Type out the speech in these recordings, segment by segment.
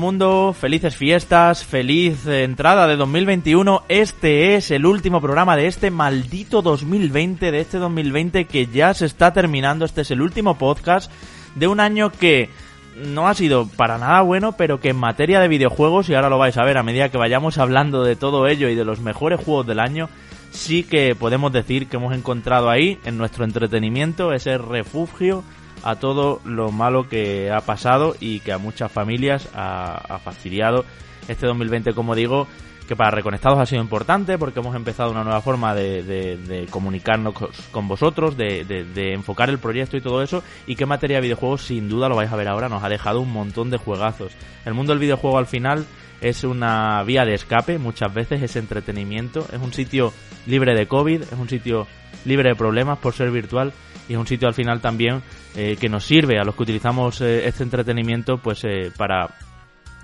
mundo, felices fiestas, feliz entrada de 2021. Este es el último programa de este maldito 2020, de este 2020 que ya se está terminando. Este es el último podcast de un año que no ha sido para nada bueno, pero que en materia de videojuegos, y ahora lo vais a ver a medida que vayamos hablando de todo ello y de los mejores juegos del año, sí que podemos decir que hemos encontrado ahí, en nuestro entretenimiento, ese refugio a todo lo malo que ha pasado y que a muchas familias ha, fastidiado este 2020, como digo, que para Reconectados ha sido importante porque hemos empezado una nueva forma de, comunicarnos con vosotros, de, de, enfocar el proyecto y todo eso, y que en materia de videojuegos, sin duda lo vais a ver ahora, nos ha dejado un montón de juegazos. El mundo del videojuego al final es una vía de escape, muchas veces es entretenimiento, es un sitio libre de COVID, es un sitio libre de problemas por ser virtual y es un sitio al final también eh, que nos sirve a los que utilizamos eh, este entretenimiento pues eh, para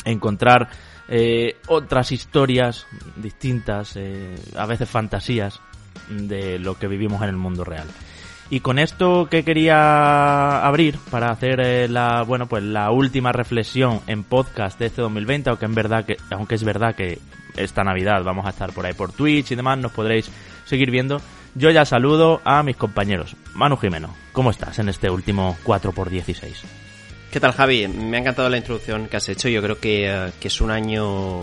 encontrar otras historias distintas, a veces fantasías de lo que vivimos en el mundo real. Y con esto que quería abrir para hacer la bueno pues la última reflexión en podcast de este 2020, aunque en verdad que aunque es verdad que esta Navidad vamos a estar por ahí por Twitch y demás, nos podréis seguir viendo. Yo ya saludo a mis compañeros. Manu Jimeno, ¿cómo estás en este último 4x16? ¿Qué tal, Javi? Me ha encantado la introducción que has hecho. Yo creo que, eh, es un año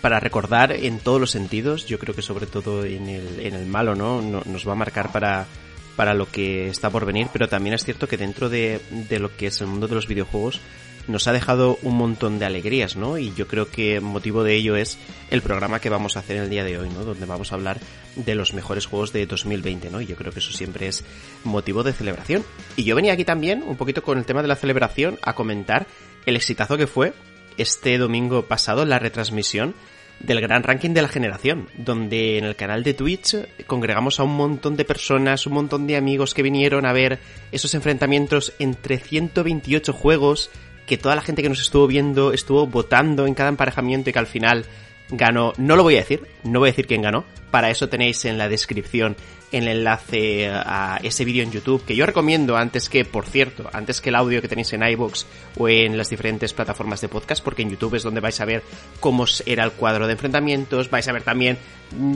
para recordar en todos los sentidos. Yo creo que sobre todo en el, en el malo, ¿no? Nos va a marcar para, para lo que está por venir, pero también es cierto que dentro de, de lo que es el mundo de los videojuegos nos ha dejado un montón de alegrías, ¿no? Y yo creo que motivo de ello es el programa que vamos a hacer el día de hoy, ¿no? Donde vamos a hablar de los mejores juegos de 2020, ¿no? Y yo creo que eso siempre es motivo de celebración. Y yo venía aquí también, un poquito con el tema de la celebración, a comentar el exitazo que fue este domingo pasado la retransmisión del gran ranking de la generación, donde en el canal de Twitch congregamos a un montón de personas, un montón de amigos que vinieron a ver esos enfrentamientos entre 128 juegos que toda la gente que nos estuvo viendo estuvo votando en cada emparejamiento y que al final ganó. No lo voy a decir, no voy a decir quién ganó. Para eso tenéis en la descripción el enlace a ese vídeo en YouTube que yo recomiendo antes que, por cierto, antes que el audio que tenéis en iBox o en las diferentes plataformas de podcast, porque en YouTube es donde vais a ver cómo era el cuadro de enfrentamientos, vais a ver también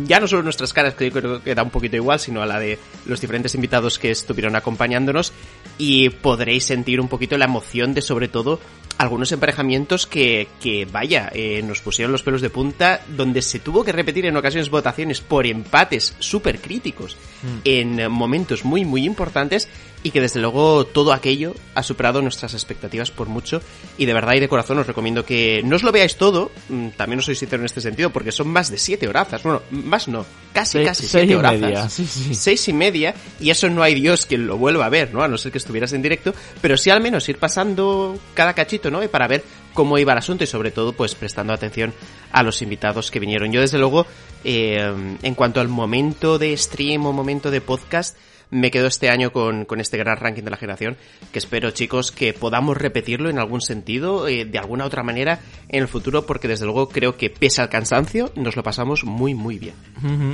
ya no solo nuestras caras, que creo que da un poquito igual, sino a la de los diferentes invitados que estuvieron acompañándonos y podréis sentir un poquito la emoción de sobre todo algunos emparejamientos que, que vaya, eh, nos pusieron los pelos de punta, donde se tuvo que repetir en ocasiones votaciones por empates súper críticos mm. en momentos muy, muy importantes y que desde luego todo aquello ha superado nuestras expectativas por mucho y de verdad y de corazón os recomiendo que no os lo veáis todo, mm, también os soy sincero en este sentido porque son más de siete horazas, bueno, más no, casi casi siete horazas, seis y media y eso no hay Dios quien lo vuelva a ver, ¿no? A no ser que estuvieras en directo, pero sí al menos ir pasando cada cachito, ¿no? Y para ver cómo iba el asunto y sobre todo pues prestando atención a los invitados que vinieron. Yo desde luego, eh, en cuanto al momento de stream o momento de podcast, me quedo este año con, este gran ranking de la generación, que espero chicos que podamos repetirlo en algún sentido, eh, de alguna otra manera en el futuro, porque desde luego creo que pese al cansancio, nos lo pasamos muy muy bien.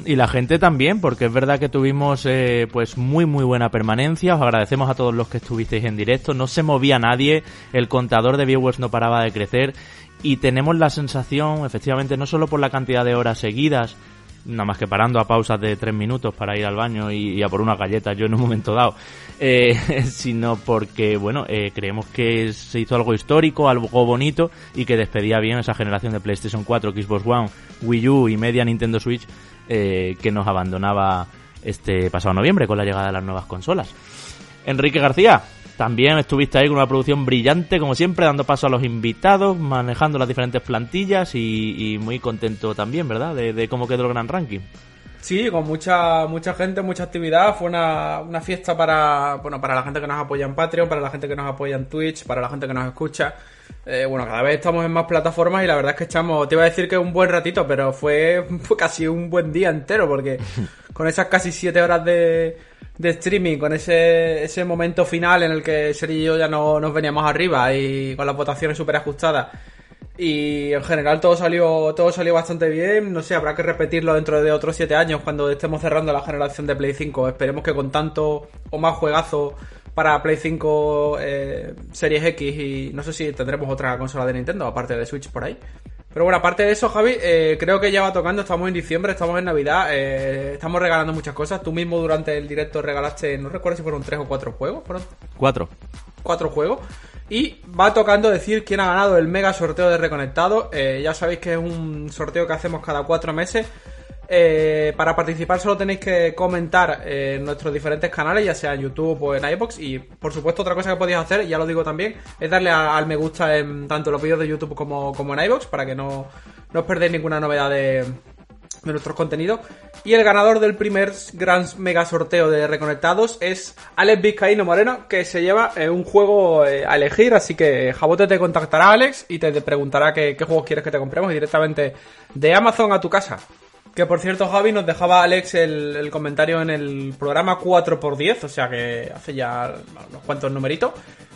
Y la gente también, porque es verdad que tuvimos eh, pues muy muy buena permanencia, os agradecemos a todos los que estuvisteis en directo, no se movía nadie, el contador de viewers no paraba de crecer. Y tenemos la sensación, efectivamente, no solo por la cantidad de horas seguidas, nada más que parando a pausas de tres minutos para ir al baño y, a por una galleta yo en un momento dado, eh, sino porque, bueno, eh, creemos que se hizo algo histórico, algo bonito y que despedía bien esa generación de PlayStation 4, Xbox One, Wii U y media Nintendo Switch eh, que nos abandonaba este pasado noviembre con la llegada de las nuevas consolas. Enrique García, también estuviste ahí con una producción brillante, como siempre, dando paso a los invitados, manejando las diferentes plantillas y, muy contento también, ¿verdad? De, cómo quedó el gran ranking. Sí, con mucha mucha gente, mucha actividad. Fue una, una, fiesta para bueno para la gente que nos apoya en Patreon, para la gente que nos apoya en Twitch, para la gente que nos escucha. Eh, bueno, cada vez estamos en más plataformas y la verdad es que echamos, te iba a decir que un buen ratito, pero fue, fue casi un buen día entero porque con esas casi siete horas de, de streaming, con ese, ese momento final en el que Sergio y yo ya no nos veníamos arriba y con las votaciones súper ajustadas. Y en general todo salió, todo salió bastante bien. No sé, habrá que repetirlo dentro de otros 7 años cuando estemos cerrando la generación de Play 5. Esperemos que con tanto o más juegazo para Play 5, eh, Series X y no sé si tendremos otra consola de Nintendo, aparte de Switch por ahí. Pero bueno, aparte de eso, Javi, eh, creo que ya va tocando, estamos en diciembre, estamos en Navidad, eh, estamos regalando muchas cosas. Tú mismo durante el directo regalaste, no recuerdo si fueron tres o cuatro juegos, ¿fueron? Cuatro. Cuatro juegos. Y va tocando decir quién ha ganado el mega sorteo de Reconectado. Eh, ya sabéis que es un sorteo que hacemos cada cuatro meses. Eh, para participar solo tenéis que comentar en nuestros diferentes canales, ya sea en YouTube o en iBox. Y por supuesto, otra cosa que podéis hacer, ya lo digo también, es darle al me gusta en tanto los vídeos de YouTube como, en iBox para que no, no os perdáis ninguna novedad de, nuestros contenidos. Y el ganador del primer gran mega sorteo de Reconectados es Alex Vizcaíno Moreno, que se lleva eh, un juego eh, a elegir. Así que Jabote te contactará, Alex, y te, preguntará qué, juegos quieres que te compremos directamente de Amazon a tu casa. Que por cierto, Javi, nos dejaba Alex el, comentario en el programa 4x10, o sea que hace ya unos cuantos numeritos.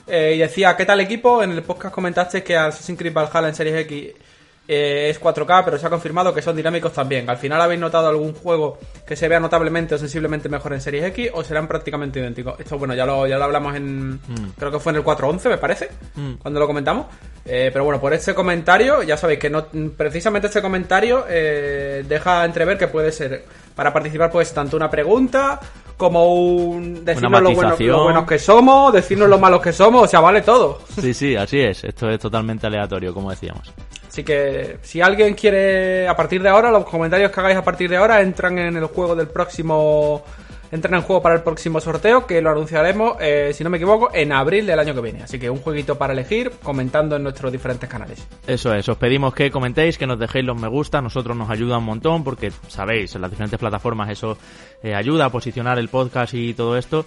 Eh, y decía, ¿qué tal equipo? En el podcast comentaste que Assassin's Creed Valhalla en Series X eh, es 4K, pero se ha confirmado que son dinámicos también. Al final habéis notado algún juego que se vea notablemente o sensiblemente mejor en Series X o serán prácticamente idénticos. Esto, bueno, ya lo, ya lo hablamos en. Creo que fue en el 411, me parece, Mm. cuando lo comentamos. Eh, pero bueno, por este comentario, ya sabéis que no, precisamente este comentario eh, deja entrever que puede ser. Para participar, pues tanto una pregunta como un. decirnos lo, buenos que somos, decirnos lo malos que somos, o sea, vale todo. Sí, sí, así es. Esto es totalmente aleatorio, como decíamos. Así que si alguien quiere, a partir de ahora, los comentarios que hagáis a partir de ahora entran en el juego del próximo. Entran en juego para el próximo sorteo, que lo anunciaremos, eh, si no me equivoco, en abril del año que viene. Así que un jueguito para elegir, comentando en nuestros diferentes canales. Eso es, os pedimos que comentéis, que nos dejéis los me gusta, nosotros nos ayuda un montón porque sabéis, en las diferentes plataformas eso eh, ayuda a posicionar el podcast y todo esto.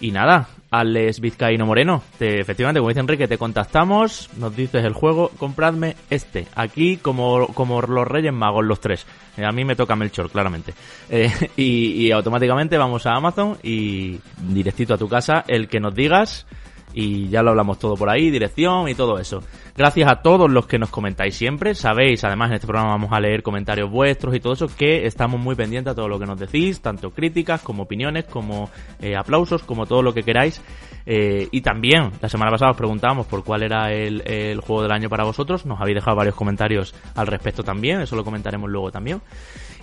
Y nada, Alex Vizcaíno Moreno, te, efectivamente, como dice Enrique, te contactamos, nos dices el juego, compradme este, aquí como, como los Reyes Magos, los tres. Eh, a mí me toca Melchor, claramente. Eh, y, y automáticamente vamos a Amazon y directito a tu casa, el que nos digas y ya lo hablamos todo por ahí, dirección y todo eso. Gracias a todos los que nos comentáis siempre, sabéis, además en este programa vamos a leer comentarios vuestros y todo eso, que estamos muy pendientes a todo lo que nos decís, tanto críticas como opiniones, como eh, aplausos, como todo lo que queráis. Eh, y también, la semana pasada os preguntábamos por cuál era el, el juego del año para vosotros, nos habéis dejado varios comentarios al respecto también, eso lo comentaremos luego también.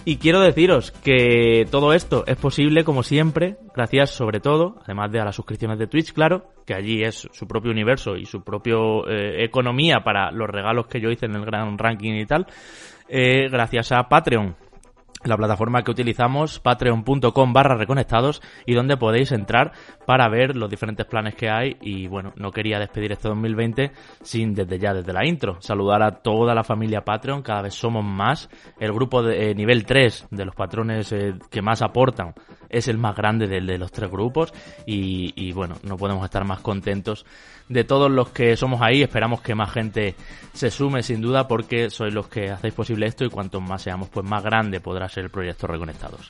Y quiero deciros que todo esto es posible, como siempre, gracias sobre todo, además de a las suscripciones de Twitch, claro, que allí es su propio universo y su propia economía para los regalos que yo hice en el gran ranking y tal, eh, gracias a Patreon, la plataforma que utilizamos, patreon.com barra reconectados, y donde podéis entrar para ver los diferentes planes que hay. Y bueno, no quería despedir este 2020 sin desde ya, desde la intro, saludar a toda la familia Patreon, cada vez somos más. El grupo de eh, nivel 3 de los patrones eh, que más aportan es el más grande del de los tres grupos. Y, y bueno, no podemos estar más contentos de todos los que somos ahí. Esperamos que más gente se sume sin duda porque sois los que hacéis posible esto y cuanto más seamos, pues más grande podrá ser el proyecto Reconectados.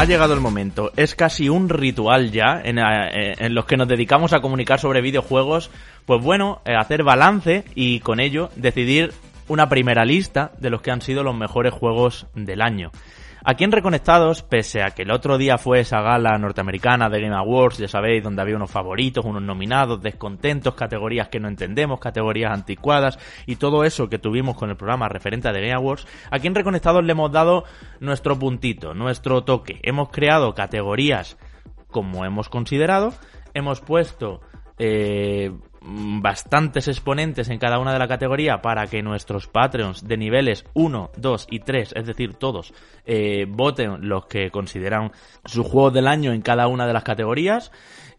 Ha llegado el momento. Es casi un ritual ya en, eh, en los que nos dedicamos a comunicar sobre videojuegos. Pues bueno, eh, hacer balance y con ello decidir una primera lista de los que han sido los mejores juegos del año. Aquí en Reconectados, pese a que el otro día fue esa gala norteamericana de Game Awards, ya sabéis, donde había unos favoritos, unos nominados, descontentos, categorías que no entendemos, categorías anticuadas y todo eso que tuvimos con el programa referente a The Game Awards, aquí en Reconectados le hemos dado nuestro puntito, nuestro toque. Hemos creado categorías como hemos considerado, hemos puesto eh, bastantes exponentes en cada una de la categoría para que nuestros Patreons de niveles 1, 2 y 3, es decir, todos, eh, voten los que consideran sus juegos del año en cada una de las categorías.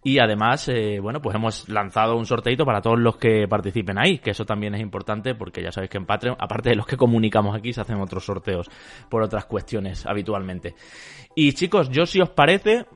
Y además, eh, bueno, pues hemos lanzado un sorteito para todos los que participen ahí, que eso también es importante porque ya sabéis que en Patreon, aparte de los que comunicamos aquí, se hacen otros sorteos por otras cuestiones habitualmente. Y chicos, yo si os parece,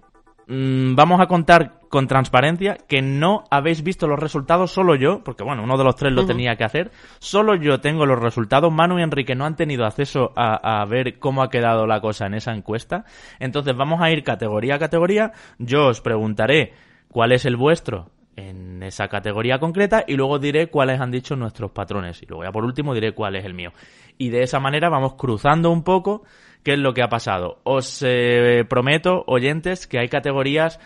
mmm, vamos a contar con transparencia, que no habéis visto los resultados, solo yo, porque bueno, uno de los tres lo tenía que hacer, solo yo tengo los resultados, Manu y Enrique no han tenido acceso a, a ver cómo ha quedado la cosa en esa encuesta, entonces vamos a ir categoría a categoría, yo os preguntaré cuál es el vuestro en esa categoría concreta y luego diré cuáles han dicho nuestros patrones. Y luego ya por último diré cuál es el mío. Y de esa manera vamos cruzando un poco qué es lo que ha pasado. Os eh, prometo, oyentes, que hay categorías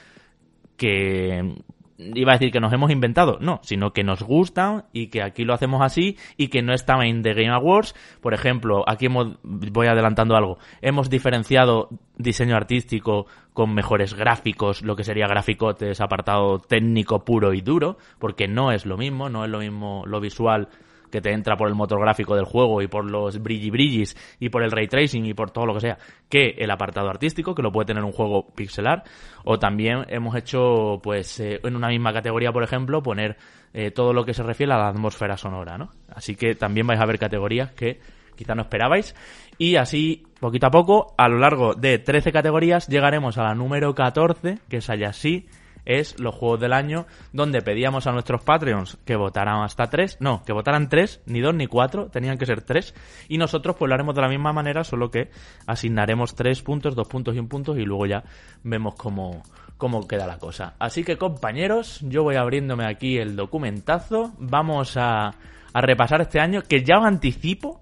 que iba a decir que nos hemos inventado, no, sino que nos gustan y que aquí lo hacemos así y que no están en The Game Awards. Por ejemplo, aquí hemos, voy adelantando algo, hemos diferenciado diseño artístico con mejores gráficos, lo que sería graficotes, apartado técnico puro y duro, porque no es lo mismo, no es lo mismo lo visual que te entra por el motor gráfico del juego y por los brilli brillis y por el ray tracing y por todo lo que sea, que el apartado artístico, que lo puede tener un juego pixelar. O también hemos hecho, pues, eh, en una misma categoría, por ejemplo, poner eh, todo lo que se refiere a la atmósfera sonora, ¿no? Así que también vais a ver categorías que quizá no esperabais. Y así, poquito a poco, a lo largo de 13 categorías, llegaremos a la número 14, que es así es los juegos del año, donde pedíamos a nuestros Patreons que votaran hasta tres, no, que votaran tres, ni dos ni cuatro, tenían que ser tres, y nosotros pues lo haremos de la misma manera, solo que asignaremos tres puntos, dos puntos y un punto, y luego ya vemos cómo, cómo queda la cosa. Así que compañeros, yo voy abriéndome aquí el documentazo, vamos a, a repasar este año, que ya os anticipo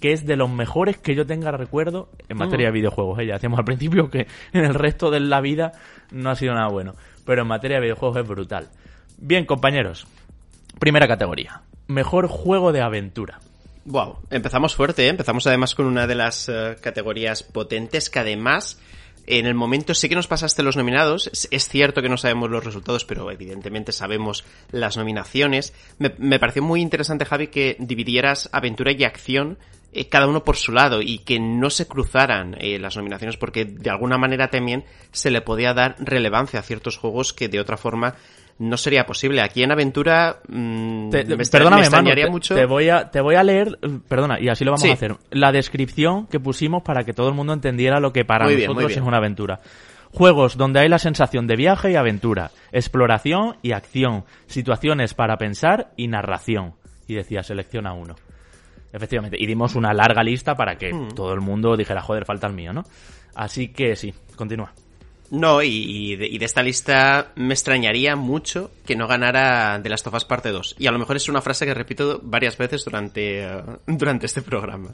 que es de los mejores que yo tenga recuerdo en materia de videojuegos. ¿eh? Ya decíamos al principio que en el resto de la vida no ha sido nada bueno pero en materia de videojuegos es brutal. Bien, compañeros. Primera categoría. Mejor juego de aventura. Wow, empezamos fuerte, ¿eh? empezamos además con una de las eh, categorías potentes que además en el momento sí que nos pasaste los nominados. Es, cierto que no sabemos los resultados, pero evidentemente sabemos las nominaciones. Me, me pareció muy interesante, Javi, que dividieras aventura y acción eh, cada uno por su lado y que no se cruzaran eh, las nominaciones porque de alguna manera también se le podía dar relevancia a ciertos juegos que de otra forma no sería posible. Aquí en Aventura mm, me, perdóname, extrañaría mucho. Te voy, a, te voy a leer, perdona, y así lo vamos a hacer. La descripción que pusimos para que todo el mundo entendiera lo que para nosotros es una aventura. Juegos donde hay la sensación de viaje y aventura, exploración y acción, situaciones para pensar y narración. Y decía, selecciona uno. Efectivamente. Y dimos una larga lista para que hmm. todo el mundo dijera, joder, falta el mío, ¿no? Así que sí, continúa. No, y, de, esta lista me extrañaría mucho que no ganara de Last of Us Parte 2. Y a lo mejor es una frase que repito varias veces durante, eh, durante este programa.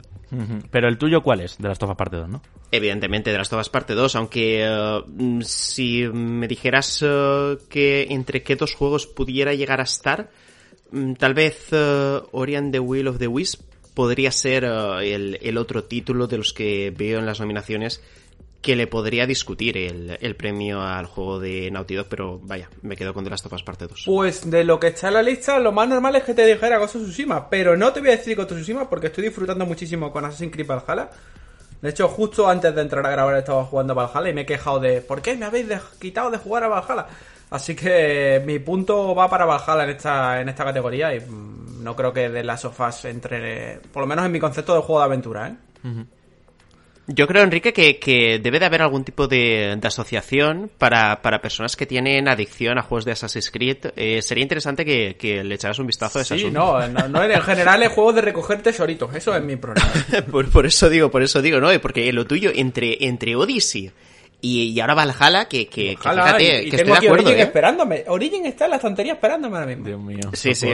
Pero el tuyo, ¿cuál es? De Last of Us Parte 2, ¿no? Evidentemente, de Last of Us Parte 2, aunque eh, si me dijeras eh, que entre qué dos juegos pudiera llegar a estar, mm, tal vez Ori and the Will of the Wisp podría ser eh, el, otro título de los que veo en las nominaciones que le podría discutir el, premio al juego de Naughty Dog, pero vaya, me quedo con The Last of Parte 2. Pues de lo que está en la lista, lo más normal es que te dijera Ghost of pero no te voy a decir Ghost of porque estoy disfrutando muchísimo con Assassin's Creed Valhalla. De hecho, justo antes de entrar a grabar estaba jugando Valhalla y me he quejado de ¿por qué me habéis quitado de jugar a Valhalla? Así que mi punto va para Valhalla en esta, en esta categoría y mm, no creo que de las sofás entre, por lo menos en mi concepto de juego de aventura, ¿eh? Yo creo, Enrique, que, debe de haber algún tipo de, asociación para, personas que tienen adicción a juegos de Assassin's Creed. Eh, sería interesante que, le echaras un vistazo a ese sí, No, no, en general es juego de recoger tesoritos, eso es mi problema. por, por, eso digo, por eso digo, ¿no? Porque lo tuyo, entre, entre Odyssey y, ahora Valhalla, que, que, que fíjate, y, que tengo estoy de Origin ¿eh? esperándome. Origin está en la estantería esperándome ahora mismo. Dios mío. Sí, sí,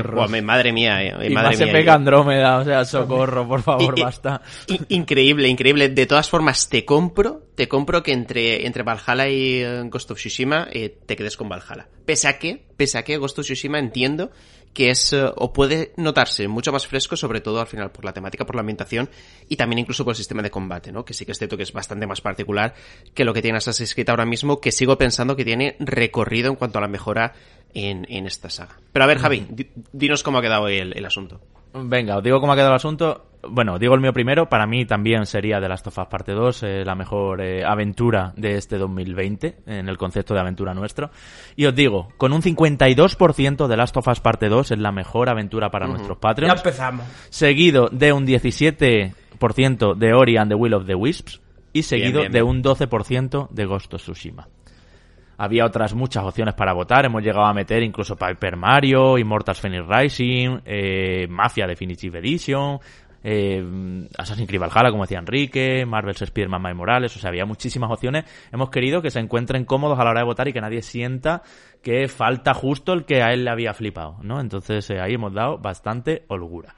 madre mía. Eh, y madre más mía, Andrómeda, o sea, socorro, por favor, basta. increíble, increíble. De todas formas, te compro, te compro que entre, entre Valhalla y eh, Ghost of Tsushima te quedes con Valhalla. Pese a que, pese a que Ghost of Tsushima entiendo que es eh, o puede notarse mucho más fresco, sobre todo al final por la temática, por la ambientación y también incluso por el sistema de combate, ¿no? Que sí que es cierto que es bastante más particular que lo que tiene Assassin's Creed ahora mismo, que sigo pensando que tiene recorrido en cuanto a la mejora en, en esta saga. Pero a ver, Javi, dinos cómo ha quedado el, el asunto. Venga, os digo cómo ha quedado el asunto. Bueno, digo el mío primero. Para mí también sería de Last of Us Parte 2 eh, la mejor eh, aventura de este 2020, en el concepto de aventura nuestro. Y os digo, con un 52% de Last of Us Parte 2 es la mejor aventura para nuestros Patreons. Ya empezamos. Seguido de un 17% de Ori and the Will of the Wisps. Y seguido de un 12% de Ghost of Tsushima. Había otras muchas opciones para votar. Hemos llegado a meter incluso Paper Mario, Immortals Phoenix Rising, eh, Mafia Definitive Edition, eh, Assassin's Creed Valhalla, como decía Enrique, Marvel's Spider-Man Miles Morales, o sea, había muchísimas opciones. Hemos querido que se encuentren cómodos a la hora de votar y que nadie sienta que falta justo el que a él le había flipado, ¿no? Entonces eh, ahí hemos dado bastante holgura.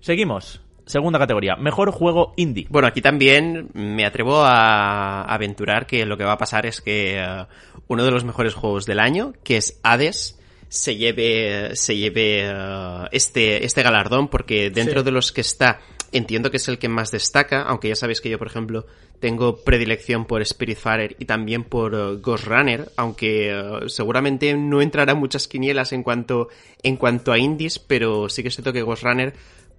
Seguimos. Segunda categoría, mejor juego indie. Bueno, aquí también me atrevo a aventurar que lo que va a pasar es que eh, uno de los mejores juegos del año, que es Hades, se lleve, se lleve eh, este, este galardón, porque dentro Sí. de los que está, entiendo que es el que más destaca, aunque ya sabéis que yo, por ejemplo, tengo predilección por Spiritfarer y también por eh, Ghost Runner, aunque seguramente no entrará muchas quinielas en cuanto, en cuanto a indies, pero sí que es cierto que Ghost Runner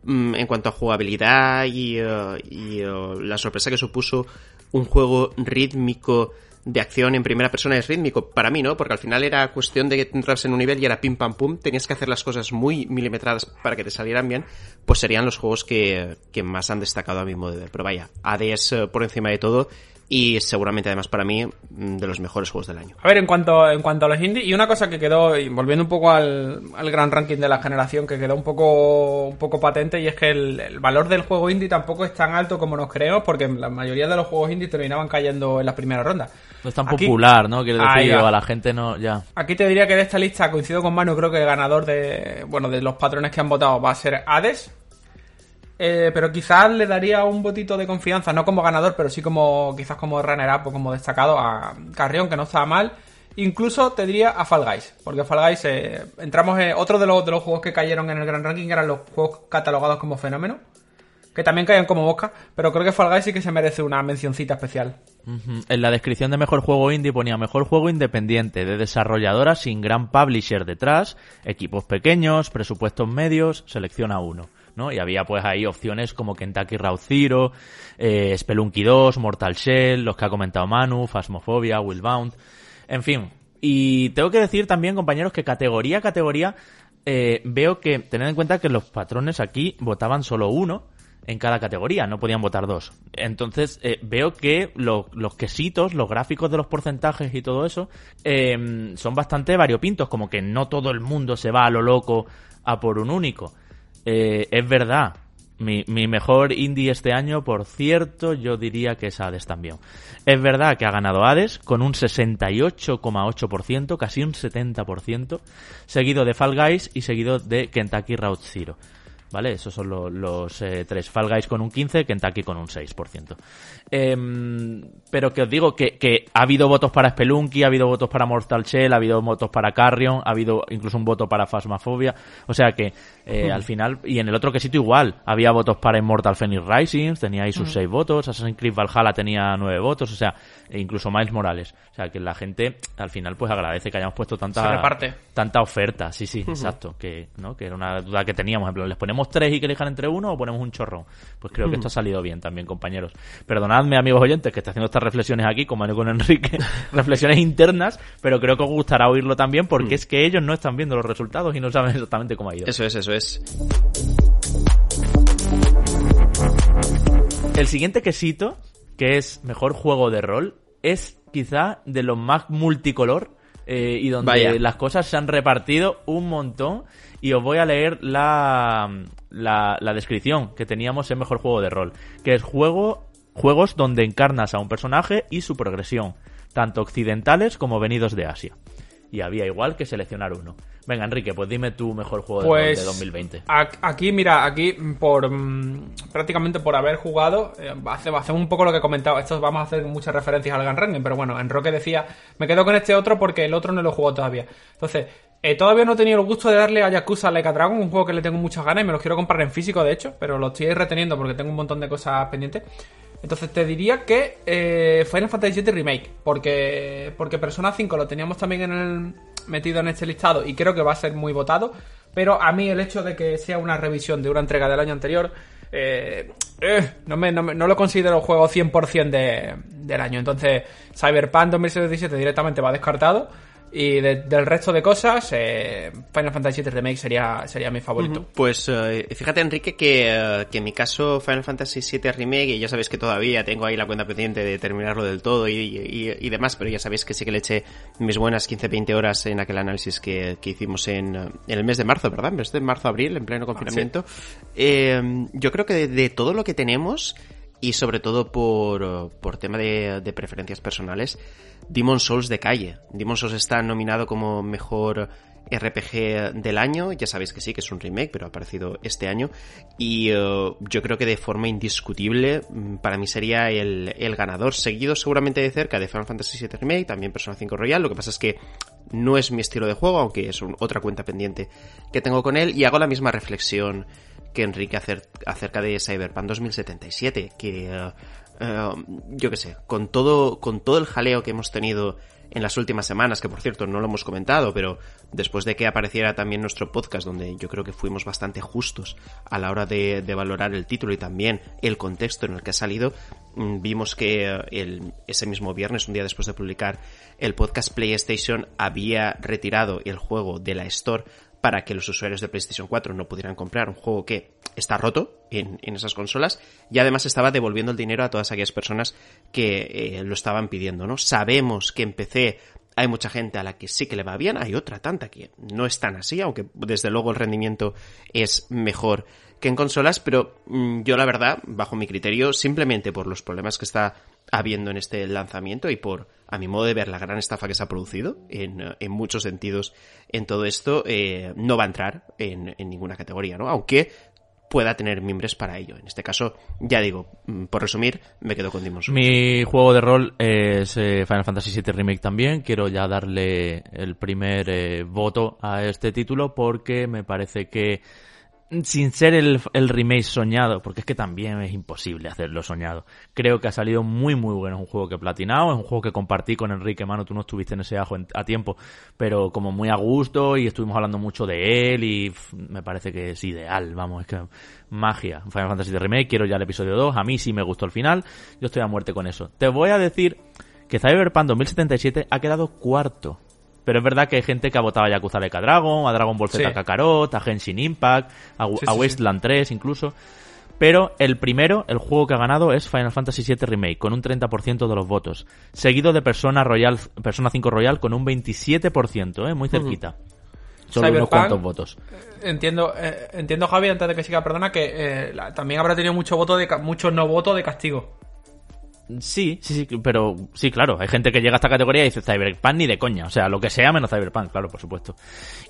en cuanto a jugabilidad y, eh, y, eh, la sorpresa que supuso un juego rítmico de acción en primera persona es rítmico para mí, ¿no? Porque al final era cuestión de que entras en un nivel y era pim pam pum, tenías que hacer las cosas muy milimetradas para que te salieran bien, pues serían los juegos que, que más han destacado a mi modo de ver. Pero vaya, Hades eh, por encima de todo y seguramente además para mí mm, de los mejores juegos del año. A ver, en cuanto, en cuanto a los indies, y una cosa que quedó, y volviendo un poco al, al gran ranking de la generación, que quedó un poco, un poco patente, y es que el, el valor del juego indie tampoco es tan alto como nos creemos, porque la mayoría de los juegos indie terminaban cayendo en las primeras rondas. No es tan Aquí- popular, ¿no? Quiero decir, a la gente no, ya. Aquí te diría que de esta lista coincido con Manu, creo que el ganador de, bueno, de los patrones que han votado va a ser Hades. Eh, pero quizás le daría un botito de confianza, no como ganador, pero sí como quizás como runner-up o como destacado a Carrión, que no estaba mal. Incluso te diría a Fall Guys, porque Fall Guys eh, entramos en otro de los, de los juegos que cayeron en el gran ranking, eran los juegos catalogados como fenómeno, que también caían como mosca, pero creo que Fall Guys sí que se merece una mencioncita especial. En la descripción de mejor juego indie ponía mejor juego independiente, de desarrolladora sin gran publisher detrás, equipos pequeños, presupuestos medios, selecciona uno. ¿No? Y había pues ahí opciones como Kentucky Route Zero, eh, Spelunky 2, Mortal Shell, los que ha comentado Manu, Phasmophobia, Willbound, en fin. Y tengo que decir también, compañeros, que categoría a categoría eh, veo que, tened en cuenta que los patrones aquí votaban solo uno, en cada categoría, no podían votar dos. Entonces, eh, veo que lo- los quesitos, los gráficos de los porcentajes y todo eso, son bastante variopintos, como que no todo el mundo se va a lo loco a por un único. Eh, es verdad, mi, mi mejor indie este año, por cierto, yo diría que es Hades también. Es verdad que ha ganado Hades con un 68,8%, casi un 70%, seguido de Fall Guys y seguido de Kentucky Route Zero. ¿Vale? Esos son lo- los eh, tres. Fall Guys con un 15, Kentucky con un 6%. Em, pero que os digo que, que ha habido votos para Spelunky, ha habido votos para Mortal Shell, ha habido votos para Carrion, ha habido incluso un voto para Phasmophobia. O sea que eh, al final, y en el otro quesito igual, había votos para Immortal Phoenix Rising, tenía ahí sus 6 votos, Assassin's Creed Valhalla tenía 9 votos, o sea, e incluso Miles Morales. O sea que la gente al final pues agradece que hayamos puesto tanta Se reparte. tanta oferta, sí, sí, exacto, que, ¿no? que era una duda que teníamos, en plan, ¿les ponemos tres y que elijan entre uno o ponemos un chorrón? Pues creo que esto ha salido bien también, compañeros. Perdonadme, amigos oyentes, que está haciendo estas reflexiones aquí, como con Enrique, reflexiones internas, pero creo que os gustará oírlo también, porque es que ellos no están viendo los resultados y no saben exactamente cómo ha ido. Eso es, eso es. El siguiente quesito, que es mejor juego de rol, es quizá de los más multicolor eh, y donde Vaya. las cosas se han repartido un montón. Y os voy a leer la, la, la descripción que teníamos en mejor juego de rol, que es juego, juegos donde encarnas a un personaje y su progresión, tanto occidentales como venidos de Asia. Y había igual que seleccionar uno. Venga, Enrique, pues dime tu mejor juego de rol Pues de 2020. a- Aquí, mira, aquí por mm, prácticamente por haber jugado, eh, hace, hace un poco lo que he comentado. Esto vamos a hacer muchas referencias al Gun Ranking, pero bueno, en Roque decía, me quedo con este otro porque el otro no lo he jugado todavía. Entonces, eh, todavía no he tenido el gusto de darle a Yakuza Like a Dragon, un juego que le tengo muchas ganas y me lo quiero comprar en físico, de hecho, pero lo estoy reteniendo porque tengo un montón de cosas pendientes. Entonces te diría que eh, Final Fantasy VII Remake, porque, porque Persona 5 lo teníamos también en el, metido en este listado y creo que va a ser muy votado, pero a mí el hecho de que sea una revisión de una entrega del año anterior, eh, eh, no, me, no, lo considero juego 100% de, del año. Entonces Cyberpunk 2077 directamente va descartado. Y del resto de cosas, eh, Final Fantasy VII Remake sería, sería mi favorito. Pues eh, fíjate, Enrique, que, eh, que, en mi caso Final Fantasy VII Remake, y ya sabéis que todavía tengo ahí la cuenta pendiente de terminarlo del todo y, y, demás, pero ya sabéis que sí que le eché mis buenas 15-20 horas en aquel análisis que, que hicimos en, en, el mes de marzo, ¿verdad? En mes de marzo-abril, en pleno confinamiento. yo creo que de, de todo lo que tenemos, y sobre todo por, por tema de, preferencias personales, Demon Souls de calle. Demon Souls está nominado como mejor RPG del año, ya sabéis que sí, que es un remake, pero ha aparecido este año, y uh, yo creo que de forma indiscutible mm, para mí sería el, el, ganador, seguido seguramente de cerca de Final Fantasy VII Remake, también Persona 5 Royal, lo que pasa es que no es mi estilo de juego, aunque es otra cuenta pendiente que tengo con él, y hago la misma reflexión que Enrique acerca de Cyberpunk 2077, que uh, uh, yo qué sé, con todo, con todo el jaleo que hemos tenido en las últimas semanas, que por cierto no lo hemos comentado, pero después de que apareciera también nuestro podcast, donde yo creo que fuimos bastante justos a la hora de, valorar el título y también el contexto en el que ha salido, mm, vimos que el, ese mismo viernes, un día después de publicar el podcast PlayStation, había retirado el juego de la Store para que los usuarios de PlayStation 4 no pudieran comprar un juego que está roto en, en esas consolas y además estaba devolviendo el dinero a todas aquellas personas que eh, lo estaban pidiendo, ¿no? Sabemos que en PC hay mucha gente a la que sí que le va bien, hay otra tanta que no es tan así, aunque desde luego el rendimiento es mejor que en consolas, pero mmm, yo la verdad, bajo mi criterio, simplemente por los problemas que está habiendo en este lanzamiento y por, a mi modo de ver, la gran estafa que se ha producido en, en muchos sentidos en todo esto, eh, no va a entrar en, en, ninguna categoría, ¿no? Aunque pueda tener miembros para ello. En este caso, ya digo, mm, por resumir, me quedo con Demon's Souls. Mi juego de rol es eh, Final Fantasy VII Remake también. Quiero ya darle el primer eh, voto a este título porque me parece que sin ser el, remake soñado, porque es que también es imposible hacerlo soñado. Creo que ha salido muy muy bueno, es un juego que he platinado, es un juego que compartí con Enrique Mano, tú no estuviste en ese ajo a tiempo, pero como muy a gusto y estuvimos hablando mucho de él y me parece que es ideal, vamos, es que magia. Final Fantasy de Remake, quiero ya el episodio 2, a mí sí me gustó el final, yo estoy a muerte con eso. Te voy a decir que Cyberpunk 2077 ha quedado cuarto pero es verdad que hay gente que ha votado a Yakuza Like a Dragon, a Dragon Ball Z sí. Kakarot, a Genshin Impact, a, sí, a Wasteland sí, 3 incluso. Pero el primero, el juego que ha ganado es Final Fantasy VII Remake, con un 30% de los votos. Seguido de Persona, Royal, Persona 5 Royal con un 27%, ¿eh? muy cerquita. Uh -huh. Solo Cyberpunk, unos cuantos votos. Entiendo, eh, entiendo Javi, antes de que siga, perdona, que eh, la, también habrá tenido mucho voto de, mucho no voto de castigo. Sí, sí, sí, pero sí, claro, hay gente que llega a esta categoría y dice Cyberpunk ni de coña, o sea, lo que sea menos Cyberpunk, claro, por supuesto.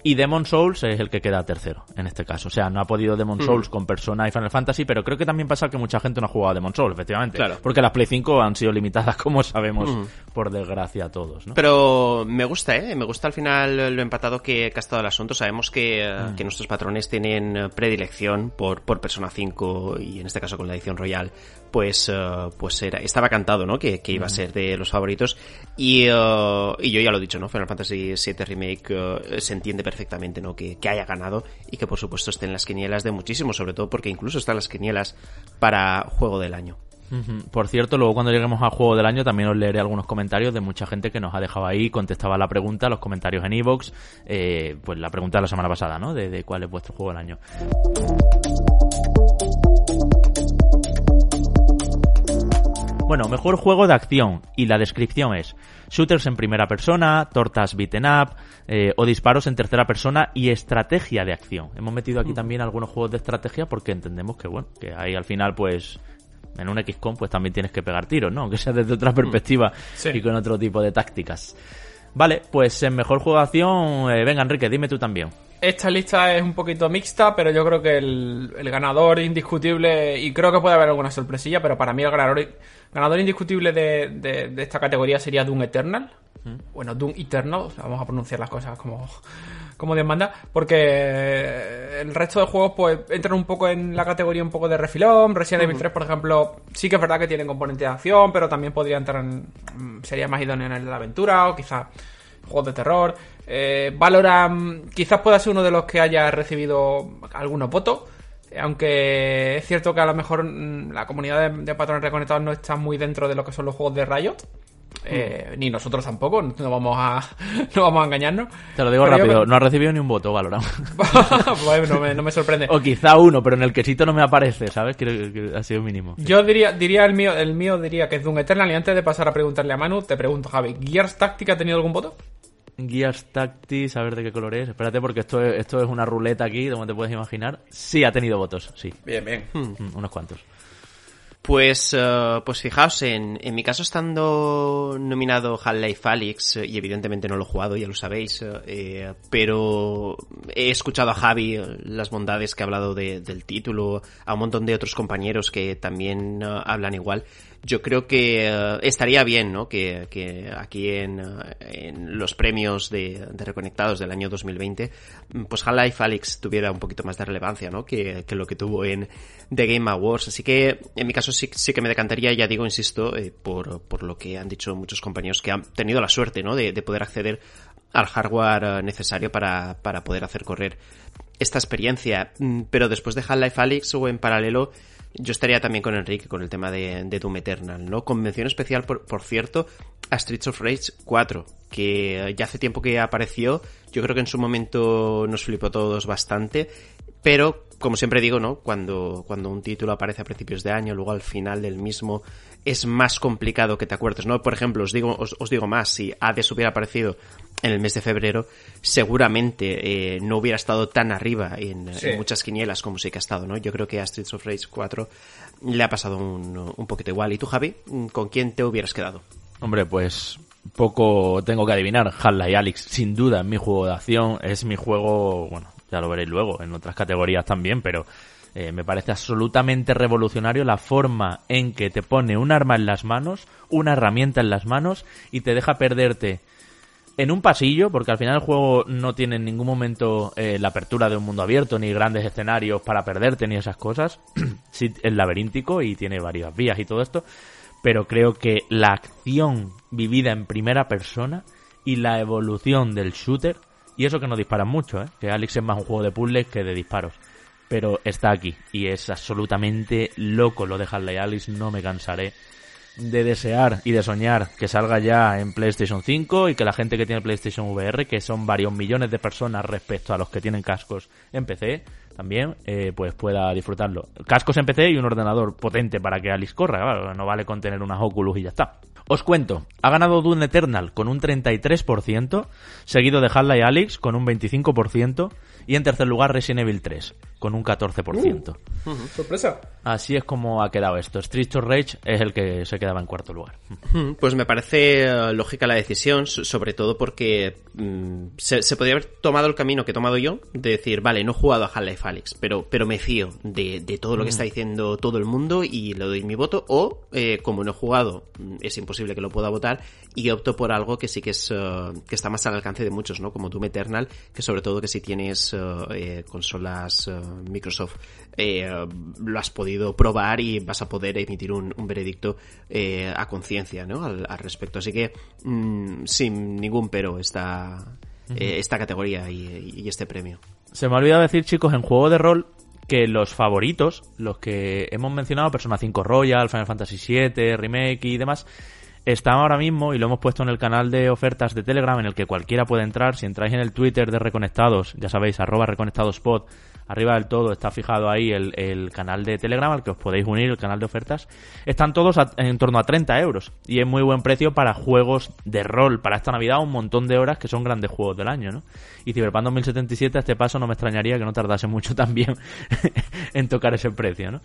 Y Demon Souls es el que queda tercero, en este caso, o sea, no ha podido Demon mm. Souls con Persona y Final Fantasy, pero creo que también pasa que mucha gente no ha jugado a Demon Souls, efectivamente, claro. porque las Play 5 han sido limitadas, como sabemos, mm. por desgracia a todos, ¿no? Pero me gusta, ¿eh? Me gusta al final lo empatado que, que ha estado el asunto, sabemos que, mm. que nuestros patrones tienen predilección por, por Persona 5 y en este caso con la edición Royal, pues, uh, pues era, estaba cantado, ¿no? Que, que iba a ser de los favoritos. Y, uh, y yo ya lo he dicho, ¿no? Final Fantasy VII Remake uh, se entiende perfectamente, ¿no? Que, que haya ganado y que por supuesto esté en las quinielas de muchísimo, sobre todo porque incluso están las quinielas para juego del año. Por cierto, luego cuando lleguemos a Juego del Año también os leeré algunos comentarios de mucha gente que nos ha dejado ahí, contestaba la pregunta, los comentarios en Evox, eh, pues la pregunta de la semana pasada, ¿no? De, de cuál es vuestro Juego del Año. Bueno, mejor juego de acción y la descripción es shooters en primera persona, tortas beaten up eh, o disparos en tercera persona y estrategia de acción. Hemos metido aquí también algunos juegos de estrategia porque entendemos que bueno, que ahí al final pues en un XCOM pues también tienes que pegar tiros, ¿no? Aunque sea desde otra perspectiva sí. y con otro tipo de tácticas. Vale, pues en mejor acción, eh, venga Enrique, dime tú también. Esta lista es un poquito mixta, pero yo creo que el, el, ganador indiscutible, y creo que puede haber alguna sorpresilla, pero para mí el ganador, ganador indiscutible de, de, de esta categoría sería Doom Eternal. ¿Mm? Bueno, Doom Eternal, vamos a pronunciar las cosas como, como Dios manda, porque el resto de juegos pues entran un poco en la categoría un poco de refilón. Resident Evil uh -huh. 3, por ejemplo, sí que es verdad que tienen componente de acción, pero también podría entrar en... sería más idóneo en el de la aventura o quizás juegos de terror. Eh, Valorant quizás pueda ser uno de los que haya recibido algunos votos. Aunque es cierto que a lo mejor la comunidad de, de patrones reconectados no está muy dentro de lo que son los juegos de Riot. Eh, ni nosotros tampoco, no vamos a, no vamos a engañarnos. Te lo digo Pero rápido, no ha recibido ni un voto valorado. Pues no, me, no me sorprende. o quizá uno, pero en el quesito no me aparece, ¿sabes? Creo que ha sido mínimo. Yo diría, diría el mío, el mío diría que es Doom Eternal y antes de pasar a preguntarle a Manu, te pregunto, Javi, ¿Gears Tactic ha tenido algún voto? Gears Tactics, a ver de qué color es. Espérate, porque esto es, esto es una ruleta aquí, como te puedes imaginar. Sí, ha tenido votos, sí. Bien, bien. Mm, unos cuantos. Pues, eh, pues fijaos, en, en mi caso estando nominado Half-Life eh, y evidentemente no lo he jugado, ya lo sabéis, eh, pero he escuchado a Javi eh, las bondades que ha hablado de- del título, a un montón de otros compañeros que también hablan igual. Yo creo que eh, estaría bien, ¿no? Que, que aquí en, eh, en los premios de, de Reconectados del año 2020, mm, pues Half-Life Alyx tuviera un poquito más de relevancia, ¿no? Que, que lo que tuvo en The Game Awards. Así que, en mi caso sí, sí que me decantaría, ya digo, insisto, eh, por, por lo que han dicho muchos compañeros que han tenido la suerte, ¿no? De, de poder acceder al hardware necesario para, para poder hacer correr esta experiencia. Mm, Pero después de Half-Life Alyx o en paralelo, yo estaría también con Enrique con el tema de, de Doom Eternal, ¿no? Convención especial, por, por cierto, a Streets of Rage 4, que ya hace tiempo que apareció. Yo creo que en su momento nos flipó a todos bastante. Pero, como siempre digo, ¿no? Cuando, cuando un título aparece a principios de año, luego al final del mismo, es más complicado que te acuerdes, ¿no? Por ejemplo, os digo, os, os digo más, si Hades hubiera aparecido en el mes de febrero, seguramente eh, no hubiera estado tan arriba en, Sí. en muchas quinielas como sí que ha estado, ¿no? Yo creo que a Streets of Rage 4 le ha pasado un, un poquito igual. ¿Y tú, Javi? ¿Con quién te hubieras quedado? Hombre, pues poco tengo que adivinar. Half-Life Alyx, sin duda, es mi juego de acción. Es mi juego, bueno, ya lo veréis luego, en otras categorías también, pero eh, me parece absolutamente revolucionario la forma en que te pone un arma en las manos, una herramienta en las manos y te deja perderte en un pasillo, porque al final el juego no tiene en ningún momento eh, la apertura de un mundo abierto, ni grandes escenarios para perderte, ni esas cosas. sí, es laberíntico y tiene varias vías y todo esto, pero creo que la acción vivida en primera persona y la evolución del shooter, y eso que no disparan mucho, ¿eh? que Alex es más un juego de puzzles que de disparos, pero está aquí y es absolutamente loco lo de Half-Life Alyx, no me cansaré de desear y de soñar que salga ya en PlayStation 5 y que la gente que tiene PlayStation VR, que son varios millones de personas respecto a los que tienen cascos en PC, también eh, pues pueda disfrutarlo. Cascos en PC y un ordenador potente para que Alice corra, claro, no vale con tener unas Oculus y ya está. Os cuento, ha ganado Doom Eternal con un 33%, seguido de Half-Life Alyx con un 25% y en tercer lugar Resident Evil 3 con un 14%. Sorpresa. Así es como ha quedado esto. Street of Rage es el que se quedaba en cuarto lugar. Pues me parece eh, lógica la decisión, so- sobre todo porque mm, se, se podría haber tomado el camino que he tomado yo, de decir, vale, no he jugado a Half-Life Alyx, pero, pero me fío de, de todo lo que está diciendo todo el mundo y le doy mi voto, o eh, como no he jugado, mm, es imposible que lo pueda votar, y opto por algo que sí que es eh, que está más al alcance de muchos, ¿no? Como Doom Eternal, que sobre todo que si tienes eh, eh, consolas Microsoft, eh, lo has podido probar y vas a poder emitir un, un veredicto eh, a conciencia, ¿no? Al, al respecto. Así que, mm, sin ningún pero, esta, eh, esta categoría y, y este premio. Se me ha olvidado decir, chicos, en juego de rol que los favoritos, los que hemos mencionado, Persona 5 Royal, Final Fantasy VII, Remake y demás, están ahora mismo y lo hemos puesto en el canal de ofertas de Telegram en el que cualquiera puede entrar. Si entráis en el Twitter de Reconectados, ya sabéis, arroba reconectadospod, arriba del todo está fijado ahí el, el canal de Telegram al que os podéis unir, el canal de ofertas. Están todos en torno a 30 euros y es muy buen precio para juegos de rol. Para esta Navidad un montón de horas que son grandes juegos del año, ¿no? Y Cyberpunk 2077 a este paso no me extrañaría que no tardase mucho también en tocar ese precio, ¿no?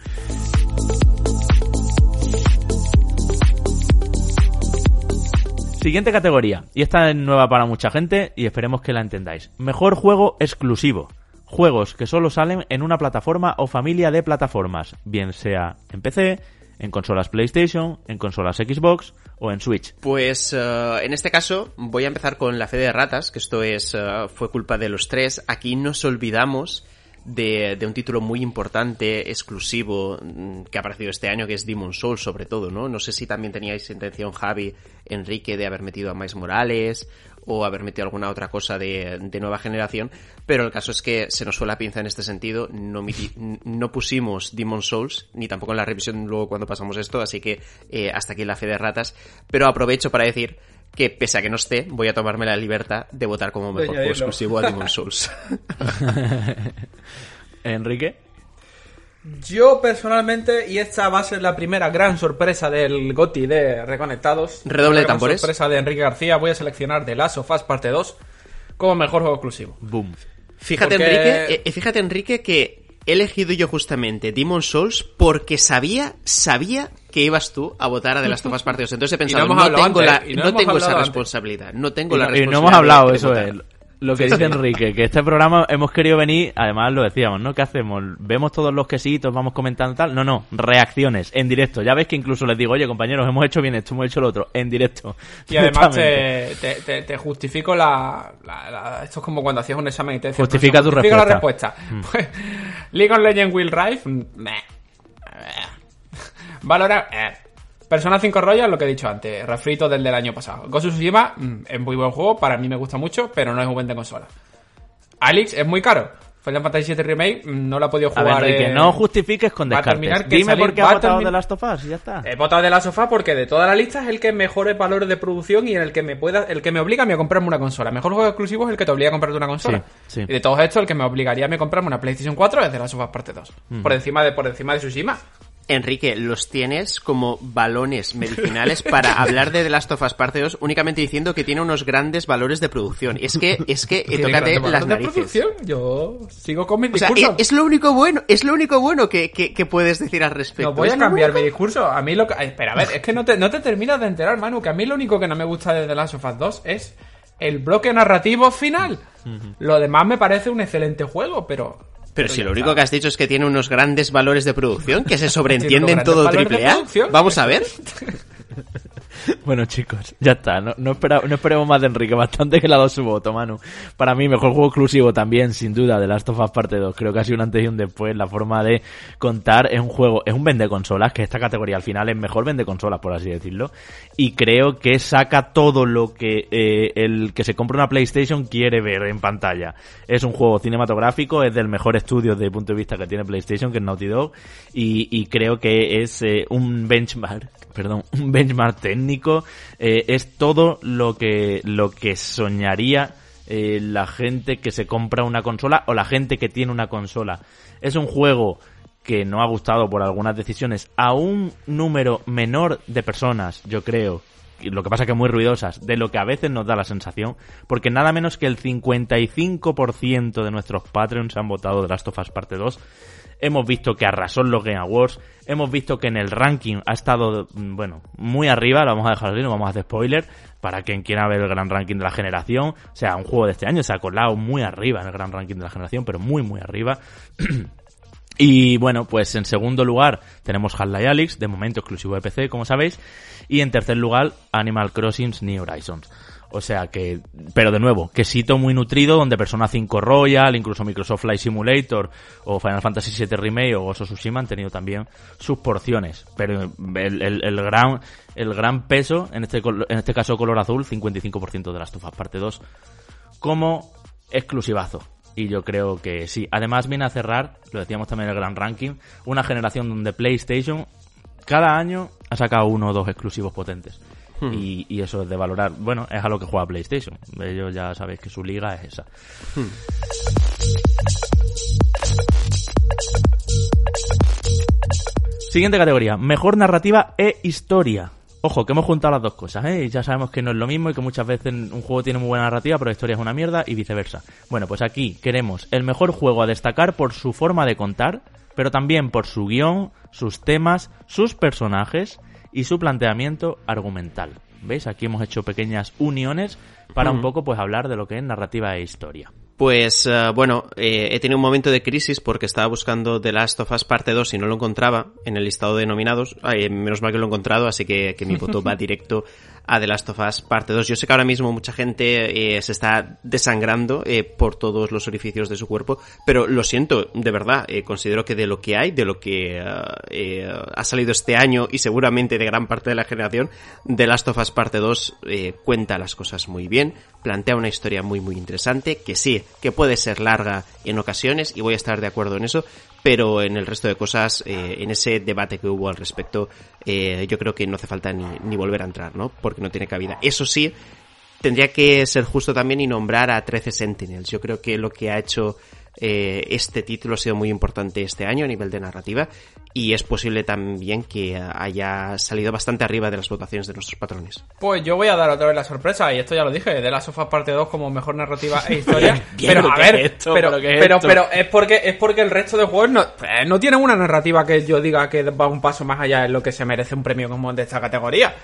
Siguiente categoría, y esta es nueva para mucha gente y esperemos que la entendáis. Mejor juego exclusivo. Juegos que solo salen en una plataforma o familia de plataformas, bien sea en PC, en consolas PlayStation, en consolas Xbox o en Switch. Pues eh, en este caso voy a empezar con la fe de ratas, que esto es eh, fue culpa de los tres. Aquí nos olvidamos de, de un título muy importante, exclusivo, mm, que ha aparecido este año, que es Demon Souls sobre todo, ¿no? No sé si también teníais intención, Javi, Enrique, de haber metido a Miles Morales o haber metido alguna otra cosa de, nueva generación, pero el caso es que se nos fue la pinza en este sentido, no, no pusimos Demon Souls, ni tampoco en la revisión luego cuando pasamos esto, así que eh, hasta aquí la fe de ratas, pero aprovecho para decir que pese a que no esté, voy a tomarme la libertad de votar como mejor juego exclusivo a Demon Souls. Enrique. Yo personalmente, y esta va a ser la primera gran sorpresa del GOTI de Reconectados. Redoble de tambores. sorpresa de Enrique García, voy a seleccionar The Last of Us Parte 2 como mejor juego exclusivo. Boom. Fíjate, Enrique, eh, fíjate, Enrique, que he elegido yo justamente Demon Souls porque sabía, sabía que ibas tú a votar a The Last of Us Parte 2. Entonces he pensado, no, tengo, la, no, tengo esa responsabilidad. No tengo la responsabilidad. Y no hemos hablado, eso es. Lo que dice Enrique, que este programa hemos querido venir, además lo decíamos, ¿no? ¿Qué hacemos? ¿Vemos todos los quesitos, vamos comentando tal? No, no, reacciones, en directo. Ya ves que incluso les digo, oye compañeros, hemos hecho bien esto, hemos hecho lo otro, en directo. Y además te, te, justifico la, Esto es como cuando hacías un examen y te decían, Justifica tu respuesta. la respuesta. Mm. Pues, League of Legends Will Rise, meh. Valora, eh. Persona 5 Royal, lo que he dicho antes, refrito del del año pasado. Of Tsushima mm, es muy buen juego, para mí me gusta mucho, pero no es un buen de consola. Alex es muy caro. Final Fantasy VII Remake mm, no la he podido jugar. A ver, no justifiques con descartes. Dime por qué has votado de Last of Us y ya está. He votado de Last of Us porque de toda la lista es el que mejores valores de producción y en el que me pueda, el que me obliga a, mí a comprarme una consola. mejor juego exclusivo es el que te obliga a comprarte una consola. Y de todos estos, el que me obligaría a comprarme una PlayStation 4 es de Last of Us Parte 2. Por encima de por encima de Tsushima. Enrique, los tienes como balones medicinales para hablar de The Last of Us Parte 2 únicamente diciendo que tiene unos grandes valores de producción. Es que, es que, tócate las narices. Yo sigo con mi discurso. es, lo único bueno, es lo único bueno que, que, puedes decir al respecto. No voy a cambiar mi discurso. A mí lo que... espera, a ver, es que no te, no te terminas de enterar, Manu, que a mí lo único que no me gusta de The Last of Us 2 es el bloque narrativo final. Lo demás me parece un excelente juego, pero pero, si lo único que has dicho es que tiene unos grandes valores de producción, que se sobreentiende en todo triple A. Vamos a ver. Bueno, chicos, ya está. No, no, esperemos más de Enrique. Bastante que le ha dado su voto, Manu. Para mí, mejor juego exclusivo también, sin duda, de Last of Us Parte 2. Creo que ha sido un antes y un después. La forma de contar es un juego, es un vende consolas, que esta categoría al final es mejor vende consolas, por así decirlo. Y creo que saca todo lo que eh, el que se compra una PlayStation quiere ver en pantalla. Es un juego cinematográfico, es del mejor estudio desde el punto de vista que tiene PlayStation, que es Naughty Dog. Y, creo que es eh, un benchmark, perdón, un benchmark técnico eh, es todo lo que, lo que soñaría eh, la gente que se compra una consola o la gente que tiene una consola. Es un juego que no ha gustado por algunas decisiones a un número menor de personas, yo creo, lo que pasa que muy ruidosas, de lo que a veces nos da la sensación, porque nada menos que el 55% de nuestros Patreons han votado The Last of Us Parte 2 Hemos visto que arrasó en los Game Awards. Hemos visto que en el ranking ha estado, mm, bueno, muy arriba. Lo vamos a dejar así, no vamos a hacer spoiler. Para quien quiera ver el gran ranking de la generación. O sea, un juego de este año se ha colado muy arriba en el gran ranking de la generación, pero muy, muy arriba. Y bueno, pues en segundo lugar tenemos Half-Life Alyx, de momento exclusivo de PC, como sabéis. Y en tercer lugar, Animal Crossing New Horizons. O sea que, pero de nuevo, quesito muy nutrido donde Persona 5 Royal, incluso Microsoft Flight Simulator o Final Fantasy VII Remake o Ghost of Tsushima han tenido también sus porciones. Pero el, el, gran, el gran peso, en este, en este caso color azul, 55% de las tufas, parte 2, como exclusivazo. Y yo creo que sí. Además viene a cerrar, lo decíamos también en el gran ranking, una generación donde PlayStation cada año ha sacado uno o dos exclusivos potentes. Hmm. Y, eso es de valorar. Bueno, es a lo que juega PlayStation. Ellos ya sabéis que su liga es esa. Hmm. Siguiente categoría, mejor narrativa e historia. Ojo, que hemos juntado las dos cosas, ¿eh? Ya sabemos que no es lo mismo y que muchas veces un juego tiene muy buena narrativa, pero la historia es una mierda y viceversa. Bueno, pues aquí queremos el mejor juego a destacar por su forma de contar, pero también por su guion, sus temas, sus personajes y su planteamiento argumental. ¿Veis? Aquí hemos hecho pequeñas uniones para un poco pues hablar de lo que es narrativa e historia. Pues eh, bueno, eh, he tenido un momento de crisis porque estaba buscando The Last of Us parte 2 y no lo encontraba en el listado de nominados. menos mal que lo he encontrado, así que, mi voto va directo a The Last of Us parte 2. Yo sé que ahora mismo mucha gente eh, se está desangrando eh, por todos los orificios de su cuerpo, pero lo siento, de verdad, eh, considero que de lo que hay, de lo que ha salido este año y seguramente de gran parte de la generación, The Last of Us parte 2 cuenta las cosas muy bien, plantea una historia muy muy interesante, que sí, que puede ser larga en ocasiones y voy a estar de acuerdo en eso, pero en el resto de cosas, eh, en ese debate que hubo al respecto, eh, yo creo que no hace falta ni, volver a entrar, ¿no? Porque no tiene cabida. Eso sí, tendría que ser justo también y nombrar a 13 Sentinels. Yo creo que lo que ha hecho eh, este título ha sido muy importante este año a nivel de narrativa y es posible también que haya salido bastante arriba de las votaciones de nuestros patrones. Pues yo voy a dar otra vez la sorpresa, y esto ya lo dije, de la Sofá parte 2 como mejor narrativa e historia. pero a ver, pero, pero, pero, es porque es porque el resto de juegos no, eh, no tienen una narrativa que yo diga que va un paso más allá en lo que se merece un premio como de esta categoría.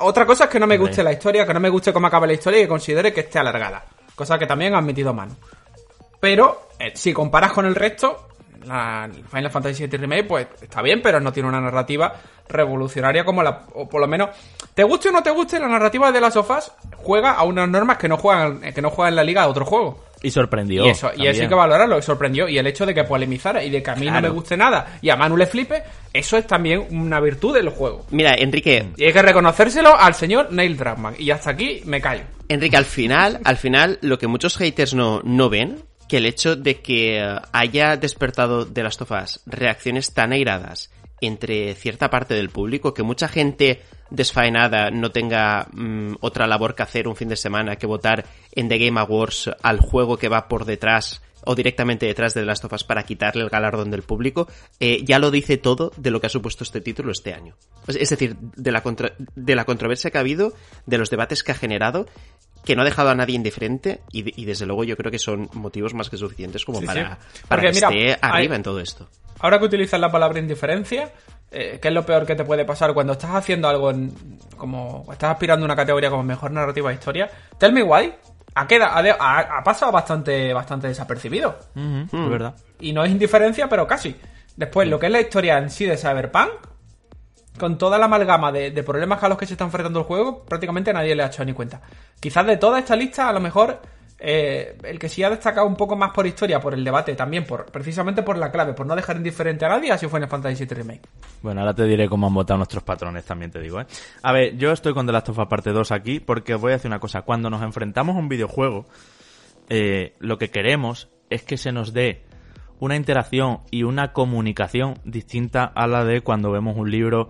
otra cosa es que no me guste la historia, que no me guste cómo acaba la historia y que considere que esté alargada. Cosa que también han metido mano. Pero eh, si comparas con el resto, la Final Fantasy VII Remake, pues está bien, pero no tiene una narrativa revolucionaria como la. O por lo menos, te guste o no te guste, la narrativa de las sofás juega a unas normas que no juegan, que no juegan en la liga de otro juego. Y sorprendió. Y eso, y eso hay que valorarlo, sorprendió. Y el hecho de que polemizara y de que a mí no me guste nada y a Manu le flipe, eso es también una virtud del juego. Mira, Enrique. Y hay que reconocérselo al señor Neil Druckmann. Y hasta aquí me callo. Enrique, al final, al final, lo que muchos haters no, no ven que el hecho de que haya despertado de las tofas reacciones tan airadas entre cierta parte del público, que mucha gente desfaenada no tenga mm, otra labor que hacer un fin de semana que votar en The Game Awards al juego que va por detrás o directamente detrás de of Us para quitarle el galardón del público, eh, ya lo dice todo de lo que ha supuesto este título este año. Es decir, de la, de la controversia que ha habido, de los debates que ha generado que no ha dejado a nadie indiferente y, desde luego yo creo que son motivos más que suficientes como para, para que esté arriba en todo esto. Ahora que utilizas la palabra indiferencia, eh, ¿qué es lo peor que te puede pasar cuando estás haciendo algo en, como estás aspirando a una categoría como mejor narrativa de historia? Tell Me Why ha, quedado, ha, pasado bastante, bastante desapercibido. es verdad. Y no es indiferencia, pero casi. Después, lo que es la historia en sí de Cyberpunk, con toda la amalgama de, problemas a los que se está enfrentando el juego, prácticamente nadie le ha hecho ni cuenta. Quizás de toda esta lista, a lo mejor eh, el que sí ha destacado un poco más por historia, por el debate, también por precisamente por la clave, por no dejar indiferente a nadie, así fue en Fantasy VII Remake. Bueno, ahora te diré cómo han votado nuestros patrones, también te digo, ¿eh? A ver, yo estoy con The Last of Us Parte 2 aquí porque voy a decir una cosa. Cuando nos enfrentamos a un videojuego, eh, lo que queremos es que se nos dé una interacción y una comunicación distinta a la de cuando vemos un libro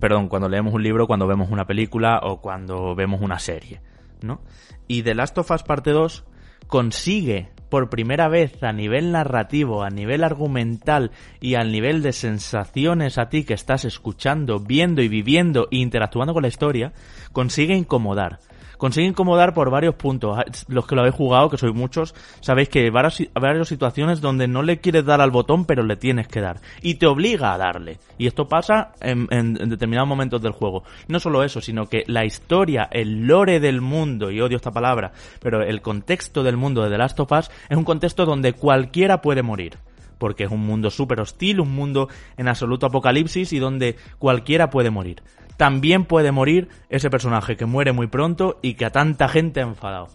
perdón, cuando leemos un libro, cuando vemos una película o cuando vemos una serie, ¿no? Y The Last of Us Parte 2 consigue por primera vez a nivel narrativo, a nivel argumental y al nivel de sensaciones a ti que estás escuchando, viendo y viviendo e interactuando con la historia, consigue incomodar consigue incomodar por varios puntos. Ah, los que lo habéis jugado, que sois muchos, sabéis que hay varias, situaciones donde no le quieres dar al botón, pero le tienes que dar. Y te obliga a darle. Y esto pasa en, en, determinados momentos del juego. No solo eso, sino que la historia, el lore del mundo, y odio esta palabra, pero el contexto del mundo de The Last of Us es un contexto donde cualquiera puede morir porque es un mundo súper hostil, un mundo en absoluto apocalipsis y donde cualquiera puede morir también puede morir ese personaje que muere muy pronto y que a tanta gente ha enfadado.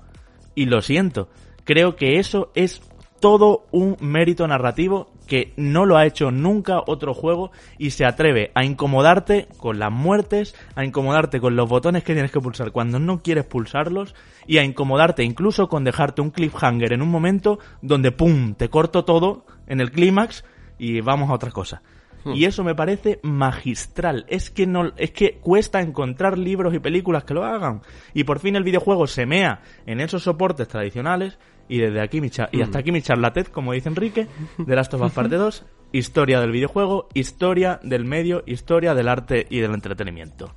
Y lo siento, creo que eso es todo un mérito narrativo que no lo ha hecho nunca otro juego y se atreve a incomodarte con las muertes, a incomodarte con los botones que tienes que pulsar cuando no quieres pulsarlos y a incomodarte incluso con dejarte un cliffhanger en un momento donde ¡pum! te corto todo en el clímax y vamos a otra cosa. Hmm. Y eso me parece magistral. Es que no, es que cuesta encontrar libros y películas que lo hagan. Y por fin el videojuego se mea en esos soportes tradicionales. Y desde aquí mi y hasta hmm. aquí mi charlatez, como dice Enrique, de Last of Us Parte 2, historia del videojuego, historia del medio, historia del arte y del entretenimiento.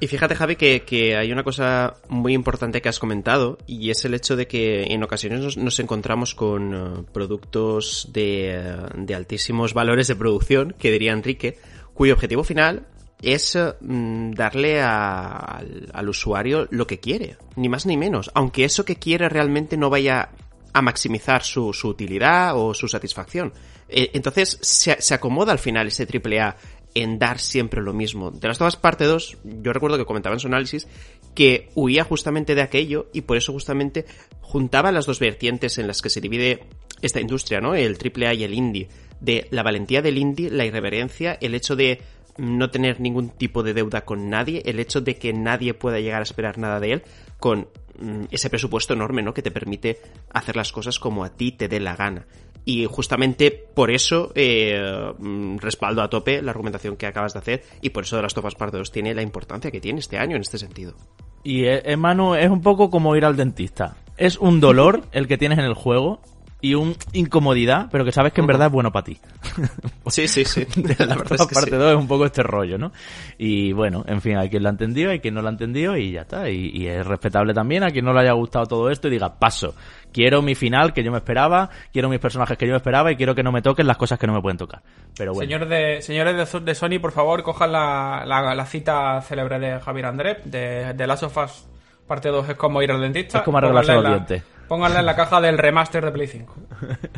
Y fíjate, Javi, que, hay una cosa muy importante que has comentado y es el hecho de que en ocasiones nos, encontramos con eh, productos de, de, altísimos valores de producción, que diría Enrique, cuyo objetivo final es mm, darle al, al usuario lo que quiere, ni más ni menos, aunque eso que quiere realmente no vaya a maximizar su utilidad o su satisfacción. Eh, entonces se, se, acomoda al final ese triple A en dar siempre lo mismo. De las todas parte 2, yo recuerdo que comentaba en su análisis que huía justamente de aquello y por eso justamente juntaba las dos vertientes en las que se divide esta industria, ¿no? El AAA y el indie. De la valentía del indie, la irreverencia, el hecho de no tener ningún tipo de deuda con nadie, el hecho de que nadie pueda llegar a esperar nada de él, con mm, ese presupuesto enorme, ¿no? Que te permite hacer las cosas como a ti te dé la gana. Y justamente por eso eh, mm, respaldo a tope la argumentación que acabas de hacer y por eso de las Tofas Part 2 tiene la importancia que tiene este año en este sentido. Y eh, es un poco como ir al dentista. Es un dolor el que tienes en el juego y un incomodidad, pero que sabes que en verdad es bueno para ti. Sí, sí, sí. la verdad es que parte 2 es un poco este rollo, ¿no? Y bueno, en fin, hay quien lo ha entendido, hay quien no lo ha entendido y ya está. Y, y, es respetable también a quien no le haya gustado todo esto y diga, paso. Quiero mi final que yo me esperaba, quiero mis personajes que yo me esperaba y quiero que no me toquen las cosas que no me pueden tocar. Pero bueno. Señor de, señores de, Sony, por favor, cojan la, la, cita célebre de Javier Andrés, de, de Last of Us parte 2 es como ir al dentista. Es como arreglarse los dientes. Pónganle en la caja del remaster de Play 5.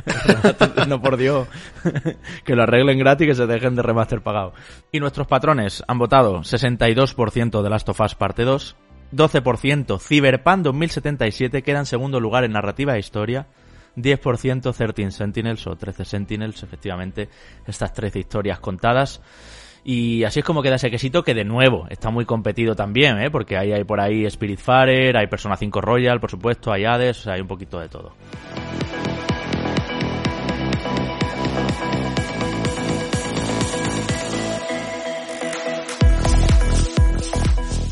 no, por Dios. que lo arreglen gratis y que se dejen de remaster pagado. Y nuestros patrones han votado 62% de Last of Us Parte 2, 12% Cyberpunk 2077 queda en segundo lugar en narrativa e historia, 10% 13 Sentinels o 13 Sentinels, efectivamente, estas 13 historias contadas. Y así es como queda ese quesito que de nuevo está muy competido también, ¿eh? porque ahí hay por ahí Spiritfarer, hay Persona 5 Royal, por supuesto, hay Hades, hay un poquito de todo.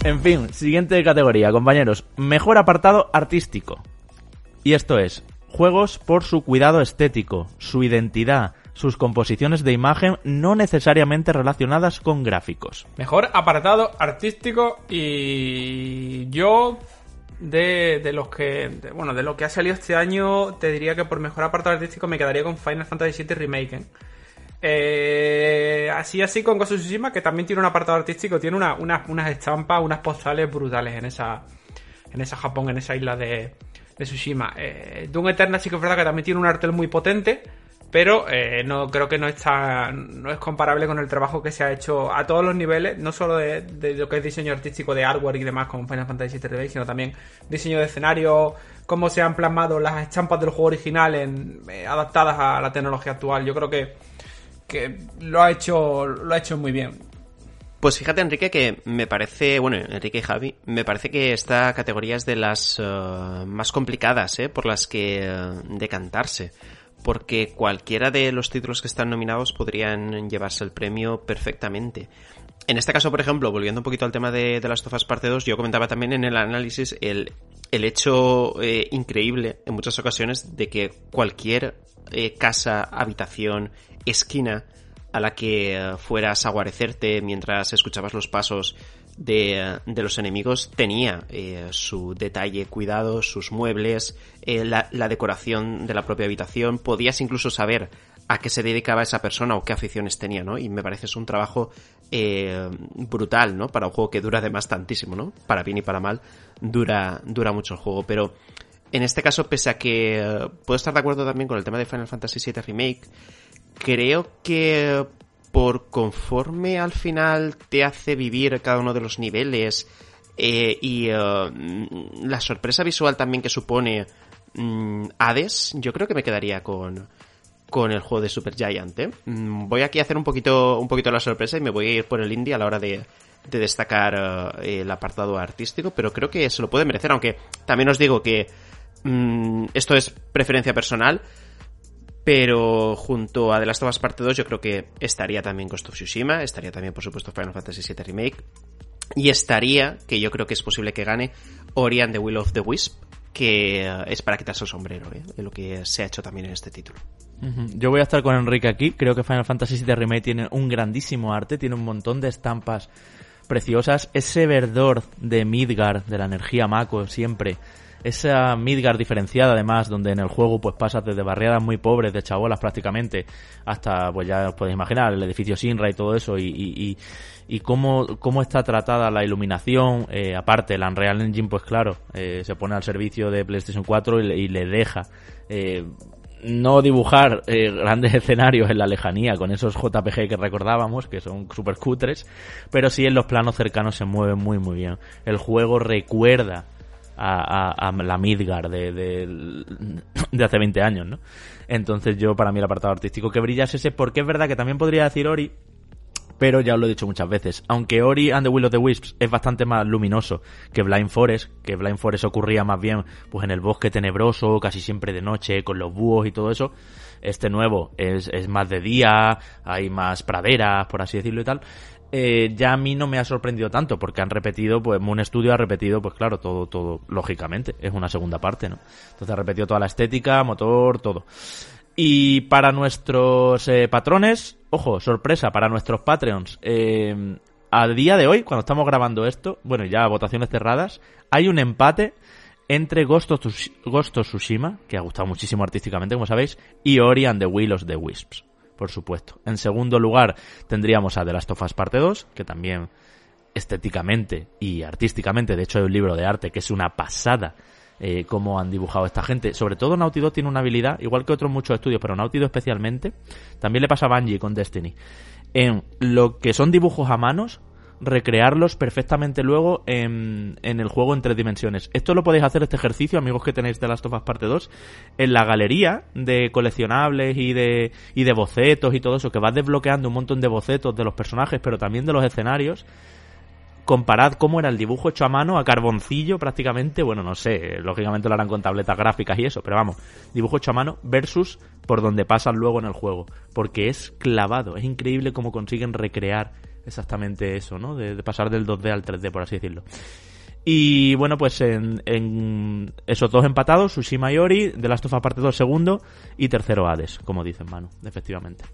En fin, siguiente categoría, compañeros. Mejor apartado artístico. Y esto es, juegos por su cuidado estético, su identidad, sus composiciones de imagen no necesariamente relacionadas con gráficos. Mejor apartado artístico y yo de, los que bueno de lo que ha salido este año te diría que por mejor apartado artístico me quedaría con Final Fantasy VII Remake. ¿eh? Así así con Ghost Tsushima que también tiene un apartado artístico tiene unas estampas unas postales brutales en esa en esa Japón en esa isla de, de Tsushima eh, Doom Eternal sí que es verdad que también tiene un arte muy potente pero eh, no creo que no está no es comparable con el trabajo que se ha hecho a todos los niveles no solo de, lo que es diseño artístico de hardware y demás como Final Fantasy VII Remake sino también diseño de escenario cómo se han plasmado las estampas del juego original en, eh, adaptadas a la tecnología actual yo creo que que lo ha hecho lo ha hecho muy bien pues fíjate, Enrique, que me parece, bueno, Enrique y Javi, me parece que esta categoría es de las eh, más complicadas, ¿eh? Por las que decantarse porque cualquiera de los títulos que están nominados podrían llevarse el premio perfectamente. En este caso, por ejemplo, volviendo un poquito al tema de, las tofas parte 2, yo comentaba también en el análisis el, el hecho eh, increíble en muchas ocasiones de que cualquier eh, casa, habitación, esquina a la que eh, fueras a guarecerte mientras escuchabas los pasos de, de los enemigos tenía eh, su detalle cuidado, sus muebles, eh, la, la, decoración de la propia habitación. Podías incluso saber a qué se dedicaba esa persona o qué aficiones tenía, ¿no? Y me parece es un trabajo eh, brutal, ¿no? Para un juego que dura además tantísimo, ¿no? Para bien y para mal, dura, dura mucho el juego. Pero en este caso, pese a que puedo estar de acuerdo también con el tema de Final Fantasy VII Remake, creo que por conforme al final te hace vivir cada uno de los niveles eh, y eh, la sorpresa visual también que supone mm, Hades, yo creo que me quedaría con, con el juego de Super Giant. ¿eh? Mm, voy aquí a hacer un poquito, un poquito la sorpresa y me voy a ir por el indie a la hora de, de destacar el apartado artístico, pero creo que se lo puede merecer, aunque también os digo que mm, esto es preferencia personal. Pero junto a The Last of Us Parte 2 yo creo que estaría también Ghost of Tsushima, estaría también por supuesto Final Fantasy VII Remake y estaría, que yo creo que es posible que gane, Ori and the Will of the Wisp, que eh, es para quitarse el sombrero, ¿eh? lo que se ha hecho también en este título. Yo voy a estar con Enrique aquí, creo que Final Fantasy VII Remake tiene un grandísimo arte, tiene un montón de estampas preciosas, ese verdor de Midgar, de la energía Mako siempre, esa Midgar diferenciada además, donde en el juego pues pasas desde barriadas muy pobres de chabolas prácticamente hasta, pues ya os podéis imaginar, el edificio Sinra y todo eso y, y, cómo, cómo está tratada la iluminación, eh, aparte el Unreal Engine pues claro, eh, se pone al servicio de PlayStation 4 y, le deja eh, no dibujar grandes escenarios en la lejanía con esos JPG que recordábamos, que son super cutres, pero sí en los planos cercanos se mueve muy muy bien. El juego recuerda a, la Midgar de, de, de, hace 20 años, ¿no? Entonces yo para mí el apartado artístico que brilla es ese, porque es verdad que también podría decir Ori, pero ya os lo he dicho muchas veces. Aunque Ori and the Will of the Wisps es bastante más luminoso que Blind Forest, que Blind Forest ocurría más bien pues en el bosque tenebroso, casi siempre de noche, con los búhos y todo eso. Este nuevo es, es más de día, hay más praderas, por así decirlo y tal. Eh, ya a mí no me ha sorprendido tanto, porque han repetido, pues Moon Studio ha repetido, pues claro, todo, todo, lógicamente, es una segunda parte, ¿no? Entonces ha repetido toda la estética, motor, todo. Y para nuestros eh, patrones, ojo, sorpresa, para nuestros Patreons, eh, a día de hoy, cuando estamos grabando esto, bueno, ya votaciones cerradas, hay un empate entre Ghost of, Tsushima, que ha gustado muchísimo artísticamente, como sabéis, y Ori and the Will of the Wisps, por supuesto. En segundo lugar, tendríamos a The Last of Us Parte 2, que también estéticamente y artísticamente, de hecho hay un libro de arte que es una pasada eh, cómo han dibujado esta gente. Sobre todo Naughty Dog tiene una habilidad, igual que otros muchos estudios, pero Naughty Dog especialmente, también le pasa a Bungie con Destiny. En lo que son dibujos a manos, recrearlos perfectamente luego en, el juego en tres dimensiones. Esto lo podéis hacer, este ejercicio, amigos que tenéis de Last of Us Parte 2, en la galería de coleccionables y de, y de bocetos y todo eso, que vas desbloqueando un montón de bocetos de los personajes, pero también de los escenarios comparad cómo era el dibujo hecho a mano, a carboncillo prácticamente, bueno, no sé, lógicamente lo harán con tabletas gráficas y eso, pero vamos, dibujo hecho a mano versus por donde pasan luego en el juego, porque es clavado, es increíble cómo consiguen recrear exactamente eso, ¿no? De, pasar del 2D al 3D, por así decirlo. Y bueno, pues en, en esos dos empatados, Tsushima y Ori, The Last of Us Parte 2 segundo y tercero Hades, como dicen, mano, efectivamente.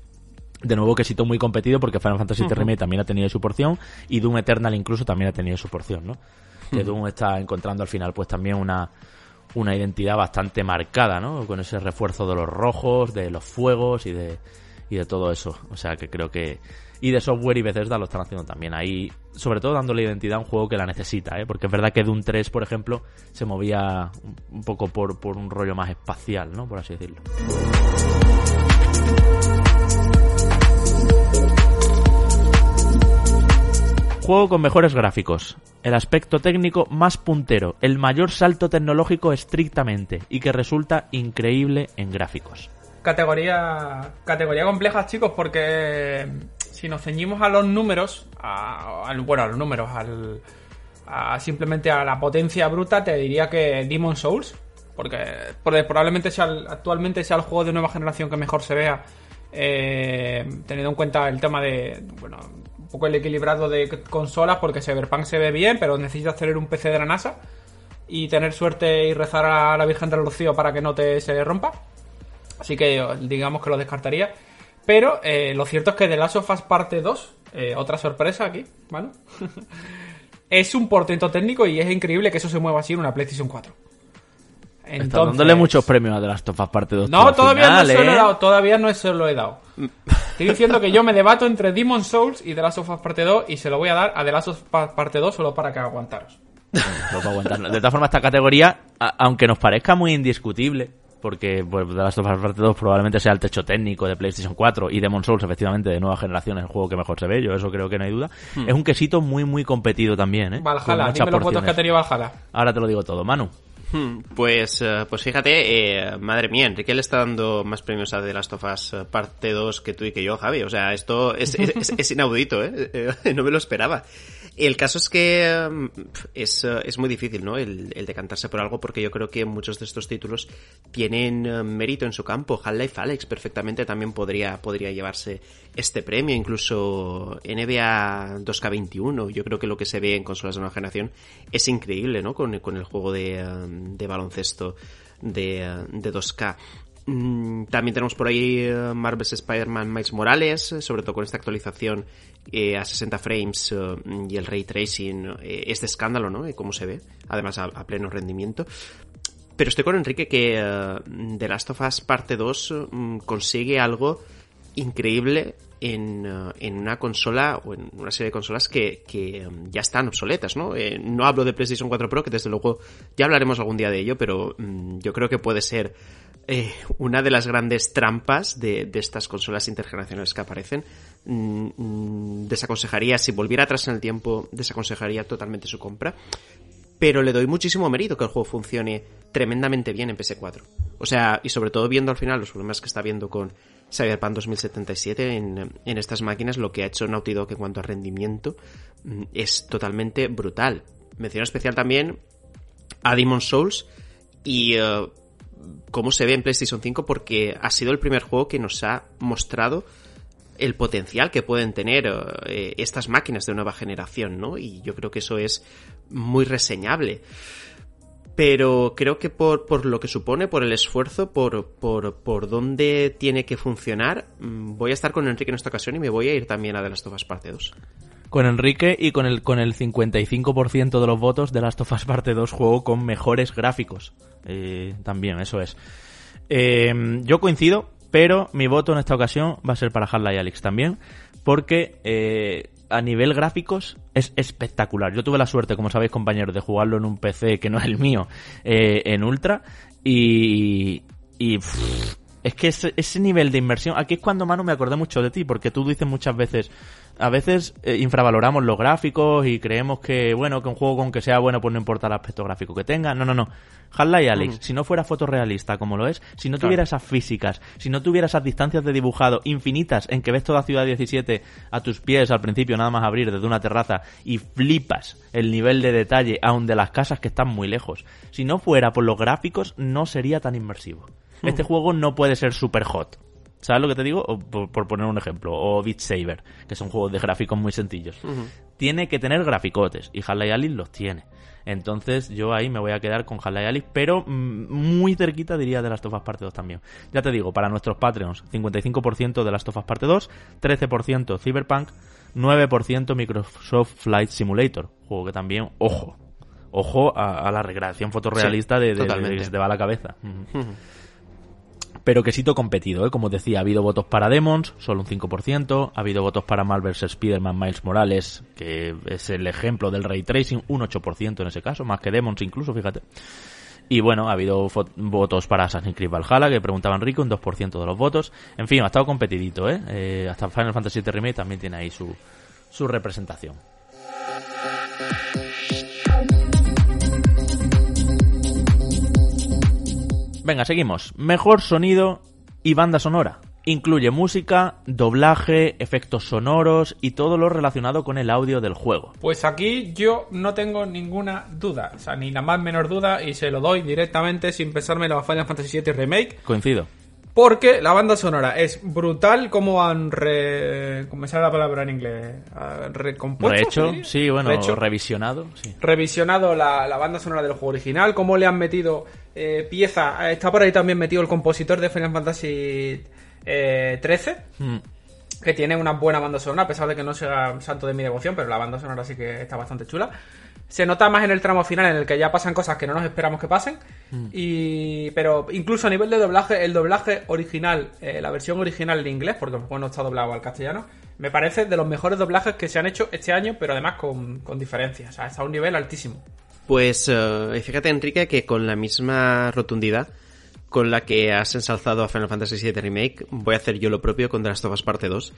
De nuevo, quesito muy competido porque Final Fantasy uh Remake también ha tenido su porción y Doom Eternal incluso también ha tenido su porción, ¿no? Que Doom está encontrando al final pues también una, una identidad bastante marcada, ¿no? Con ese refuerzo de los rojos, de los fuegos y de, y de todo eso. O sea que creo que... Y de software y Bethesda lo están haciendo también. Ahí, sobre todo dándole identidad a un juego que la necesita, ¿eh? Porque es verdad que Doom 3, por ejemplo, se movía un poco por, por un rollo más espacial, ¿no? Por así decirlo. Juego con mejores gráficos, el aspecto técnico más puntero, el mayor salto tecnológico estrictamente y que resulta increíble en gráficos. Categoría, categoría compleja, chicos, porque si nos ceñimos a los números, bueno, a los números, al, simplemente a la potencia bruta, te diría que Demon Souls, porque, probablemente sea actualmente sea el juego de nueva generación que mejor se vea, eh, teniendo en cuenta el tema de, bueno, un poco el equilibrado de consolas, porque Cyberpunk se ve bien, pero necesitas tener un PC de la NASA y tener suerte y rezar a la Virgen del Rocío para que no te se rompa. Así que digamos que lo descartaría. Pero eh, lo cierto es que The Last of Us Parte 2, eh, otra sorpresa aquí, ¿vale? es un portento técnico y es increíble que eso se mueva así en una PlayStation 4. Entonces... Está dándole muchos premios a The Last of Us Parte 2. No, todavía no, se lo he ¿eh? dado, todavía no se lo he dado. Estoy diciendo que yo me debato entre Demon Souls y The Last of Us Parte 2 y se lo voy a dar a The Last of Us Parte 2 solo para que aguantaros. De todas formas, esta categoría, aunque nos parezca muy indiscutible, porque pues, The Last of Us Parte 2 probablemente sea el techo técnico de PlayStation 4 y Demon Souls, efectivamente, de nueva generación es el juego que mejor se ve, yo eso creo que no hay duda. Hmm. Es un quesito muy, muy competido también, ¿eh? Valhalla, dime los votos que ha tenido Valhalla. Ahora te lo digo todo, Manu. Hmm, pues, eh, pues fíjate, eh, madre mía, Enrique le está dando más premios a The Last of Us eh, parte 2 que tú y que yo, Javi. O sea, esto es, es inaudito, ¿eh? no me lo esperaba. El caso es que mm, es, eh, es muy difícil, ¿no? El, decantarse por algo porque yo creo que muchos de estos títulos tienen eh, mérito en su campo. Half-Life Alex perfectamente también podría, podría llevarse este premio, incluso NBA 2K21. Yo creo que lo que se ve en consolas de nueva generación es increíble, ¿no? Con, con el juego de, eh, de baloncesto de, de 2K. Mm, también tenemos por ahí eh, Marvel's Spider-Man Miles Morales, eh, sobre todo con esta actualización eh, a 60 frames y el ray tracing. es de escándalo, ¿no? Cómo se ve, además a, pleno rendimiento. Pero estoy con Enrique que The Last of Us Parte 2 mm, consigue algo increíble en, en, una consola o en una serie de consolas que, que ya están obsoletas, ¿no? no hablo de PlayStation 4 Pro, que desde luego ya hablaremos algún día de ello, pero mm, yo creo que puede ser eh, una de las grandes trampas de, estas consolas intergeneracionales que aparecen. Mm, mm, desaconsejaría, si volviera atrás en el tiempo, desaconsejaría totalmente su compra. Pero le doy muchísimo mérito que el juego funcione tremendamente bien en PS4. O sea, y sobre todo viendo al final los problemas que está viendo con Cyberpunk 2077 en, estas máquinas, lo que ha hecho Naughty Dog en cuanto a rendimiento mm, es totalmente brutal. Mención especial también a Demon Souls y eh, cómo se ve en PlayStation 5 porque ha sido el primer juego que nos ha mostrado el potencial que pueden tener eh, estas máquinas de nueva generación, ¿no? Y yo creo que eso es muy reseñable. Pero creo que por, por lo que supone, por el esfuerzo, por, por, por dónde tiene que funcionar, mm, voy a estar con Enrique en esta ocasión y me voy a ir también a The Last of Us Parte 2 con Enrique y con el, con el 55% de los votos de Last of Us Parte 2 juego con mejores gráficos. Eh, también, eso es. Eh, yo coincido, pero mi voto en esta ocasión va a ser para Half-Life Alyx también, porque eh, a nivel gráficos es espectacular. Yo tuve la suerte, como sabéis compañeros, de jugarlo en un PC que no es el mío, en Ultra, y... y es que ese, ese, nivel de inmersión, aquí es cuando Manu me acordé mucho de ti, porque tú dices muchas veces, a veces eh, infravaloramos los gráficos y creemos que, bueno, que un juego con que sea bueno, pues no importa el aspecto gráfico que tenga. No, no, no. Half-Life Alex, si no fuera fotorrealista como lo es, si no tuviera esas físicas, si no tuviera esas distancias de dibujado infinitas en que ves toda Ciudad 17 a tus pies al principio nada más abrir desde una terraza y flipas el nivel de detalle aún de las casas que están muy lejos. Si no fuera por los gráficos, no sería tan inmersivo. Este juego no puede ser super hot. ¿Sabes lo que te digo? por, poner un ejemplo. O Beat Saber, que son juegos de gráficos muy sencillos. Tiene que tener graficotes. Y Half-Life Alyx los tiene. Entonces yo ahí me voy a quedar con Half-Life Alyx, pero mm, muy cerquita diría de Last of Us Parte 2 también. Ya te digo, para nuestros Patreons, 55% de Last of Us Parte 2, 13% Cyberpunk, 9% Microsoft Flight Simulator. Juego que también, ojo, ojo a, la recreación fotorrealista de, de, que se te va la cabeza pero quesito competido, ¿eh? como decía, ha habido votos para Demons, solo un 5%, ha habido votos para Marvel Spider-Man Miles Morales, que es el ejemplo del ray tracing, un 8% en ese caso, más que Demons incluso, fíjate. Y bueno, ha habido votos para Assassin's Creed Valhalla, que preguntaban Rico, un 2% de los votos. En fin, ha estado competidito, ¿eh? ¿eh? Hasta Final Fantasy VII Remake también tiene ahí su, su representación. Venga, seguimos. Mejor sonido y banda sonora. Incluye música, doblaje, efectos sonoros y todo lo relacionado con el audio del juego. Pues aquí yo no tengo ninguna duda, o sea, ni la más menor duda y se lo doy directamente sin pensarme a Final Fantasy VII Remake. Coincido. Porque la banda sonora es brutal como han re... ¿Cómo sale la palabra en inglés? ¿Recompuesto? Rehecho, sí, bueno, revisionado. Sí. Revisionado la, la, banda sonora del juego original, cómo le han metido eh, pieza. Está por ahí también metido el compositor de Final Fantasy eh, 13. Hmm. Que tiene una buena banda sonora, a pesar de que no sea santo de mi devoción, pero la banda sonora sí que está bastante chula. Se nota más en el tramo final en el que ya pasan cosas que no nos esperamos que pasen. Hmm. Y, pero incluso a nivel de doblaje, el doblaje original, eh, la versión original en inglés, porque el no está doblado al castellano, me parece de los mejores doblajes que se han hecho este año, pero además con, con diferencia. O sea, está a un nivel altísimo. Pues uh, fíjate, Enrique, que con la misma rotundidad con la que has ensalzado a Final Fantasy VII Remake, voy a hacer yo lo propio con The Last of Us Parte 2,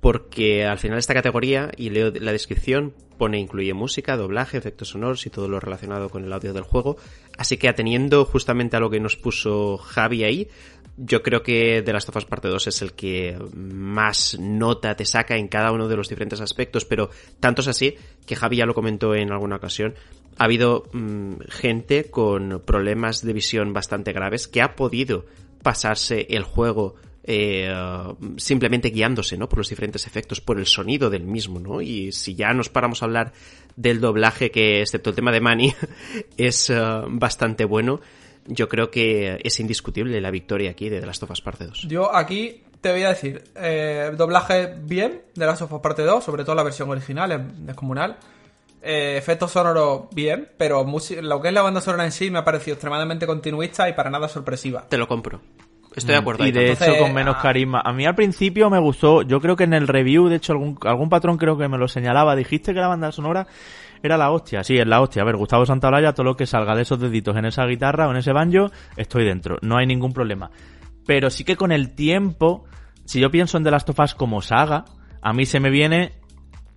porque al final esta categoría, y leo la descripción, pone incluye música, doblaje, efectos sonoros y todo lo relacionado con el audio del juego, así que ateniendo justamente a lo que nos puso Javi ahí, yo creo que The Last of Us Parte 2 es el que más nota te saca en cada uno de los diferentes aspectos, pero tanto es así que Javi ya lo comentó en alguna ocasión. Ha habido mm, gente con problemas de visión bastante graves que ha podido pasarse el juego eh, simplemente guiándose, ¿no? Por los diferentes efectos, por el sonido del mismo, ¿no? Y si ya nos paramos a hablar del doblaje, que excepto el tema de Manny es eh, bastante bueno, yo creo que es indiscutible la victoria aquí de The Last of Us Parte 2. Yo aquí te voy a decir, eh, doblaje bien de The Last of Us Parte 2, sobre todo la versión original, es descomunal. Eh, efectos sonoros bien, pero lo que es la banda sonora en sí me ha parecido extremadamente continuista y para nada sorpresiva. Te lo compro. Estoy de acuerdo. Y de Entonces, hecho con menos ah. carisma. A mí al principio me gustó, yo creo que en el review, de hecho algún, algún patrón creo que me lo señalaba, dijiste que la banda sonora era la hostia. Sí, es la hostia. A ver, Gustavo Santaolalla, todo lo que salga de esos deditos en esa guitarra o en ese banjo, estoy dentro. No hay ningún problema. Pero sí que con el tiempo, si yo pienso en The Last of Us como saga, a mí se me viene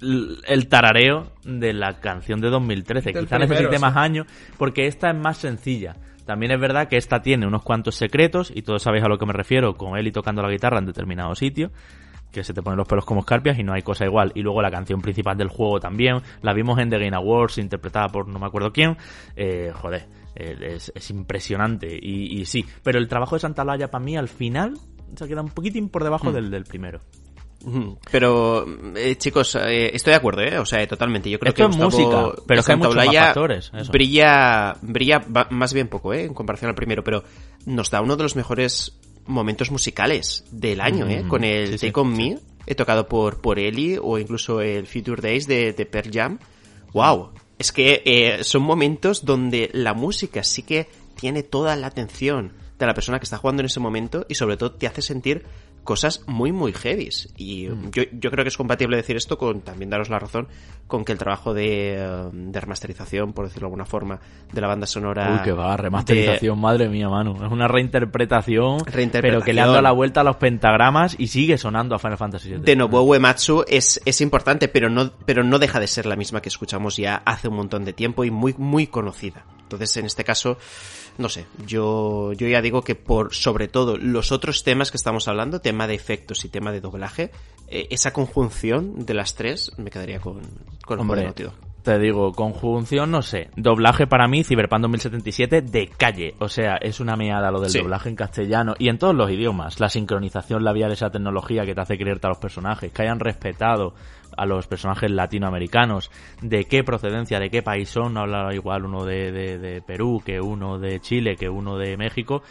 el tarareo de la canción de 2013. Del Quizá primero, necesite sí. más años, porque esta es más sencilla. También es verdad que esta tiene unos cuantos secretos, y todos sabéis a lo que me refiero, con Eli tocando la guitarra en determinado sitio, que se te ponen los pelos como escarpias y no hay cosa igual. Y luego la canción principal del juego también, la vimos en The Game Awards, interpretada por no me acuerdo quién. Eh, joder, eh, es, es impresionante. Y, y sí, pero el trabajo de Santalaya para mí al final se queda un poquitín por debajo Hmm. del, del primero. Pero, eh, chicos, eh, estoy de acuerdo, ¿eh? O sea, totalmente. Yo creo Esto que es Gustavo música, pero es que hay muchos más Santaolalla factores, eso. Brilla, brilla más bien poco, ¿eh? En comparación al primero, pero nos da uno de los mejores momentos musicales del año, ¿eh? Mm, Con el sí, sí, Take On Me, he tocado por, por Ellie, o incluso el Future Days de, de Pearl Jam. ¡Wow! Es que eh, son momentos donde la música sí que tiene toda la atención de la persona que está jugando en ese momento y sobre todo te hace sentir cosas muy muy heavies y Mm. yo, yo creo que es compatible decir esto con también daros la razón con que el trabajo de, eh, de remasterización por decirlo de alguna forma de la banda sonora Uy, que va, remasterización, madre mía, Manu. Es una reinterpretación, Reinterpretación. pero que le ha dado la vuelta a los pentagramas y sigue sonando a Final Fantasy VII. de Nobuo Uematsu es, es importante, pero no, pero no deja de ser la misma que escuchamos ya hace un montón de tiempo y muy, muy conocida. Entonces, en este caso, no sé, yo, yo ya digo que por, sobre todo, los otros temas que estamos hablando, tema de efectos y tema de doblaje, eh, esa conjunción de las tres, me quedaría con, con el Hombre, Dog. te digo, conjunción, no sé. Doblaje para mí, Cyberpunk 2077, de calle. O sea, es una meada lo del Sí. doblaje en castellano y en todos los idiomas. La sincronización labial, esa tecnología que te hace creerte a los personajes, que hayan respetado a los personajes latinoamericanos, de qué procedencia, de qué país son, no habla igual uno de, de- de Perú que uno de Chile, que uno de México.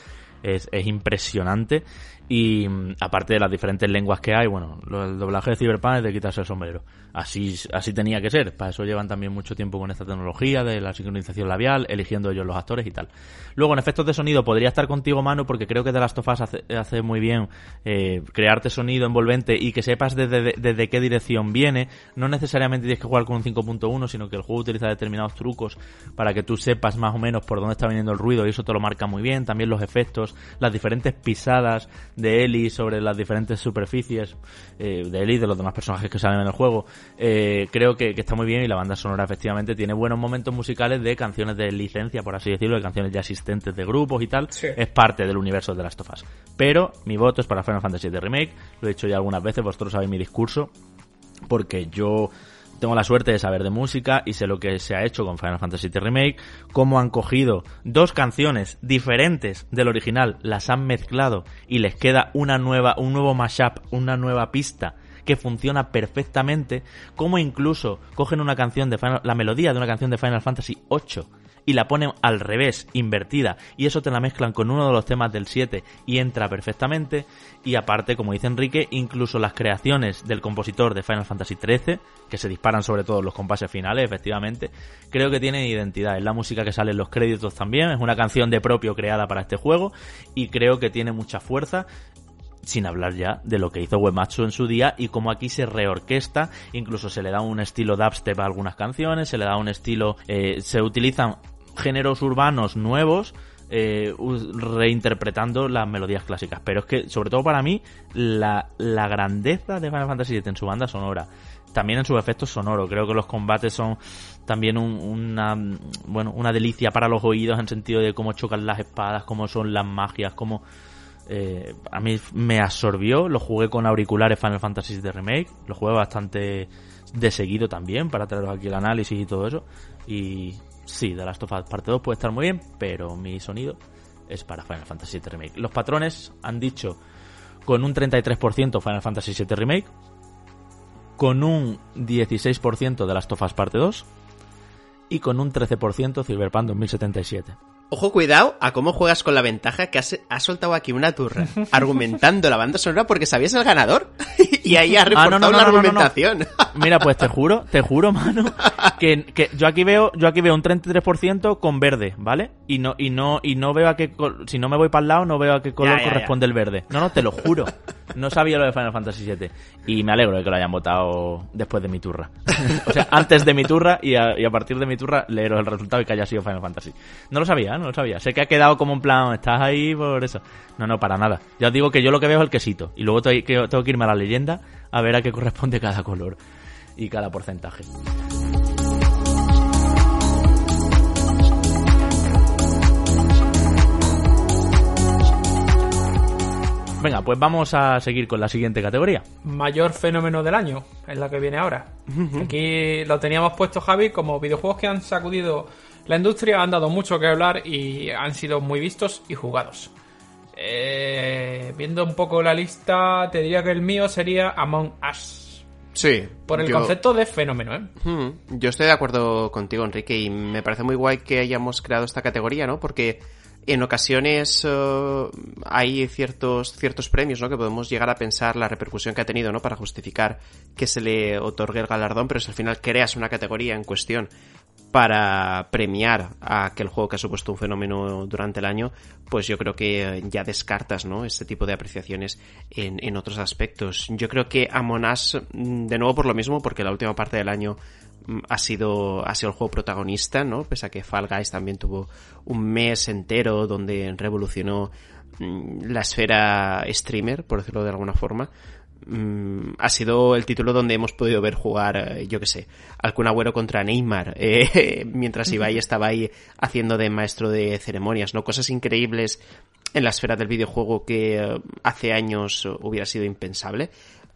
Es, es impresionante y mm, aparte de las diferentes lenguas que hay, bueno, del doblaje de Cyberpunk es de quitarse el sombrero. Así, así tenía que ser. Para eso llevan también mucho tiempo con esta tecnología de la sincronización labial, eligiendo ellos los actores y tal. Luego, en efectos de sonido, podría estar contigo, Manu, porque creo que The Last of Us hace, hace muy bien eh, crearte sonido envolvente y que sepas desde, desde qué dirección viene. No necesariamente tienes que jugar con un 5.1, sino que el juego utiliza determinados trucos para que tú sepas más o menos por dónde está viniendo el ruido y eso te lo marca muy bien. También los efectos, las diferentes pisadas de Ellie sobre las diferentes superficies eh, de Ellie y de los demás personajes que salen en el juego. Eh, creo que, que está muy bien y la banda sonora efectivamente tiene buenos momentos musicales de canciones de licencia, por así decirlo, de canciones ya existentes de grupos y tal. Sí. Es parte del universo de las tofas. Pero mi voto es para Final Fantasy VII Remake. Lo he dicho ya algunas veces, vosotros sabéis mi discurso. Porque yo tengo la suerte de saber de música y sé lo que se ha hecho con Final Fantasy VII Remake, cómo han cogido dos canciones diferentes del original, las han mezclado y les queda una nueva, un nuevo mashup, una nueva pista que funciona perfectamente, como incluso cogen una canción de Final- la melodía de una canción de Final Fantasy VIII y la ponen al revés, invertida, y eso te la mezclan con uno de los temas del 7 y entra perfectamente. Y aparte, como dice Enrique, incluso las creaciones del compositor de Final Fantasy XIII, que se disparan sobre todo los compases finales, efectivamente, creo que tienen identidad. Es la música que sale en los créditos también, es una canción de propio creada para este juego, y creo que tiene mucha fuerza sin hablar ya de lo que hizo Uematsu en su día y cómo aquí se reorquesta, incluso se le da un estilo dubstep a algunas canciones, se le da un estilo, eh, se utilizan géneros urbanos nuevos eh, reinterpretando las melodías clásicas. Pero es que, sobre todo para mí, la, la grandeza de Final Fantasy VII en su banda sonora, también en sus efectos sonoros, creo que los combates son también un- una, bueno, una delicia para los oídos en sentido de cómo chocan las espadas, cómo son las magias, cómo eh, a mí me absorbió, lo jugué con auriculares Final Fantasy de Remake, lo jugué bastante de seguido también para traeros aquí el análisis y todo eso. Y sí, The Last of Us parte 2 puede estar muy bien, pero mi sonido es para Final Fantasy VII Remake. Los patrones han dicho con un 33% Final Fantasy VII Remake, con un 16% de Last of Us parte 2 y con un 13% Cyberpunk 2077. Ojo, cuidado a cómo juegas con la ventaja que has, has soltado aquí una turra argumentando la banda sonora porque sabías el ganador. y ahí ha Ah, reforzado no, no, la argumentación. Mira, pues te juro, te juro, mano, que, que yo aquí veo, yo aquí veo un 33% con verde, ¿vale? Y no, y no, y no veo a qué, si no me voy para el lado, no veo a qué color Ya, ya, corresponde el verde. No, no, te lo juro. No sabía lo de Final Fantasy VII. Y me alegro de que lo hayan votado después de mi turra. o sea, antes de mi turra y a, y a partir de mi turra leeros el resultado y que haya sido Final Fantasy. No lo sabía, no lo sabía. Sé que ha quedado como en plan, estás ahí por eso. No, no, para nada. Ya os digo que yo lo que veo es el quesito. Y luego tengo que irme a la leyenda a ver a qué corresponde cada color y cada porcentaje. Venga, pues vamos a seguir con la siguiente categoría. Mayor fenómeno del año, es la que viene ahora. Aquí lo teníamos puesto, Javi, como videojuegos que han sacudido la industria, han dado mucho que hablar y han sido muy vistos y jugados. Eh, viendo un poco la lista, te diría que el mío sería Among Us. Sí. Por el yo- concepto de fenómeno, ¿eh? Hmm, Yo estoy de acuerdo contigo, Enrique, y me parece muy guay que hayamos creado esta categoría, ¿no? Porque en ocasiones eh, hay ciertos, ciertos premios, ¿no? Que podemos llegar a pensar la repercusión que ha tenido, ¿no? Para justificar que se le otorgue el galardón, pero si al final creas una categoría en cuestión para premiar a aquel juego que ha supuesto un fenómeno durante el año, pues yo creo que eh, ya descartas, ¿no? Este tipo de apreciaciones en, en otros aspectos. Yo creo que Among Us, mm, de nuevo por lo mismo, porque la última parte del año ha sido, ha sido el juego protagonista, ¿no? Pese a que Fall Guys también tuvo un mes entero donde revolucionó mm, la esfera streamer, por decirlo de alguna forma. Mm, ha sido el título donde hemos podido ver jugar, eh, yo que sé, al Kun Agüero contra Neymar, eh, mientras Ibai estaba ahí haciendo de maestro de ceremonias, ¿no? Cosas increíbles en la esfera del videojuego que eh, hace años hubiera sido impensable.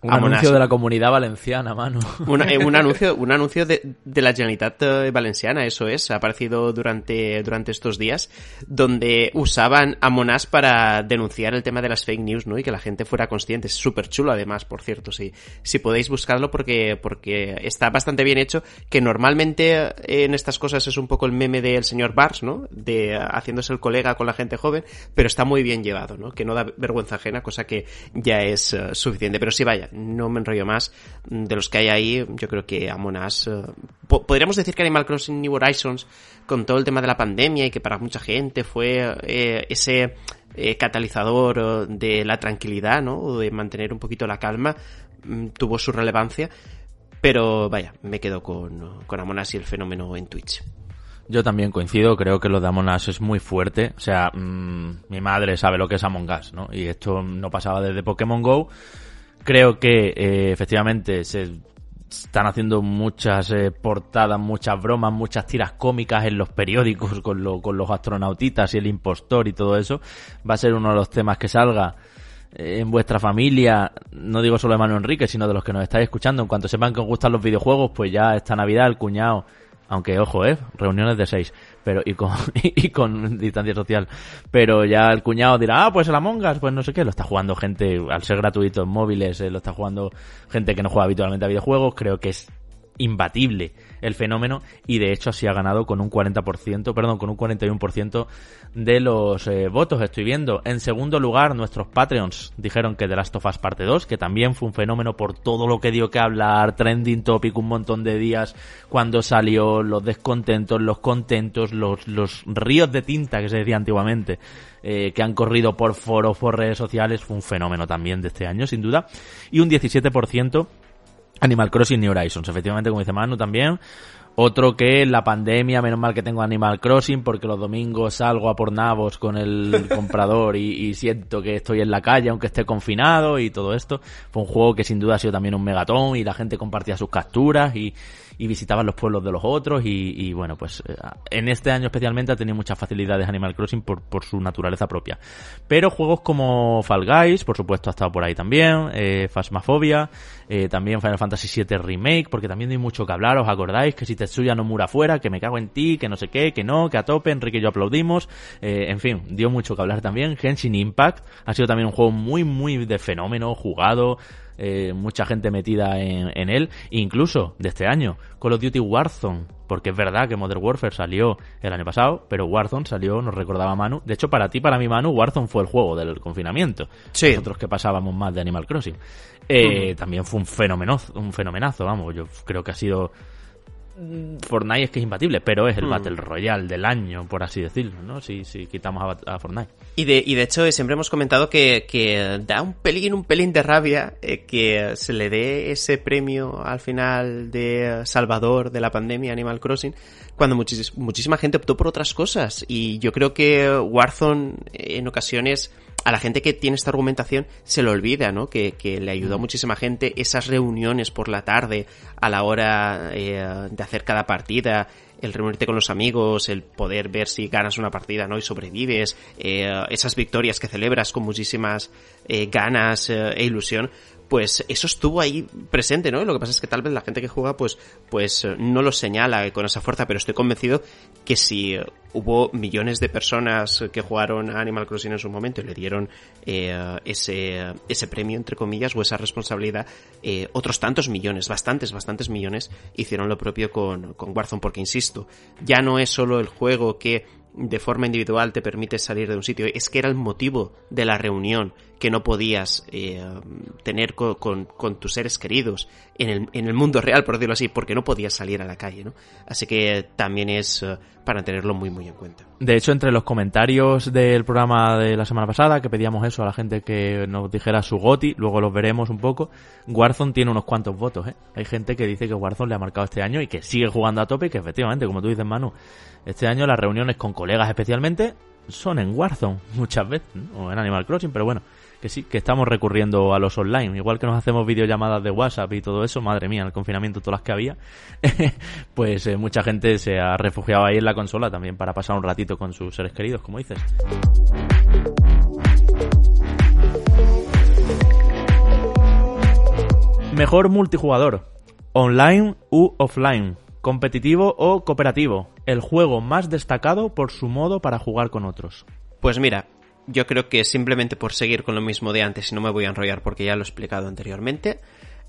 Un Among anuncio de la comunidad valenciana, mano. un, eh, un anuncio, un anuncio de, de la Generalitat eh, Valenciana, eso es, ha aparecido durante, durante estos días, donde usaban a Monás para denunciar el tema de las fake news, ¿no? Y que la gente fuera consciente. Es súper chulo además, por cierto, si, si podéis buscarlo porque, porque está bastante bien hecho, que normalmente eh, en estas cosas es un poco el meme del señor Bars, ¿no? De haciéndose el colega con la gente joven, pero está muy bien llevado, ¿no? Que no da vergüenza ajena, cosa que ya es suficiente. Pero sí, vaya, no me enrollo más. De los que hay ahí, yo creo que Among eh, po- podríamos decir que Animal Crossing New Horizons, con todo el tema de la pandemia y que para mucha gente fue eh, ese eh, catalizador de la tranquilidad, ¿no? O de mantener un poquito la calma, mm, tuvo su relevancia. Pero vaya, me quedo con, con y el fenómeno en Twitch. Yo también coincido, creo que lo de Among es muy fuerte. O sea, mm, mi madre sabe lo que es Among Us, ¿no? Y esto no pasaba desde Pokémon Go. Creo que eh, efectivamente se están haciendo muchas eh, portadas, muchas bromas, muchas tiras cómicas en los periódicos con, lo- con los astronautitas y el impostor y todo eso. Va a ser uno de los temas que salga eh, en vuestra familia, no digo solo de Manuel Enrique, sino de los que nos estáis escuchando. En cuanto sepan que os gustan los videojuegos, pues ya esta Navidad el cuñado, aunque ojo, eh, reuniones de seis, pero y con, y con distancia social, pero ya el cuñado dirá, ah, pues el Among Us, pues no sé qué, lo está jugando gente, al ser gratuito en móviles, eh, lo está jugando gente que no juega habitualmente a videojuegos, creo que es imbatible el fenómeno y de hecho así ha ganado con un 40%, perdón, con un 41% de los eh, votos. Estoy viendo. En segundo lugar, nuestros Patreons dijeron que The Last of Us Parte 2, que también fue un fenómeno por todo lo que dio que hablar, trending topic un montón de días cuando salió, los descontentos, los contentos, los, los ríos de tinta que se decía antiguamente, eh, que han corrido por foros, por redes sociales, fue un fenómeno también de este año, sin duda. Y un 17% Animal Crossing New Horizons, efectivamente, como dice Manu también. Otro que en la pandemia, menos mal que tengo Animal Crossing, porque los domingos salgo a por nabos con el comprador y, y siento que estoy en la calle, aunque esté confinado y todo esto. Fue un juego que sin duda ha sido también un megatón y la gente compartía sus capturas y, y visitaban los pueblos de los otros y, y bueno, pues eh, en este año especialmente ha tenido muchas facilidades Animal Crossing por, por su naturaleza propia. Pero juegos como Fall Guys, por supuesto, ha estado por ahí también, eh, Phasmophobia, eh, también Final Fantasy VII Remake, porque también hay mucho que hablar, ¿os acordáis? Que si te Tetsuya Nomura fuera, que me cago en ti, que no sé qué, que no, que a tope, Enrique y yo aplaudimos. Eh, en fin, dio mucho que hablar también. Genshin Impact ha sido también un juego muy, muy de fenómeno, jugado, eh, mucha gente metida en, en, él, incluso de este año, Call of Duty Warzone, porque es verdad que Modern Warfare salió el año pasado, pero Warzone salió, nos recordaba Manu, de hecho para ti, para mí Manu, Warzone fue el juego del confinamiento, sí. nosotros que pasábamos más de Animal Crossing, eh, también fue un fenomenazo, un fenomenazo, vamos, yo creo que ha sido Fortnite es que es imbatible, pero es el mm. Battle Royale del año, por así decirlo, ¿no? Si, si quitamos a, a, Fortnite. Y de, y de hecho, siempre hemos comentado que, que da un pelín, un pelín de rabia eh, que se le dé ese premio al final de Salvador de la pandemia Animal Crossing, cuando muchis, muchísima gente optó por otras cosas. Y yo creo que Warzone en ocasiones a la gente que tiene esta argumentación se le olvida, ¿no? Que, que le ayudó a muchísima gente esas reuniones por la tarde a la hora eh, de hacer cada partida, el reunirte con los amigos, el poder ver si ganas una partida, ¿no? Y sobrevives, eh, esas victorias que celebras con muchísimas eh, ganas eh, e ilusión, pues eso estuvo ahí presente, ¿no? Lo que pasa es que tal vez la gente que juega, pues, pues no lo señala con esa fuerza, pero estoy convencido que si hubo millones de personas que jugaron a Animal Crossing en su momento y le dieron eh, ese, ese premio, entre comillas, o esa responsabilidad, eh, otros tantos millones, bastantes, bastantes millones, hicieron lo propio con, con Warzone, porque insisto, ya no es solo el juego que de forma individual te permite salir de un sitio, es que era el motivo de la reunión que no podías eh, tener con, con, tus seres queridos en el, en el mundo real, por decirlo así, porque no podías salir a la calle, ¿no? Así que también es uh, para tenerlo muy, muy en cuenta. De hecho, entre los comentarios del programa de la semana pasada, que pedíamos eso a la gente que nos dijera su goti, luego los veremos un poco, Warzone tiene unos cuantos votos, ¿eh? Hay gente que dice que Warzone le ha marcado este año y que sigue jugando a tope que efectivamente, como tú dices, Manu, este año las reuniones con colegas especialmente son en Warzone muchas veces, ¿no? o en Animal Crossing, pero bueno, que sí, que estamos recurriendo a los online, igual que nos hacemos videollamadas de WhatsApp y todo eso, madre mía, el confinamiento todas las que había, pues eh, mucha gente se ha refugiado ahí en la consola también para pasar un ratito con sus seres queridos, como dices. Mejor multijugador, online u offline, competitivo o cooperativo, el juego más destacado por su modo para jugar con otros. Pues mira, yo creo que simplemente por seguir con lo mismo de antes, y no me voy a enrollar porque ya lo he explicado anteriormente,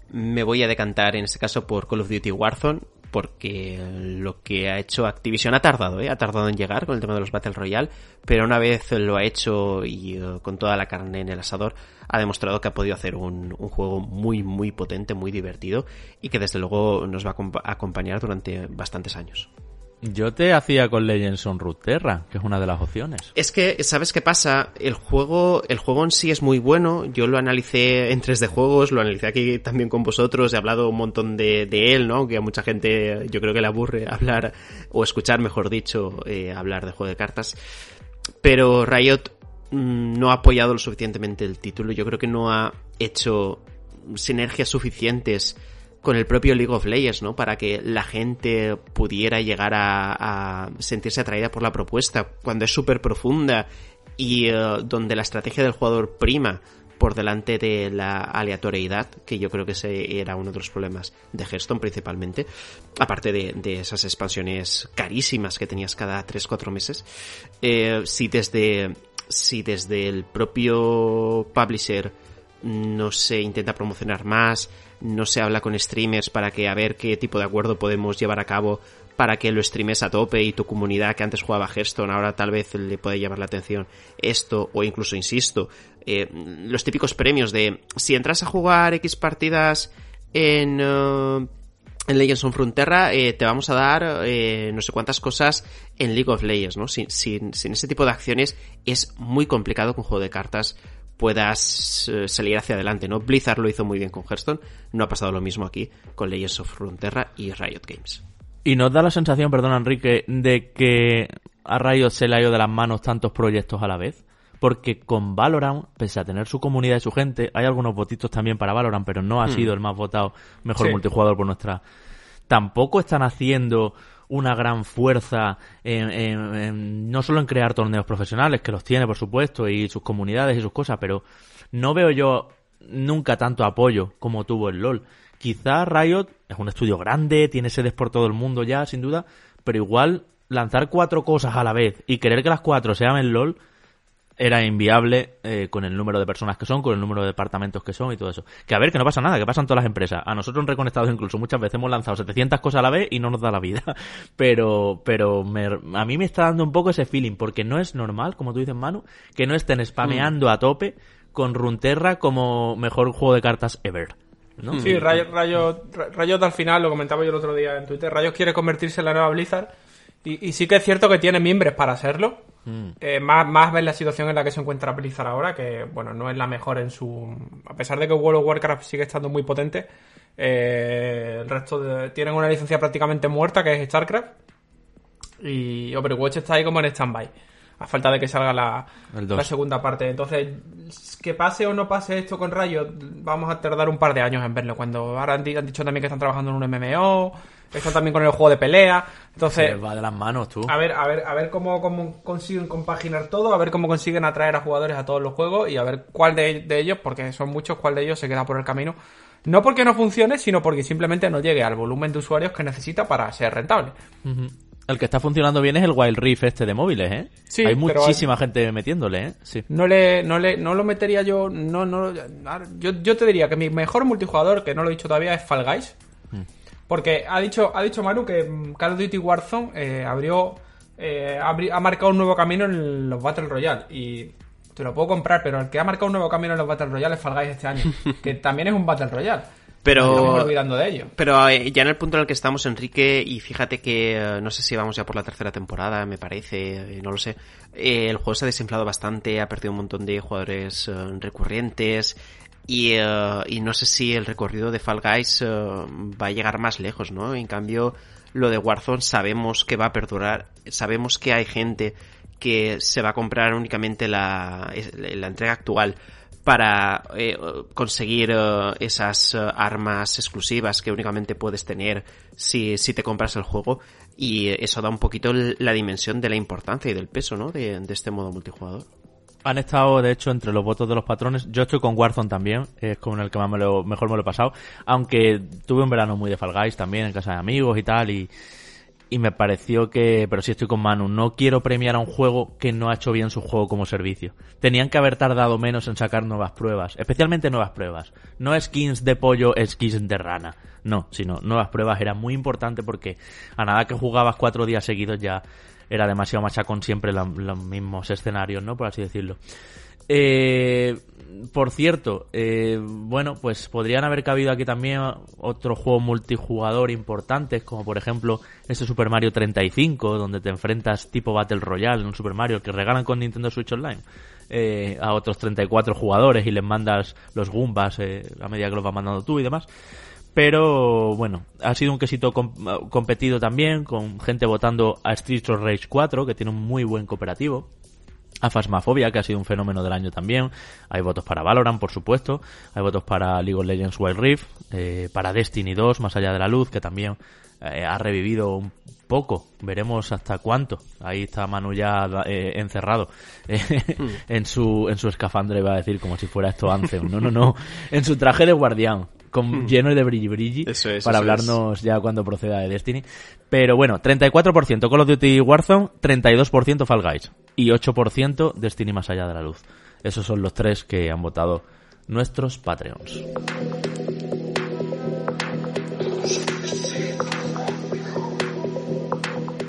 me voy a decantar en este caso por Call of Duty Warzone, porque lo que ha hecho Activision ha tardado, ¿eh? ha tardado en llegar con el tema de los Battle Royale, pero una vez lo ha hecho y uh, con toda la carne en el asador, ha demostrado que ha podido hacer un, juego muy, muy potente, muy divertido y que desde luego nos va a acompañar durante bastantes años. Yo te hacía con Legends on Runeterra, que es una de las opciones. Es que, ¿sabes qué pasa? El juego, el juego en sí es muy bueno. Yo lo analicé en 3D Juegos, lo analicé aquí también con vosotros, he hablado un montón de, él, ¿no? Que a mucha gente yo creo que le aburre hablar, o escuchar, mejor dicho, eh, hablar de juego de cartas. Pero Riot mmm, no ha apoyado lo suficientemente el título. Yo creo que no ha hecho sinergias suficientes con el propio League of Legends, ¿no? Para que la gente pudiera llegar a, a sentirse atraída por la propuesta, cuando es súper profunda y uh, donde la estrategia del jugador prima por delante de la aleatoriedad, que yo creo que ese era uno de los problemas de Hearthstone principalmente, aparte de, de esas expansiones carísimas que tenías cada 3-4 meses, eh, si desde si desde el propio publisher no se intenta promocionar más, no se habla con streamers para que a ver qué tipo de acuerdo podemos llevar a cabo para que lo streames a tope y tu comunidad que antes jugaba Hearthstone ahora tal vez le puede llamar la atención esto o incluso insisto eh, los típicos premios de si entras a jugar X partidas en uh, en Legends of Frontera eh, te vamos a dar eh, no sé cuántas cosas en League of Legends, ¿no? Sin, sin, sin, ese tipo de acciones es muy complicado con juego de cartas puedas eh, salir hacia adelante, ¿no? Blizzard lo hizo muy bien con Hearthstone, no ha pasado lo mismo aquí con Legends of Frontera y Riot Games. Y nos da la sensación, perdón Enrique, de que a Riot se le ha ido de las manos tantos proyectos a la vez. Porque con Valorant, pese a tener su comunidad y su gente, hay algunos votitos también para Valorant, pero no ha hmm. sido el más votado mejor sí. multijugador por nuestra. Tampoco están haciendo una gran fuerza en, en, en, no solo en crear torneos profesionales, que los tiene por supuesto, y sus comunidades y sus cosas, pero no veo yo nunca tanto apoyo como tuvo el LOL. quizá Riot es un estudio grande, tiene sedes por todo el mundo ya, sin duda, pero igual lanzar cuatro cosas a la vez y querer que las cuatro se llamen LOL era inviable eh, con el número de personas que son, con el número de departamentos que son y todo eso. Que a ver, que no pasa nada, que pasan todas las empresas. A nosotros en Reconectados incluso muchas veces hemos lanzado 700 cosas a la vez y no nos da la vida. Pero, pero a mí me está dando un poco ese feeling, porque no es normal, como tú dices, Manu, que no estén spameando a tope con Runterra como mejor juego de cartas ever. ¿no? Sí, Rayos Rayo, al final, lo comentaba yo el otro día en Twitter, Rayos quiere convertirse en la nueva Blizzard y, sí que es cierto que tiene miembros para hacerlo. Mm. Eh, más, más ves la situación en la que se encuentra Blizzard ahora, que bueno, no es la mejor en su. A pesar de que World of Warcraft sigue estando muy potente, eh, el resto de... tienen una licencia prácticamente muerta que es StarCraft. Y Overwatch está ahí como en stand-by. A falta de que salga la, la, segunda parte. Entonces, que pase o no pase esto con Rayo, vamos a tardar un par de años en verlo. Cuando ahora han, dicho también que están trabajando en un MMO, están también con el juego de pelea. Entonces, va de las manos tú. A ver, a ver, a ver cómo, cómo, consiguen compaginar todo, a ver cómo consiguen atraer a jugadores a todos los juegos y a ver cuál de, ellos, porque son muchos, cuál de ellos se queda por el camino. No porque no funcione, sino porque simplemente no llegue al volumen de usuarios que necesita para ser rentable. El que está funcionando bien es el Wild Rift este de móviles, ¿eh? Sí, hay muchísima gente metiéndole, ¿eh? Sí. No le, no le, no lo metería yo, no, no, yo, yo te diría que mi mejor multijugador, que no lo he dicho todavía, es Fall Guys. Mm. Porque ha dicho, ha dicho Maru que mm, Call of Duty Warzone eh, abrió, eh, ha marcado un nuevo camino en los Battle Royale. Y te lo puedo comprar, pero el que ha marcado un nuevo camino en los Battle Royale es Fall Guys este año. que también es un Battle Royale. Pero, olvidando de ello. pero eh, ya en el punto en el que estamos, Enrique, y fíjate que eh, no sé si vamos ya por la tercera temporada, me parece, eh, no lo sé. el juego se ha desinflado bastante, ha perdido un montón de jugadores recurrentes. Y, y, no sé si el recorrido de Fall Guys va a llegar más lejos, ¿no? En cambio, lo de Warzone sabemos que va a perdurar, sabemos que hay gente que se va a comprar únicamente la, la entrega actual para eh, conseguir eh, esas eh, armas exclusivas que únicamente puedes tener si, si te compras el juego y eso da un poquito la dimensión de la importancia y del peso ¿no? de, este modo multijugador. Han estado, de hecho, entre los votos de los patrones. Yo estoy con Warzone también, es con el que más me lo, mejor me lo he pasado. Aunque tuve un verano muy de Fall Guys también, en casa de amigos y tal, y, y me pareció que, pero sí estoy con Manu, no quiero premiar a un juego que no ha hecho bien su juego como servicio. Tenían que haber tardado menos en sacar nuevas pruebas, especialmente nuevas pruebas. No skins de pollo, skins de rana. No, sino nuevas pruebas era muy importante porque a nada que jugabas cuatro días seguidos ya era demasiado machacón siempre los mismos escenarios, ¿no? Por así decirlo. Eh, por cierto, eh, bueno, pues podrían haber cabido aquí también otros juegos multijugador importantes, como por ejemplo este Super Mario 35, donde te enfrentas tipo Battle Royale en un Super Mario que regalan con Nintendo Switch Online. Eh, a otros 34 jugadores y les mandas los Goombas eh, a medida que los vas mandando tú y demás. Pero bueno, ha sido un quesito competido también, con gente votando a Street of Rage 4, que tiene un muy buen cooperativo a Phasmophobia, que ha sido un fenómeno del año también. Hay votos para Valorant, por supuesto. Hay votos para League of Legends Wild Rift, eh, para Destiny 2, Más allá de la luz, que también eh, ha revivido un poco. Veremos hasta cuánto. Ahí está Manu ya eh, encerrado hmm. en su en su escafandra, iba a decir, como si fuera esto Anthem. No, no, no. En su traje de guardián con, hmm. lleno de brilli brilli para hablarnos ya cuando proceda de Destiny. Pero bueno, 34% Call of Duty Warzone, 32% Fall Guys y 8% Destiny más allá de la luz. Esos son los tres que han votado nuestros Patreons.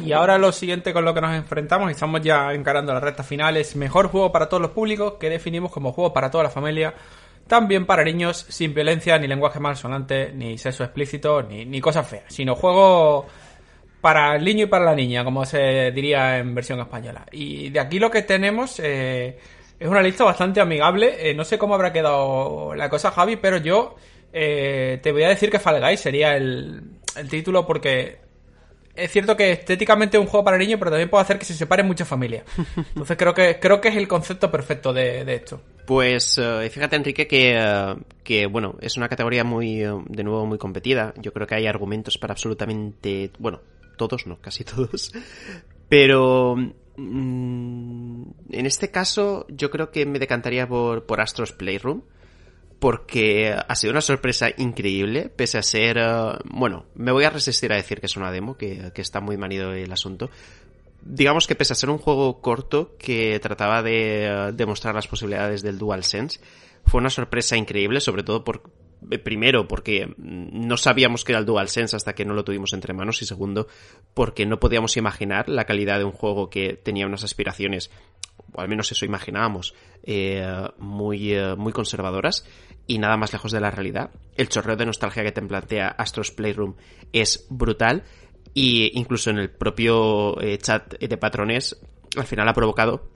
Y ahora lo siguiente con lo que nos enfrentamos, y estamos ya encarando la recta final, es mejor juego para todos los públicos, que definimos como juego para toda la familia, también para niños, sin violencia, ni lenguaje malsonante, ni sexo explícito, ni, ni cosas feas, sino juego para el niño y para la niña, como se diría en versión española. Y de aquí lo que tenemos eh, es una lista bastante amigable. Eh, no sé cómo habrá quedado la cosa, Javi, pero yo eh, te voy a decir que Fall sería el, título porque es cierto que estéticamente es un juego para niños, pero también puede hacer que se separen muchas familias. Entonces creo que creo que es el concepto perfecto de, esto. Pues fíjate, Enrique, que, que, bueno, es una categoría muy, de nuevo, muy competida. Yo creo que hay argumentos para absolutamente, bueno, todos, no, casi todos. Pero mm, en este caso yo creo que me decantaría por, por Astros Playroom. Porque ha sido una sorpresa increíble, pese a ser, eh, bueno, me voy a resistir a decir que es una demo, que, está muy manido el asunto, digamos que pese a ser un juego corto que trataba de eh, demostrar las posibilidades del DualSense, fue una sorpresa increíble, sobre todo por, eh, primero porque no sabíamos que era el DualSense hasta que no lo tuvimos entre manos y segundo porque no podíamos imaginar la calidad de un juego que tenía unas aspiraciones o al menos eso imaginábamos eh, muy, muy conservadoras y nada más lejos de la realidad. El chorreo de nostalgia que te plantea Astros Playroom es brutal y incluso en el propio eh, chat de patrones al final ha provocado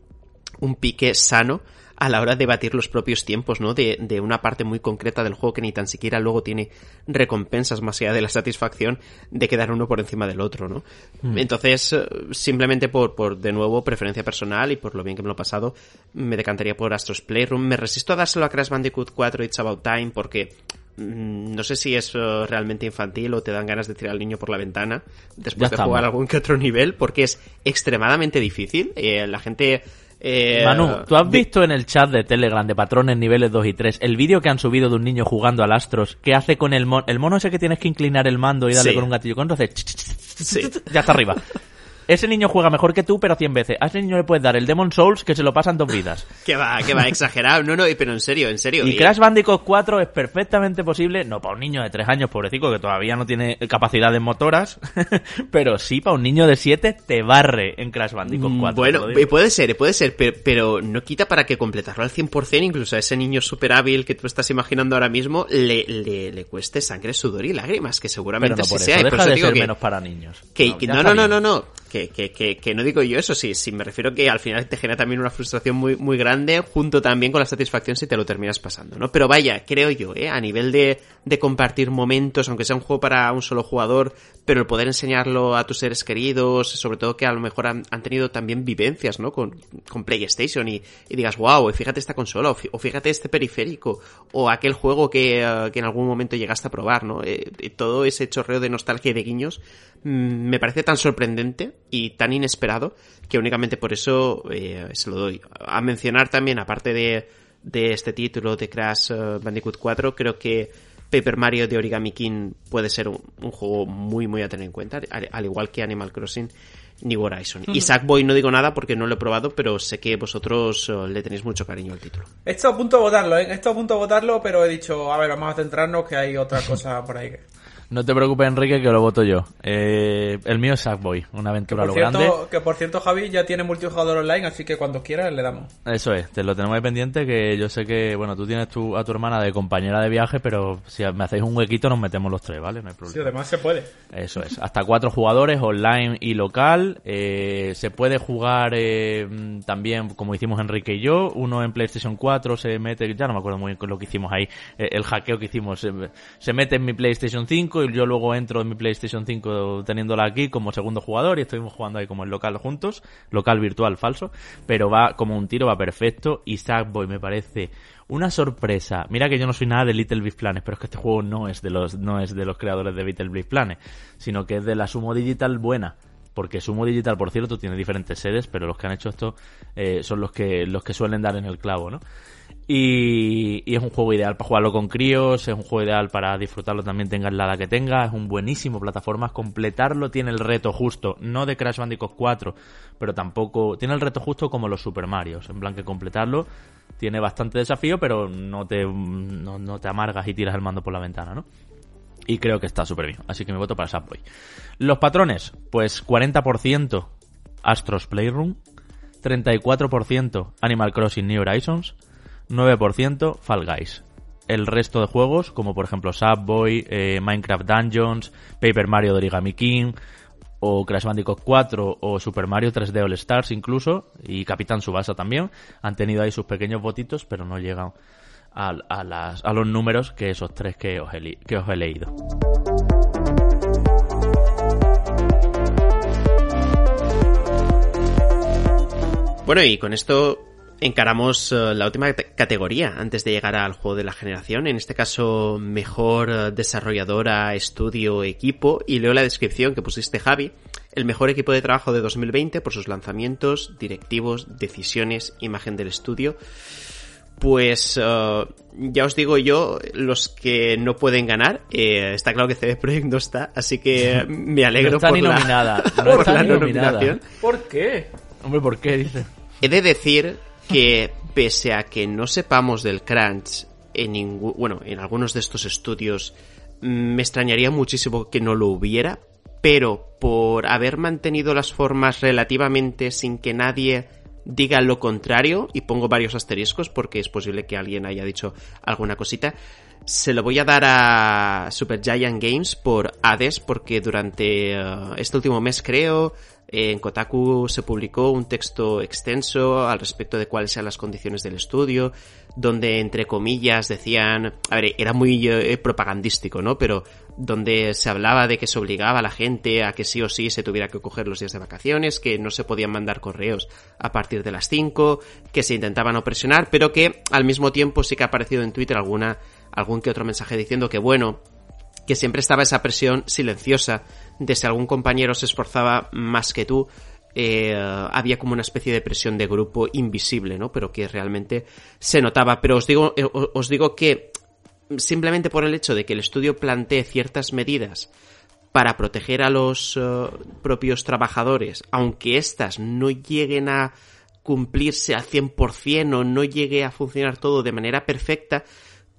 un pique sano a la hora de batir los propios tiempos, ¿no? De, de, una parte muy concreta del juego que ni tan siquiera luego tiene recompensas más allá de la satisfacción de quedar uno por encima del otro, ¿no? Mm. Entonces, eh, simplemente por, por, de nuevo, preferencia personal y por lo bien que me lo he pasado, me decantaría por Astros Playroom. Me resisto a dárselo a Crash Bandicoot 4 It's About Time porque Mm, no sé si es eh, realmente infantil o te dan ganas de tirar al niño por la ventana después de jugar algún que otro nivel, porque es extremadamente difícil. Eh, la gente. Eh, Manu, ¿tú has visto en el chat de Telegram de patrones niveles 2 y 3 el vídeo que han subido de un niño jugando al Astros que hace con el mono, el mono ese que tienes que inclinar el mando y darle con un gatillo con hace sí. ya está arriba. Ese niño juega mejor que tú, pero 100 veces. A ese niño le puedes dar el Demon Souls que se lo pasan dos vidas. que va, que va, exagerado. No, no, pero en serio, en serio. Y, Crash Bandicoot 4 es perfectamente posible, no para un niño de 3 años, pobrecito, que todavía no tiene capacidades motoras, pero sí para un niño de 7 te barre en Crash Bandicoot 4. Bueno, puede ser, puede ser, pero, pero, no quita para que completarlo al 100%, incluso a ese niño super hábil que tú estás imaginando ahora mismo, le, le, le cueste sangre, sudor y lágrimas, que seguramente pero no, por sea. Eso deja de ser que, menos para niños. Que, no, no, no, no, no, que, que, que, no digo yo eso, sí, sí, me refiero que al final te genera también una frustración muy, muy grande, junto también con la satisfacción si te lo terminas pasando, ¿no? Pero vaya, creo yo, ¿eh? A nivel de, de compartir momentos, aunque sea un juego para un solo jugador, pero el poder enseñarlo a tus seres queridos, sobre todo que a lo mejor han, tenido también vivencias, ¿no? Con, con PlayStation y, y, digas, wow, fíjate esta consola, o, fíjate este periférico, o aquel juego que, uh, que en algún momento llegaste a probar, ¿no? Eh, todo ese chorreo de nostalgia y de guiños mmm, me parece tan sorprendente y tan inesperado que únicamente por eso eh, se lo doy. A mencionar también, aparte de, de este título de Crash uh, Bandicoot 4, creo que Paper Mario de Origami King puede ser un, un juego muy muy a tener en cuenta, al, al igual que Animal Crossing ni Horizon. Y Sackboy no digo nada porque no lo he probado, pero sé que vosotros uh, le tenéis mucho cariño al título. He estado a punto de votarlo, ¿eh? He estado a punto de votarlo, pero he dicho, a ver, vamos a centrarnos que hay otra cosa por ahí. No te preocupes, Enrique, que lo voto yo. Eh, el mío es Sackboy, una aventura que lo cierto, grande. Que por cierto, Javi ya tiene multijugador online, así que cuando quieras le damos. Eso es, te lo tenemos ahí pendiente, que yo sé que, bueno, tú tienes tu, a tu hermana de compañera de viaje, pero si me hacéis un huequito nos metemos los tres, ¿vale? No hay problema. Sí, además se puede. Eso es, hasta cuatro jugadores, online y local. Eh, se puede jugar eh, también, como hicimos Enrique y yo, uno en PlayStation 4 se mete, ya no me acuerdo muy bien con lo que hicimos ahí, eh, el hackeo que hicimos, se mete en mi PlayStation 5 y yo luego entro en mi PlayStation 5 teniéndola aquí como segundo jugador y estuvimos jugando ahí como en local juntos, local virtual falso, pero va como un tiro, va perfecto y Sackboy me parece una sorpresa. Mira que yo no soy nada de Little Big Planet, pero es que este juego no es de los no es de los creadores de Little Big Planet, sino que es de la Sumo Digital buena porque Sumo Digital, por cierto, tiene diferentes sedes, pero los que han hecho esto eh, son los que los que suelen dar en el clavo, ¿no? Y, y, es un juego ideal para jugarlo con críos, es un juego ideal para disfrutarlo también tengas la edad que tenga, es un buenísimo plataformas, completarlo tiene el reto justo, no de Crash Bandicoot 4, pero tampoco, tiene el reto justo como los Super Mario, en plan que completarlo tiene bastante desafío, pero no te, no, no te amargas y tiras el mando por la ventana, ¿no? Y creo que está súper bien, así que me voto para Subway. Los patrones, pues 40% Astros Playroom, 34% Animal Crossing New Horizons, 9% Fall Guys. El resto de juegos, como por ejemplo Subway, eh, Minecraft Dungeons, Paper Mario de Origami King, o Crash Bandicoot 4, o Super Mario 3D All Stars incluso, y Capitán Subasa también, han tenido ahí sus pequeños votitos, pero no llegan a, los números que esos tres que he, que os he leído. Bueno, y con esto encaramos uh, la última categoría antes de llegar al juego de la generación, en este caso mejor uh, desarrolladora, estudio, equipo, y leo la descripción que pusiste Javi, el mejor equipo de trabajo de 2020 por sus lanzamientos, directivos, decisiones, imagen del estudio. Pues uh, ya os digo yo, los que no pueden ganar, eh, está claro que CD Projekt no está, así que me alegro no está por, ni la, nominada. No por está la ni no nominada. nominación. ¿Por qué? Hombre, ¿por qué? Dice. He de decir que pese a que no sepamos del crunch en ningún, bueno, en algunos de estos estudios, mm, me extrañaría muchísimo que no lo hubiera, pero por haber mantenido las formas relativamente sin que nadie diga lo contrario, y pongo varios asteriscos porque es posible que alguien haya dicho alguna cosita, se lo voy a dar a Supergiant Games por Hades, porque durante eh, este último mes creo, en Kotaku se publicó un texto extenso al respecto de cuáles eran las condiciones del estudio, donde entre comillas decían, a ver, era muy eh, propagandístico, ¿no? Pero donde se hablaba de que se obligaba a la gente a que sí o sí se tuviera que coger los días de vacaciones, que no se podían mandar correos a partir de las 5, que se intentaban no presionar, pero que al mismo tiempo sí que ha aparecido en Twitter alguna, algún que otro mensaje diciendo que bueno, que siempre estaba esa presión silenciosa de si algún compañero se esforzaba más que tú, eh, había como una especie de presión de grupo invisible, ¿no? Pero que realmente se notaba. Pero os digo, eh, os digo que simplemente por el hecho de que el estudio plantee ciertas medidas para proteger a los eh, propios trabajadores, aunque éstas no lleguen a cumplirse al 100% o no llegue a funcionar todo de manera perfecta,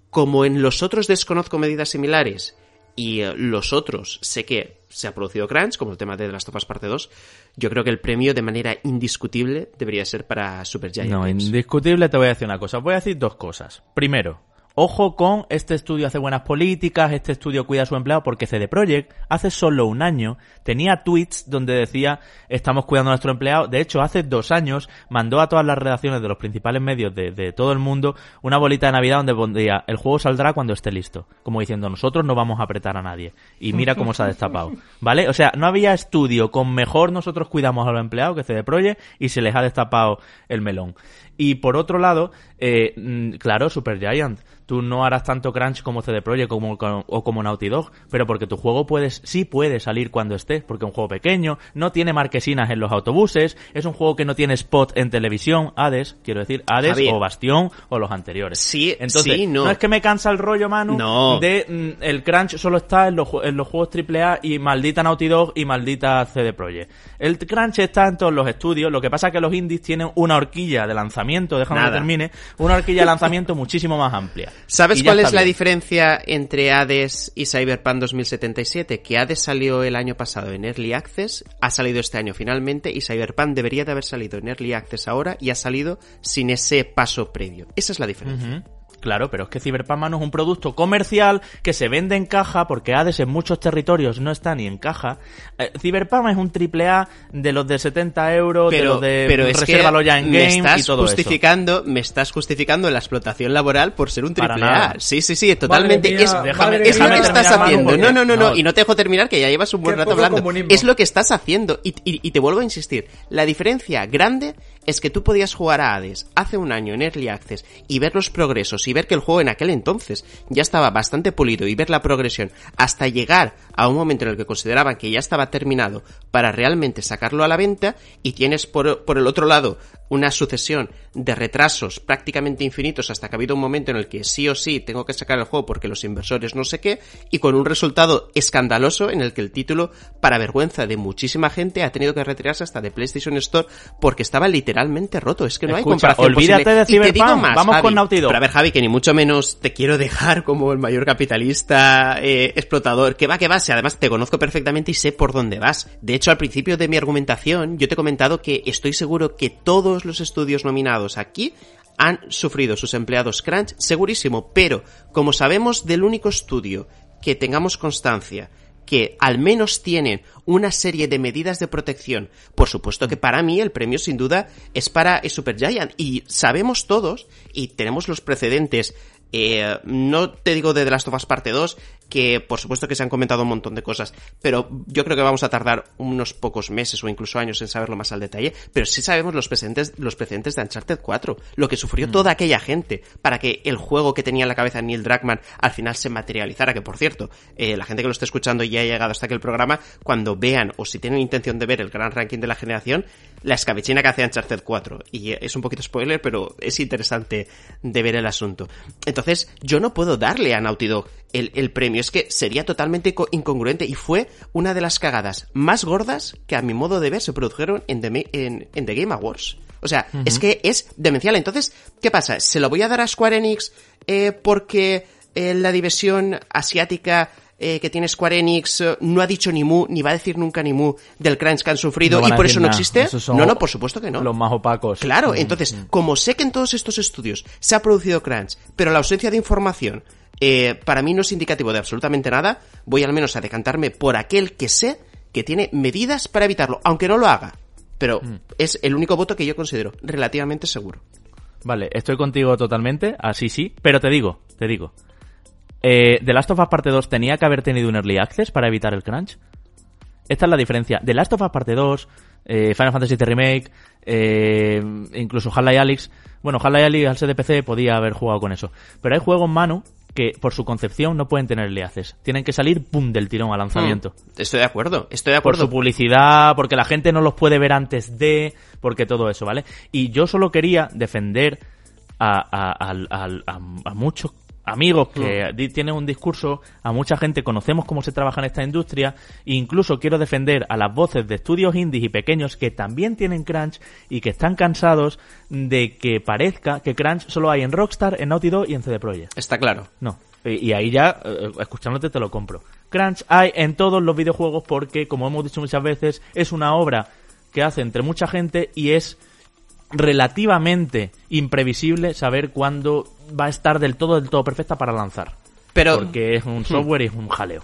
como en los otros desconozco medidas similares y eh, los otros sé que se ha producido crunch, como el tema de of Us Parte 2, yo creo que el premio de manera indiscutible debería ser para Supergiant No, Games. indiscutible te voy a decir una cosa. Os voy a decir dos cosas. Primero, ojo con este estudio hace buenas políticas, este estudio cuida a su empleado, porque CD Projekt hace solo un año tenía tweets donde decía estamos cuidando a nuestro empleado. De hecho, hace dos años mandó a todas las redacciones de los principales medios de, todo el mundo una bolita de Navidad donde pondría el juego saldrá cuando esté listo. Como diciendo nosotros no vamos a apretar a nadie. Y mira cómo se ha destapado. ¿Vale? O sea, no había estudio con mejor nosotros cuidamos a los empleados que CD Projekt y se les ha destapado el melón. Y por otro lado, eh, mm, claro, Supergiant, tú no harás tanto crunch como CD Projekt como, como- o como Naughty Dog, pero porque tu juego puedes, sí puede salir cuando esté, porque es un juego pequeño, no tiene marquesinas en los autobuses, es un juego que no tiene spot en televisión, Hades, quiero decir, Hades Javier. o Bastión o los anteriores. Sí, Entonces, sí, no. es que me cansa el rollo, Manu, No. de mm, el crunch solo está en los, en los juegos AAA y maldita Naughty Dog y maldita CD Projekt. El crunch está en todos los estudios, lo que pasa es que los indies tienen una horquilla de lanzamiento, déjame Nada. que termine, una horquilla de lanzamiento muchísimo más amplia. ¿Sabes cuál es la bien. diferencia entre Hades y Cyberpunk 2077? Que Hades salió el año pasado en Early Access, ha salido este año finalmente y Cyberpunk debería de haber salido en Early Access ahora y ha salido sin ese paso previo. Esa es la diferencia. Ujú. Claro, pero es que Cyberpunk Manu es un producto comercial que se vende en caja porque Hades en muchos territorios no está ni en caja. Eh, Cyberpunk es un triple A de los de 70 euros, de Pero, los de pero es que resérvalo ya en me game estás y todo eso. justificando, me estás justificando la explotación laboral por ser un triple. A. Sí, sí, sí, totalmente. mía, es, Déjame- es lo que estás haciendo. No, no, no, no, no. y no te dejo terminar que ya llevas un buen rato hablando. comunismo. Es lo que estás haciendo y, y- y te vuelvo a insistir. La diferencia grande es que tú podías jugar a Hades hace un año en Early Access y ver los progresos y ver que el juego en aquel entonces ya estaba bastante pulido y ver la progresión hasta llegar a un momento en el que consideraban que ya estaba terminado para realmente sacarlo a la venta y tienes por, por el otro lado una sucesión de retrasos prácticamente infinitos hasta que ha habido un momento en el que sí o sí tengo que sacar el juego porque los inversores no sé qué y con un resultado escandaloso en el que el título para vergüenza de muchísima gente ha tenido que retirarse hasta de PlayStation Store porque estaba literalmente roto es que no hay Escucha, comparación olvídate posible. de Cyberpunk, más, vamos Javi, con Naughty Dog. pero a ver Javi que ni mucho menos te quiero dejar como el mayor capitalista eh, explotador que va que va si además te conozco perfectamente y sé por dónde vas de hecho al principio de mi argumentación yo te he comentado que estoy seguro que todos los estudios nominados aquí han sufrido sus empleados crunch segurísimo pero como sabemos del único estudio que tengamos constancia que al menos tienen una serie de medidas de protección. Por supuesto que para mí el premio sin duda es para Supergiant y sabemos todos y tenemos los precedentes eh, no te digo de The Last of Us Parte 2, que por supuesto que se han comentado un montón de cosas, pero yo creo que vamos a tardar unos pocos meses o incluso años en saberlo más al detalle, pero sí sabemos los precedentes, los precedentes de Uncharted 4, lo que sufrió Mm. toda aquella gente para que el juego que tenía en la cabeza Neil Druckmann al final se materializara, que por cierto, eh, la gente que lo está escuchando y ya ha llegado hasta aquí el programa, cuando vean o si tienen intención de ver el gran ranking de la generación, la escabechina que hace Uncharted 4, y es un poquito spoiler, pero es interesante de ver el asunto. Entonces, yo no puedo darle a Naughty Dog el, el premio, es que sería totalmente co- incongruente y fue una de las cagadas más gordas que a mi modo de ver se produjeron en The, Ma- en, en The Game Awards. O sea, es que es demencial. Entonces, ¿qué pasa? ¿Se lo voy a dar a Square Enix eh, porque eh, la división asiática eh, que tiene Square Enix eh, no ha dicho ni mu, ni va a decir nunca ni mu del crunch que han sufrido No y por eso no nada. existe? No, no, por supuesto que no. Los más opacos. Claro, Mm, entonces, mm. como sé que en todos estos estudios se ha producido crunch, pero la ausencia de información eh, para mí no es indicativo de absolutamente nada, voy al menos a decantarme por aquel que sé que tiene medidas para evitarlo, aunque no lo haga. Pero Mm. es el único voto que yo considero relativamente seguro. Vale, estoy contigo totalmente, así sí, pero te digo, te digo. Eh, The Last of Us Parte 2 tenía que haber tenido un Early Access para evitar el crunch. Esta es la diferencia. The Last of Us Parte 2, eh, Final Fantasy VII Remake, eh, incluso Half-Life Alyx. Bueno, Half-Life Alyx al ser de PC podía haber jugado con eso. Pero hay juegos, Manu, que por su concepción no pueden tener Early Access. Tienen que salir, pum, del tirón al lanzamiento Mm, Estoy de acuerdo, estoy de por acuerdo. su publicidad, porque la gente no los puede ver antes de, porque todo eso, ¿vale? Y yo solo quería defender a, a, a- a muchos amigos que Mm. tienen un discurso, a mucha gente conocemos cómo se trabaja en esta industria, e incluso quiero defender a las voces de estudios indies y pequeños que también tienen crunch y que están cansados de que parezca que crunch solo hay en Rockstar, en Naughty Dog y en CD Projekt. Está claro. No. Y y ahí ya, eh, escuchándote, te lo compro. Crunch hay en todos los videojuegos porque, como hemos dicho muchas veces, es una obra que hace entre mucha gente y es relativamente imprevisible saber cuándo va a estar del todo, del todo perfecta para lanzar. Pero Porque es un software y es un jaleo.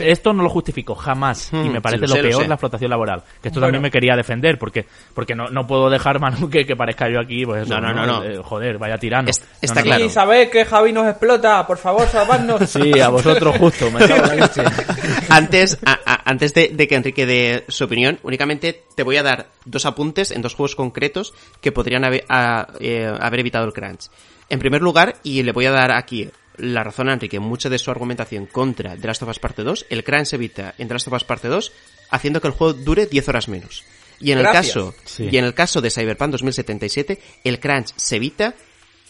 Esto no lo justifico jamás y Hmm, me parece sí, lo lo, sé, lo peor sé. la explotación laboral. Que esto Bueno. también me quería defender porque porque no, no puedo dejar Manu que, que parezca yo aquí pues eso, No, no, no, no. Eh, joder, vaya. Es- No, está claro. Y sabéis que Javi nos explota, por favor, salvadnos. Sí, a vosotros justo, me antes, a- a- antes de, de que Enrique dé su opinión, únicamente te voy a dar dos apuntes en dos juegos concretos que podrían haber, a- eh, haber evitado el crunch. En primer lugar, y le voy a dar aquí la razón a Enrique, mucha de su argumentación contra The Last of Us Parte 2, el crunch se evita en The Last of Us Parte 2 haciendo que el juego dure 10 horas menos. Y en el caso, Sí. y en el caso de Cyberpunk 2077, el crunch se evita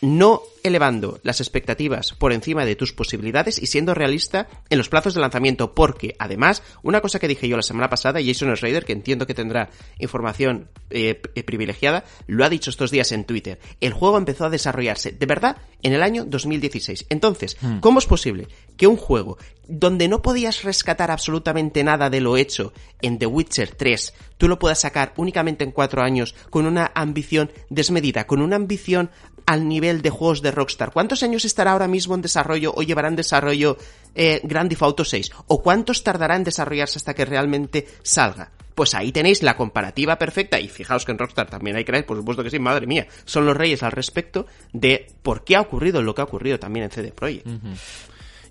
no elevando las expectativas por encima de tus posibilidades y siendo realista en los plazos de lanzamiento, porque además, una cosa que dije yo la semana pasada, Jason Schrader, que entiendo que tendrá información eh, p- privilegiada, lo ha dicho estos días en Twitter. El juego empezó a desarrollarse, de verdad, en el año 2016. Entonces, ¿cómo es posible que un juego donde no podías rescatar absolutamente nada de lo hecho en The Witcher 3, tú lo puedas sacar únicamente en cuatro años con una ambición desmedida, con una ambición al nivel de juegos de Rockstar. ¿Cuántos años estará ahora mismo en desarrollo o llevará en desarrollo eh, Grand Theft Auto 6? ¿O cuántos tardará en desarrollarse hasta que realmente salga? Pues ahí tenéis la comparativa perfecta, y fijaos que en Rockstar también hay crunch, por supuesto que sí, madre mía, son los reyes al respecto de por qué ha ocurrido lo que ha ocurrido también en CD Projekt.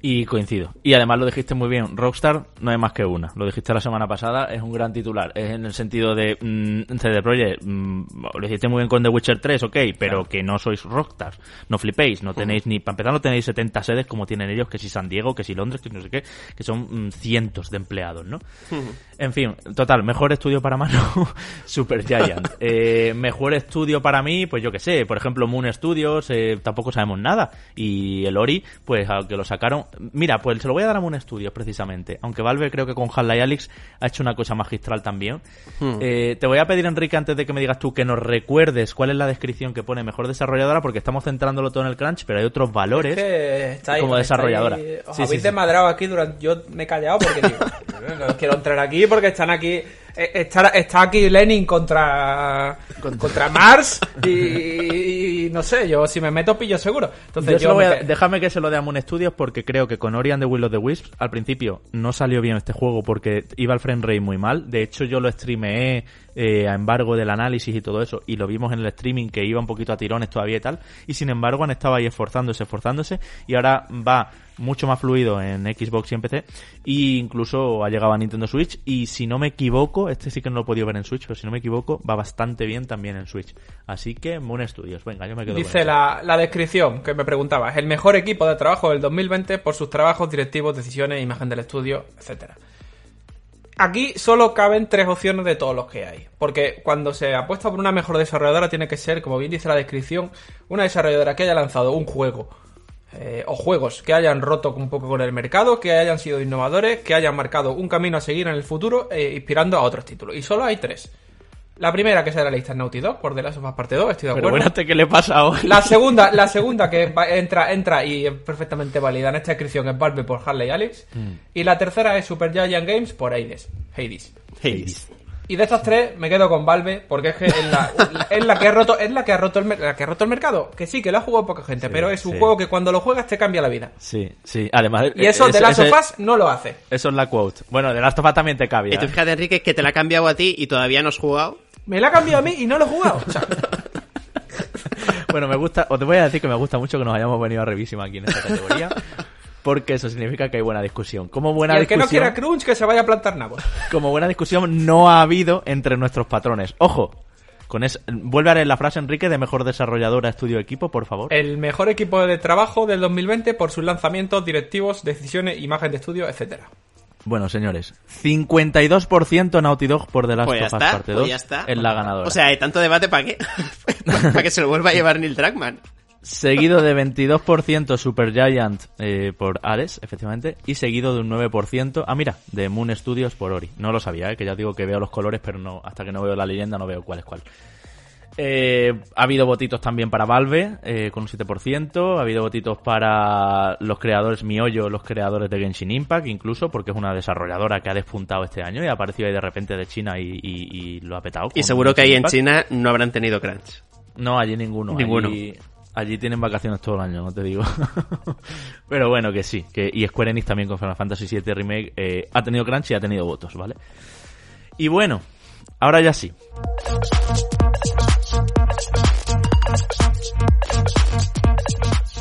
Y coincido. Y además lo dijiste muy bien, Rockstar no hay más que una. Lo dijiste la semana pasada, es un gran titular. Es en el sentido de mm, CD Projekt, mm, lo dijiste muy bien con The Witcher 3, ok, pero que no sois Rockstar. No flipéis, no tenéis ni, para empezar no tenéis 70 sedes como tienen ellos, que si San Diego, que si Londres, que no sé qué, que son mm, cientos de empleados, ¿no? En fin, total, mejor estudio para mano, Super Giant. Eh, mejor estudio para mí, pues yo que sé, por ejemplo, Moon Studios, eh, tampoco sabemos nada. Y el Ori, pues aunque lo sacaron. Mira, pues se lo voy a dar a Moon Studios precisamente. Aunque Valve creo que con Half-Life Alyx ha hecho una cosa magistral también. Eh, te voy a pedir, Enrique, antes de que me digas tú, que nos recuerdes cuál es la descripción que pone mejor desarrolladora, porque estamos centrándolo todo en el crunch, pero hay otros valores. que estáis- como desarrolladora. estáis- os Sí, habéis sí, aquí durante. Yo me he callado porque digo, no quiero entrar aquí porque están aquí. eh, Está, está aquí Lenin contra contra Mars y, y no sé, yo si me meto pillo seguro. Entonces Yo voy a- déjame que se lo dé a Moon Studios porque creo que con Ori and the Will of the Wisps al principio no salió bien este juego porque iba el frame rate muy mal. De hecho, yo lo streameé eh, a embargo del análisis y todo eso y lo vimos en el streaming que iba un poquito a tirones todavía y tal. Y sin embargo han estado ahí esforzándose, esforzándose y ahora va mucho más fluido en Xbox y en PC, y incluso ha llegado a Nintendo Switch, y si no me equivoco, este sí que no lo he podido ver en Switch, pero si no me equivoco, va bastante bien también en Switch. Así que Moon Studios, venga, yo me quedo Dice con la, la descripción que me preguntabas, el mejor equipo de trabajo del 2020 por sus trabajos, directivos, decisiones, imagen del estudio, etcétera. Aquí solo caben tres opciones de todos los que hay. Porque cuando se apuesta por una mejor desarrolladora tiene que ser, como bien dice la descripción, una desarrolladora que haya lanzado un juego eh, o juegos que hayan roto un poco con el mercado, que hayan sido innovadores, que hayan marcado un camino a seguir en el futuro, eh, inspirando a otros títulos. Y solo hay tres. La primera que será la lista Naughty Dog, por The Last of Us Parte 2, estoy de Pero acuerdo. bueno, ¿qué le pasa ahora? La segunda, la segunda que va- entra, entra y es perfectamente válida en esta descripción es Valve por Harley Alex. Mm. Y la tercera es Super Giant Games por Hades. Hades. Hades. Y de estas tres me quedo con Valve porque es que es la, es la que ha roto, es la que ha roto el, la que ha roto el mercado. Que sí, que lo ha jugado poca gente, pero es un sí. juego que cuando lo juegas te cambia la vida. Sí, sí, además... Y eso de Last of Us no lo hace. Eso es la quote. Bueno, de Last of Us también te cabía. Y tú fíjate, Enrique, que te la ha cambiado a ti y todavía no has jugado. Me la ha cambiado a mí y no lo he jugado. O sea, Bueno, me gusta, os te voy a decir que me gusta mucho que nos hayamos venido a revísima aquí en esta categoría, porque eso significa que hay buena discusión. Como buena y el que no discusión, quiera Crunch que se vaya a plantar nabos. como buena discusión no ha habido entre nuestros patrones. Ojo, con es, vuelve a leer la frase Enrique de mejor desarrolladora estudio equipo, por favor. El mejor equipo de trabajo del 2020 por sus lanzamientos, directivos, decisiones, imagen de estudio, etcétera. Bueno, señores, 52% Naughty Dog por The Last Pues ya of Us está, parte pues 2 ya está. es la ganadora. O sea, hay tanto debate para qué. para que se lo vuelva a llevar Neil Druckmann. Seguido de 22% Supergiant eh, por Ares, efectivamente, y seguido de un 9%, ah mira, de Moon Studios por Ori. No lo sabía, eh, que ya digo que veo los colores, pero no hasta que no veo la leyenda no veo cuál es cuál. Eh, ha habido votitos también para Valve, eh, con un 7%, ha habido votitos para los creadores Miollo, los creadores de Genshin Impact, incluso, porque es una desarrolladora que ha despuntado este año y ha aparecido ahí de repente de China y, y- y lo ha petado. Y seguro que ahí en. China no habrán tenido crunch. No, allí ninguno. Ninguno. Allí, allí tienen vacaciones todo el año, no te digo. Pero bueno, que sí. Que, y Square Enix también con Final Fantasy VII Remake eh, ha tenido crunch y ha tenido votos, ¿vale? Y bueno, ahora ya sí.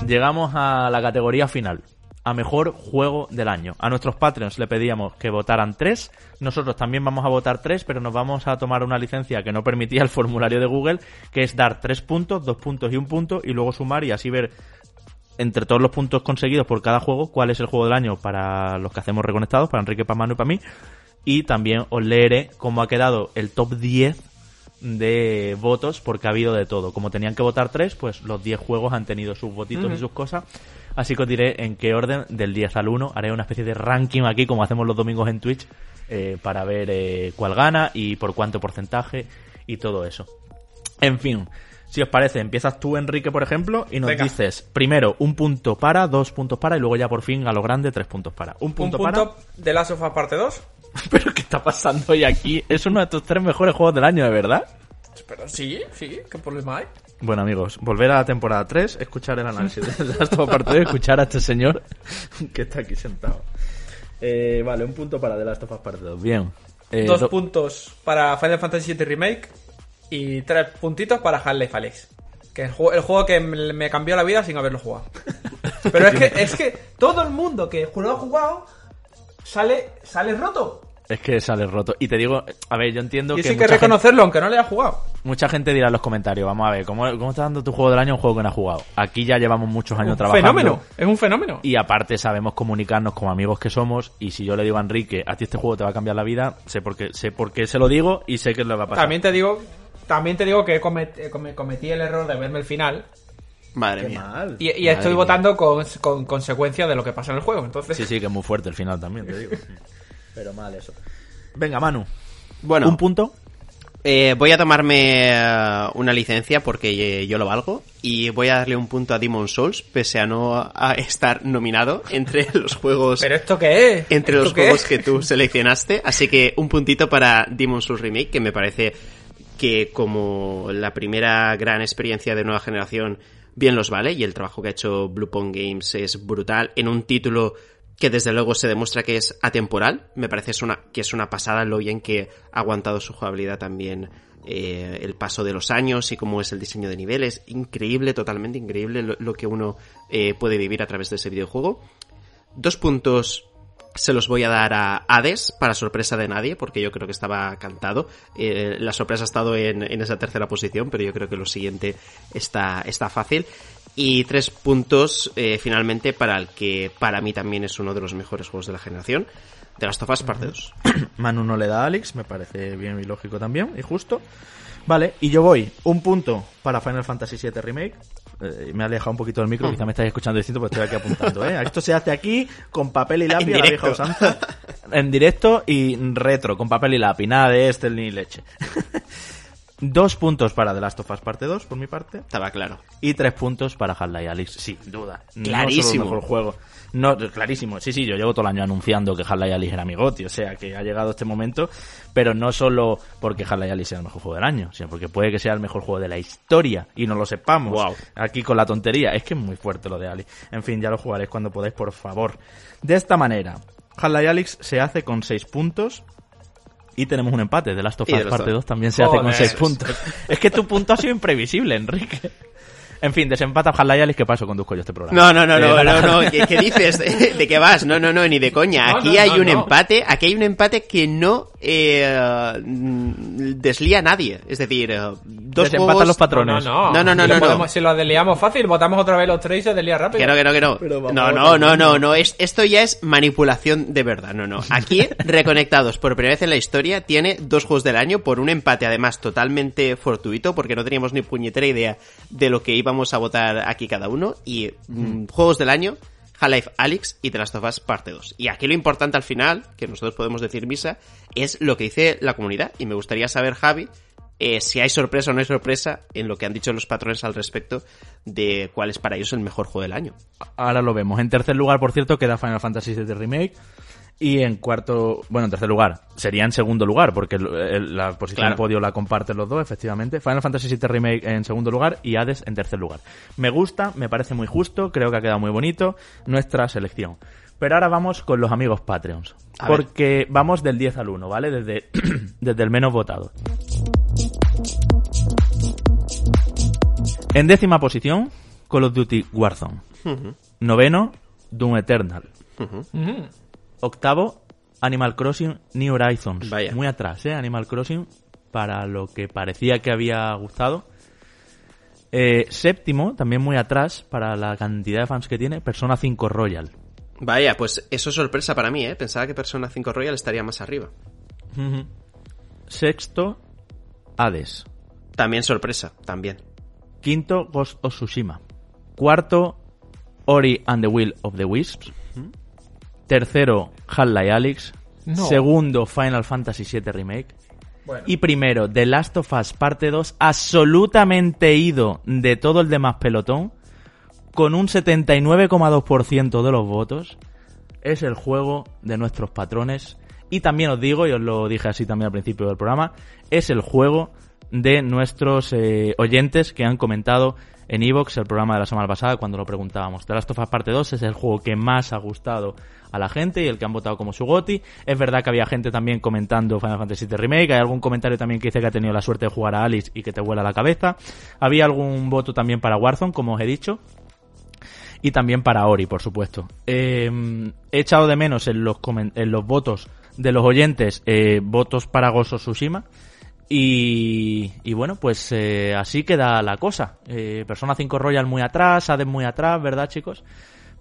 Llegamos a la categoría final. A mejor juego del año. A nuestros Patreons le pedíamos que votaran tres. Nosotros también vamos a votar tres, pero nos vamos a tomar una licencia que no permitía el formulario de Google, que es dar tres puntos, dos puntos y un punto, y luego sumar y así ver entre todos los puntos conseguidos por cada juego cuál es el juego del año para los que hacemos reconectados, para Enrique, para Manu y para mí. Y también os leeré cómo ha quedado el top 10 de votos porque ha habido de todo. Como tenían que votar tres, pues los 10 juegos han tenido sus votitos y sus cosas. Así que os diré en qué orden, del 10 al 1. Haré una especie de ranking aquí, como hacemos los domingos en Twitch, eh, para ver eh, cuál gana y por cuánto porcentaje y todo eso. En fin, si os parece, empiezas tú, Enrique, por ejemplo, y nos Venga. dices primero un punto para, dos puntos para y luego ya por fin a lo grande tres puntos para. Un Un punto, punto de Last of Us parte 2. ¿Pero qué está pasando hoy aquí? Es uno de tus tres mejores juegos del año, ¿de verdad? Pero sí, sí, ¿qué problema hay? Bueno, amigos, volver a la temporada 3, escuchar el análisis de Last of Us Part 2 y escuchar a este señor que está aquí sentado. Eh, vale, un punto para The Last of Us Part 2. Bien. Eh, Dos do- puntos para Final Fantasy VII Remake y tres puntitos para Half-Life Alyx. Que es el juego, el juego que me me cambió la vida sin haberlo jugado. Pero es que, es que todo el mundo que lo ha jugado sale, sale roto. Es que sale roto. Y te digo, a ver, yo entiendo Y que, hay que gente, reconocerlo, aunque no le haya jugado. mucha gente dirá en los comentarios, vamos a ver, ¿cómo, ¿cómo está dando tu juego del año a un juego que no has jugado? Aquí ya llevamos muchos años Un trabajando. fenómeno, es un fenómeno. Y aparte sabemos comunicarnos como amigos que somos. Y si yo le digo a Enrique, a ti este juego te va a cambiar la vida, sé por qué, sé por qué se lo digo y sé que le va a pasar. También te digo, también te digo que comet- come- cometí el error de verme el final Madre mía. mal. y, y Madre estoy mía. votando con, con consecuencia de lo que pasa en el juego. Entonces, Sí, sí, que es muy fuerte el final también, te digo. Pero mal eso. Venga, Manu. Bueno, Un punto. eh, voy a tomarme eh, una licencia porque eh, yo lo valgo y voy a darle un punto a Demon Souls pese a no a estar nominado entre los juegos ¿pero esto qué es? entre ¿Esto los qué juegos es? que tú seleccionaste. Así que un puntito para Demon Souls Remake, que me parece que como la primera gran experiencia de nueva generación, bien los vale. Y el trabajo que ha hecho Bluepoint Games es brutal en un título que desde luego se demuestra que es atemporal. Me parece que es una pasada lo bien que ha aguantado su jugabilidad también eh, el paso de los años y cómo es el diseño de niveles. Increíble, totalmente increíble lo, lo que uno eh, puede vivir a través de ese videojuego. Dos puntos se los voy a dar a Hades, para sorpresa de nadie, porque yo creo que estaba cantado. Eh, la sorpresa ha estado en, en, esa tercera posición, pero yo creo que lo siguiente está, está fácil. Y tres puntos eh, finalmente para el que para mí también es uno de los mejores juegos de la generación, de Last of Us parte 2. Manu no le da a Alex, me parece bien y lógico también, y justo. Vale, y yo voy un punto para Final Fantasy VII Remake. Eh, me he alejado un poquito del micro, quizá me estáis escuchando distinto, porque estoy aquí apuntando. ¿eh? Esto se hace aquí con papel y lápiz, En la directo. vieja usanza. en directo y retro, con papel y lápiz, nada de este ni leche. Dos puntos para The Last of Us Parte 2, por mi parte. Estaba claro. Y tres puntos para Half-Life Alyx, sin duda. Clarísimo. No solo el mejor juego. No, clarísimo. Sí, sí, yo llevo todo el año anunciando que Half-Life Alyx era mi goti, o sea, que ha llegado este momento, pero no solo porque Half-Life Alyx sea el mejor juego del año, sino porque puede que sea el mejor juego de la historia y no lo sepamos. Guau. Aquí con la tontería. Es que es muy fuerte lo de Alyx. En fin, ya lo jugaréis cuando podáis, por favor. De esta manera, Half-Life Alyx se hace con seis puntos. Y tenemos un empate. The Last of Us parte of- 2 también se hace con Joder. 6 puntos. Es que tu punto ha sido imprevisible, Enrique. En fin, desempata Half-Life Alyx, que paso conduzco yo este programa. No, no, no, no, Eh, no, no, ¿qué, qué dices? ¿De, qué vas? No, no, no, ni de coña. No, Aquí no, hay no, un no. empate, aquí hay un empate que no eh, deslía a nadie. Es decir, eh, dos Desempatan juegos... los patrones. No, No, no, no, Si no, no. podemos- Si lo desliamos fácil, votamos otra vez los tres y se deslía rápido. Que no, que no, que no. Vamos, No, no, no, no, no. Es, esto ya es manipulación de verdad. No, no. Aquí, reconectados por primera vez en la historia, tiene dos juegos del año por un empate, además, totalmente fortuito, porque no teníamos ni puñetera idea de lo que íbamos a votar aquí cada uno. Y mm, juegos del año, Half-Life Alyx y The Last of Us Parte 2. Y aquí lo importante al final, que nosotros podemos decir misa, es lo que dice la comunidad. Y me gustaría saber, Javi, eh, si hay sorpresa o no hay sorpresa en lo que han dicho los patrones al respecto de cuál es para ellos el mejor juego del año. Ahora lo vemos. En tercer lugar, por cierto, queda Final Fantasy VII Remake. Y en cuarto, bueno, en tercer lugar, sería en segundo lugar, porque el- el- la posición Claro. podio la comparten los dos, efectivamente. Final Fantasy VII Remake en segundo lugar y Hades en tercer lugar. Me gusta, me parece muy justo, creo que ha quedado muy bonito nuestra selección. Pero ahora vamos con los amigos Patreons. A ver. porque vamos del 10 al 1, ¿vale? Desde, desde el menos votado. En décima posición, Call of Duty Warzone. Noveno, Doom Eternal. Octavo, Animal Crossing New Horizons. Vaya. Muy atrás, ¿eh? Animal Crossing, para lo que parecía que había gustado. Eh, séptimo, también muy atrás, para la cantidad de fans que tiene, Persona 5 Royal. Vaya, pues eso es sorpresa para mí, ¿eh? Pensaba que Persona 5 Royal estaría más arriba. Sexto, Hades. También sorpresa, también. Quinto, Ghost of Tsushima. Cuarto, Ori and the Will of the Wisps. Tercero, Half-Life Alyx. No. Segundo, Final Fantasy VII Remake. Bueno. Y primero, The Last of Us Parte 2, absolutamente ido de todo el demás pelotón, con un 79,2% de los votos, es el juego de nuestros patrones. Y también os digo, y os lo dije así también al principio del programa, es el juego de nuestros eh, oyentes que han comentado en Evox el programa de la semana pasada cuando lo preguntábamos. The Last of Us Parte 2 es el juego que más ha gustado a la gente y el que han votado como su goti. Es verdad que había gente también comentando Final Fantasy VII Remake, hay algún comentario también que dice que ha tenido la suerte de jugar a Alice y que te vuela la cabeza. Había algún voto también para Warzone, como os he dicho. Y también para Ori, por supuesto. Eh, he echado de menos en los, en los votos de los oyentes eh, votos para Gozo Tsushima. Y, y bueno, pues eh, así queda la cosa. Eh, Persona 5 Royal muy atrás, Hades muy atrás, ¿verdad, chicos?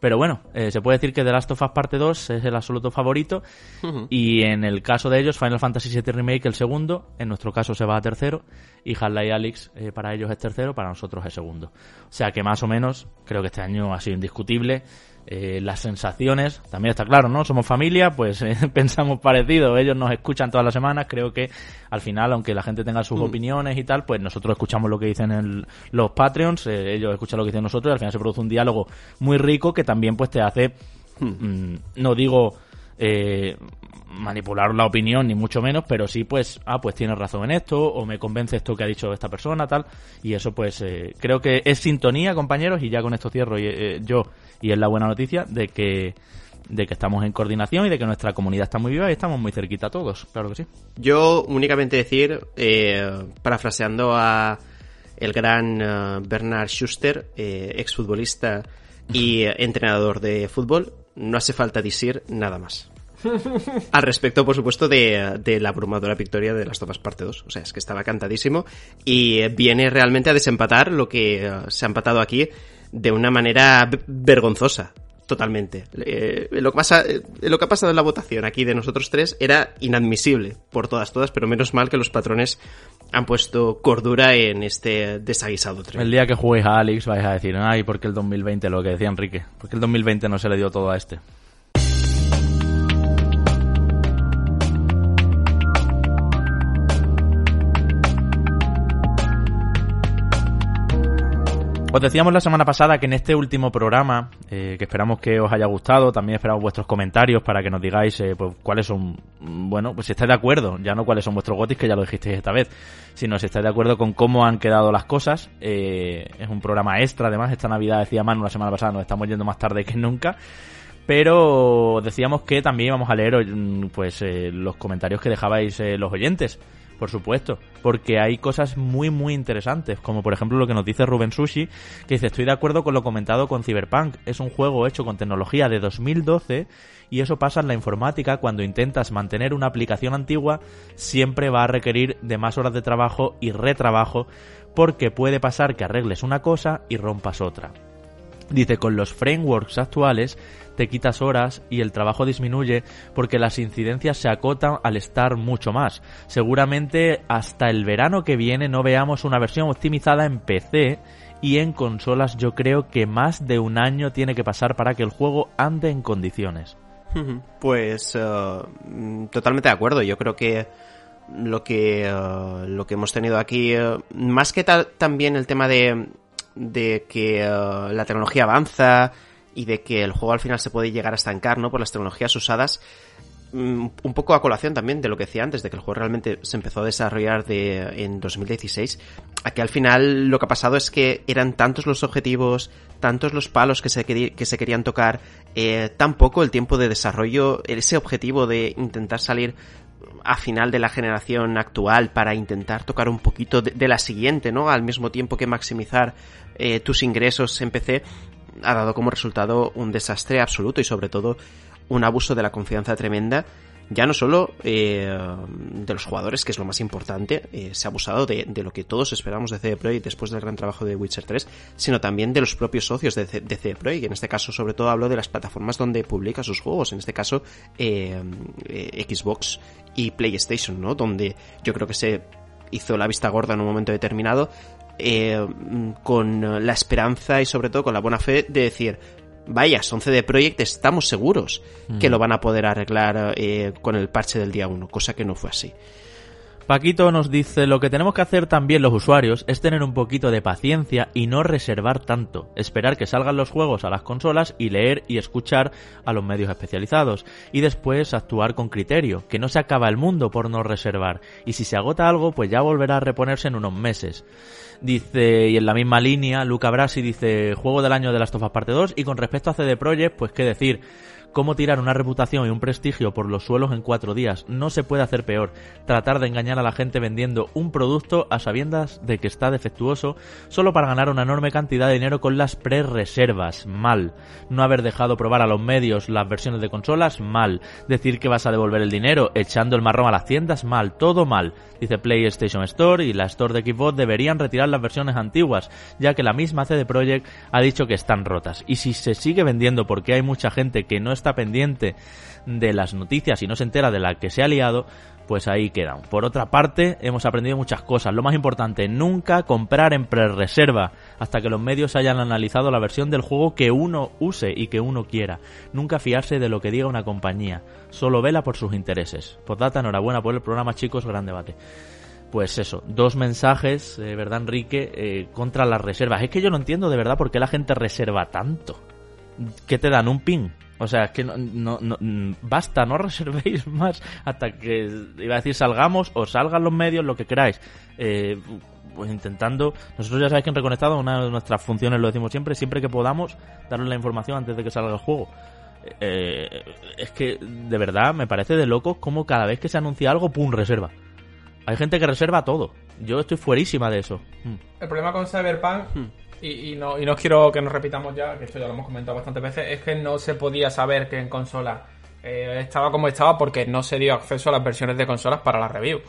Pero bueno, eh, se puede decir que The Last of Us Parte 2 es el absoluto favorito. Y en el caso de ellos, Final Fantasy VII Remake el segundo. En nuestro caso se va a tercero. Y Half-Life Alyx eh, para ellos es tercero, para nosotros es segundo. O sea que más o menos, creo que este año ha sido indiscutible. Eh, las sensaciones, también está claro, ¿no? Somos familia, pues eh, pensamos parecido. Ellos nos escuchan todas las semanas. Creo que al final, aunque la gente tenga sus opiniones y tal, pues nosotros escuchamos lo que dicen el- los Patreons, eh, ellos escuchan lo que dicen nosotros y al final se produce un diálogo muy rico que también pues te hace, mm, no digo eh, manipular la opinión ni mucho menos, pero sí pues, ah, pues tienes razón en esto o me convence esto que ha dicho esta persona, tal, y eso pues eh, creo que es sintonía, compañeros, y ya con esto cierro y, eh, yo, y es la buena noticia de que de que estamos en coordinación y de que nuestra comunidad está muy viva y estamos muy cerquita todos, claro que sí. Yo únicamente decir, eh, parafraseando a el gran eh, Bernard Schuster, eh, exfutbolista y entrenador de fútbol, No hace falta decir nada más. Al respecto, por supuesto, de, de, la abrumadora victoria de las topas parte 2. O sea, es que estaba cantadísimo y viene realmente a desempatar lo que uh, se ha empatado aquí de una manera vergonzosa. Totalmente. Eh, lo, que pasa, eh, lo que ha pasado en la votación aquí de nosotros tres era inadmisible por todas, todas, pero menos mal que los patrones han puesto cordura en este desaguisado tren. El día que juguéis a Alex vais a decir, ay, porque el 2020, lo que decía Enrique, porque el 2020 no se le dio todo a este. Os decíamos la semana pasada que en este último programa, eh, que esperamos que os haya gustado, también esperamos vuestros comentarios para que nos digáis eh, pues, cuáles son, bueno, pues si estáis de acuerdo, ya no cuáles son vuestros gotis, que ya lo dijisteis esta vez, sino si estáis de acuerdo con cómo han quedado las cosas. Eh, es un programa extra, además, esta Navidad, decía Manu la semana pasada, nos estamos yendo más tarde que nunca. Pero decíamos que también íbamos a leer pues los comentarios que dejabais los oyentes por supuesto, porque hay cosas muy muy interesantes, como por ejemplo lo que nos dice Rubén Sushi, que dice, estoy de acuerdo con lo comentado con Cyberpunk, es un juego hecho con tecnología de 2012 y eso pasa en la informática cuando intentas mantener una aplicación antigua, siempre va a requerir de más horas de trabajo y retrabajo, porque puede pasar que arregles una cosa y rompas otra. Dice, con los frameworks actuales te quitas horas y el trabajo disminuye porque las incidencias se acotan al estar mucho más. Seguramente hasta el verano que viene no veamos una versión optimizada en PC y en consolas yo creo que más de un año tiene que pasar para que el juego ande en condiciones. Pues uh, totalmente de acuerdo. Yo creo que lo que uh, lo que hemos tenido aquí, uh, más que también el tema de de que la tecnología avanza, y de que el juego al final se puede llegar a estancar, ¿no? Por las tecnologías usadas. Mm, un poco a colación también de lo que decía antes, de que el juego realmente se empezó a desarrollar de, en 2016. Aquí al final lo que ha pasado es que eran tantos los objetivos, tantos los palos que se, que se querían tocar, eh, tan poco el tiempo de desarrollo, ese objetivo de intentar salir a final de la generación actual para intentar tocar un poquito de, la siguiente, ¿no? Al mismo tiempo que maximizar eh, tus ingresos en PC, ha dado como resultado un desastre absoluto y sobre todo un abuso de la confianza tremenda ya no solo eh, de los jugadores, que es lo más importante, eh, se ha abusado de, lo que todos esperamos de CD Projekt después del gran trabajo de Witcher 3, sino también de los propios socios de, de CD Projekt. En este caso, sobre todo, hablo de las plataformas donde publica sus juegos, en este caso, eh, Xbox y PlayStation, ¿no? Donde yo creo que se hizo la vista gorda en un momento determinado eh, con la esperanza y sobre todo con la buena fe de decir, vaya, son CD Projekt, estamos seguros que lo van a poder arreglar eh, con el parche del día 1, cosa que no fue así. Paquito nos dice, lo que tenemos que hacer también los usuarios es tener un poquito de paciencia y no reservar tanto, esperar que salgan los juegos a las consolas y leer y escuchar a los medios especializados, y después actuar con criterio, que no se acaba el mundo por no reservar, y si se agota algo, pues ya volverá a reponerse en unos meses. Dice, y en la misma línea, Luca Brasi dice, juego del año de las Tofas parte 2, y con respecto a CD Projekt, pues qué decir, cómo tirar una reputación y un prestigio por los suelos en cuatro días. No se puede hacer peor. Tratar de engañar a la gente vendiendo un producto a sabiendas de que está defectuoso solo para ganar una enorme cantidad de dinero con las pre-reservas. Mal. No haber dejado probar a los medios las versiones de consolas. Mal. Decir que vas a devolver el dinero echando el marrón a las tiendas. Mal. Todo mal. Dice PlayStation Store y la Store de Xbox deberían retirar las versiones antiguas, ya que la misma CD Projekt ha dicho que están rotas. Y si se sigue vendiendo porque hay mucha gente que no está está pendiente de las noticias y no se entera de la que se ha liado, pues ahí quedan. Por otra parte, hemos aprendido muchas cosas. Lo más importante, nunca comprar en pre-reserva hasta que los medios hayan analizado la versión del juego que uno use y que uno quiera. Nunca fiarse de lo que diga una compañía. Solo vela por sus intereses. data enhorabuena por el programa, chicos. Gran debate. Pues eso, dos mensajes, eh, ¿verdad, Enrique? Eh, contra las reservas. Es que yo no entiendo de verdad por qué la gente reserva tanto. ¿Qué te dan? ¿Un pin? O sea, es que no, no, mm, basta, no reservéis más hasta que, iba a decir, salgamos o salgan los medios, lo que queráis. Eh, pues intentando, nosotros ya sabéis que en Reconectado, una de nuestras funciones, lo decimos siempre, siempre que podamos, darles la información antes de que salga el juego. Eh, es que, de verdad, me parece de locos como cada vez que se anuncia algo, ¡pum! reserva. Hay gente que reserva todo. Yo estoy fuerísima de eso. Mm. El problema con Cyberpunk... Mm y, no, y no quiero que nos repitamos ya, que esto ya lo hemos comentado bastantes veces, es que no se podía saber que en consola eh, estaba como estaba porque no se dio acceso a las versiones de consolas para la review.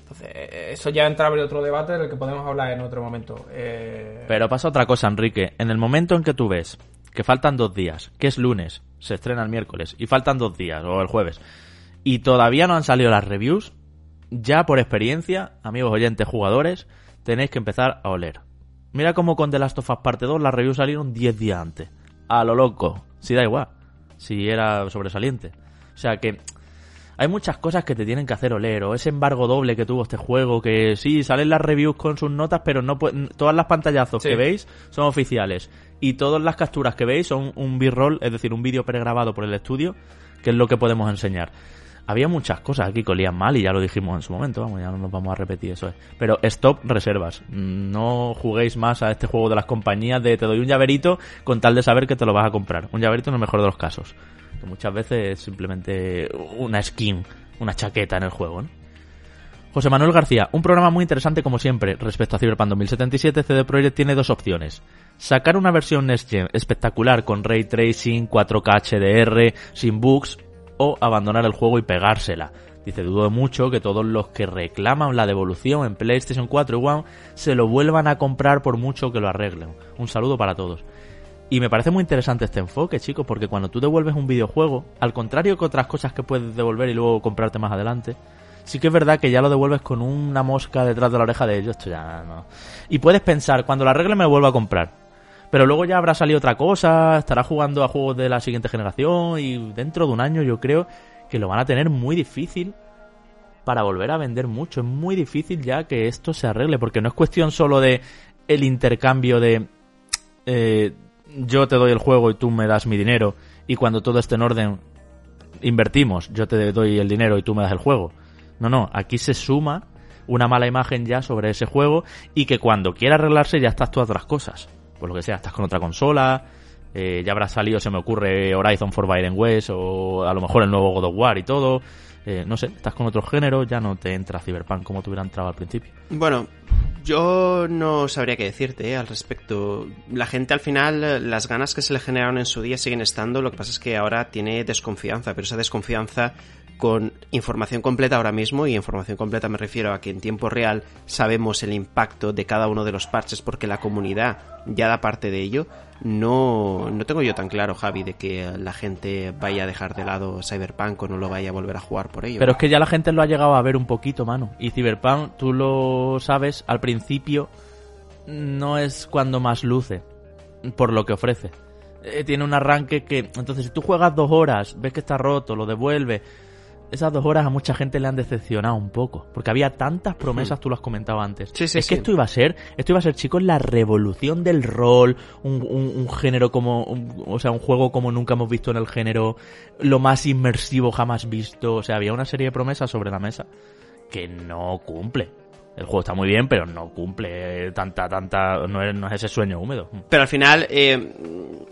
Entonces, eh, eso ya entra en otro debate del que podemos hablar en otro momento. Eh, Pero pasa otra cosa, Enrique. En el momento en que tú ves que faltan dos días, que es lunes, se estrena el miércoles, y faltan dos días, o el jueves, y todavía no han salido las reviews, ya por experiencia, amigos oyentes, jugadores, tenéis que empezar a oler. Mira cómo con The Last of Us Parte 2 las reviews salieron 10 días antes. A lo loco. Si da igual. Si era sobresaliente. O sea que hay muchas cosas que te tienen que hacer oler. O ese embargo doble que tuvo este juego. Que sí, salen las reviews con sus notas, pero no todas las pantallazos que veis son oficiales. Y todas las capturas que veis son un b-roll, es decir, un vídeo pregrabado por el estudio, que es lo que podemos enseñar había muchas cosas aquí que olían mal y ya lo dijimos en su momento, vamos, ya no nos vamos a repetir eso. Pero stop reservas. No juguéis más a este juego de las compañías de te doy un llaverito con tal de saber que te lo vas a comprar. Un llaverito en el mejor de los casos. Muchas veces es simplemente una skin, una chaqueta en el juego, José Manuel García, un programa muy interesante como siempre. Respecto a Cyberpunk 2077, CD Projekt tiene dos opciones. Sacar una versión Next Gen espectacular con ray tracing, 4K HDR, sin bugs, o abandonar el juego y pegársela. Dice, dudo mucho que todos los que reclaman la devolución en PlayStation 4 y One se lo vuelvan a comprar por mucho que lo arreglen. Un saludo para todos. Y me parece muy interesante este enfoque, chicos, porque cuando tú devuelves un videojuego, al contrario que otras cosas que puedes devolver y luego comprarte más adelante, sí que es verdad que ya lo devuelves con una mosca detrás de la oreja de ellos, esto ya no. Y puedes pensar, cuando lo arregle me lo vuelvo a comprar. Pero luego ya habrá salido otra cosa, estará jugando a juegos de la siguiente generación y dentro de un año yo creo que lo van a tener muy difícil para volver a vender mucho. Es muy difícil ya que esto se arregle porque no es cuestión solo de el intercambio de eh, yo te doy el juego y tú me das mi dinero y cuando todo esté en orden invertimos, yo te doy el dinero y tú me das el juego. No, no, aquí se suma una mala imagen ya sobre ese juego y que cuando quiera arreglarse ya estás todas otras cosas por lo que sea, estás con otra consola, eh, ya habrá salido, se me ocurre, Horizon Forbidden West o a lo mejor el nuevo God of War y todo. Eh, no sé, estás con otro género, ya no te entra Cyberpunk como te hubiera entrado al principio. Bueno, yo no sabría qué decirte eh, al respecto. La gente al final, las ganas que se le generaron en su día siguen estando, lo que pasa es que ahora tiene desconfianza, pero esa desconfianza con información completa ahora mismo, y información completa me refiero a que en tiempo real sabemos el impacto de cada uno de los parches porque la comunidad ya da parte de ello, no, no tengo yo tan claro, Javi, de que la gente vaya a dejar de lado Cyberpunk o no lo vaya a volver a jugar por ello. Pero es que ya la gente lo ha llegado a ver un poquito, mano. Y Cyberpunk, tú lo sabes, al principio no es cuando más luce por lo que ofrece. Eh, tiene un arranque que, entonces si tú juegas dos horas, ves que está roto, lo devuelve esas dos horas a mucha gente le han decepcionado un poco. Porque había tantas promesas, hmm. tú lo has comentado antes. es que esto iba a ser, esto iba a ser, chicos, la revolución del rol, un, género como, o sea, un juego como nunca hemos visto en el género, lo más inmersivo jamás visto. O sea, había una serie de promesas sobre la mesa que no cumple el juego está muy bien, pero no cumple tanta, tanta, no es, ese sueño húmedo. Pero al final, eh,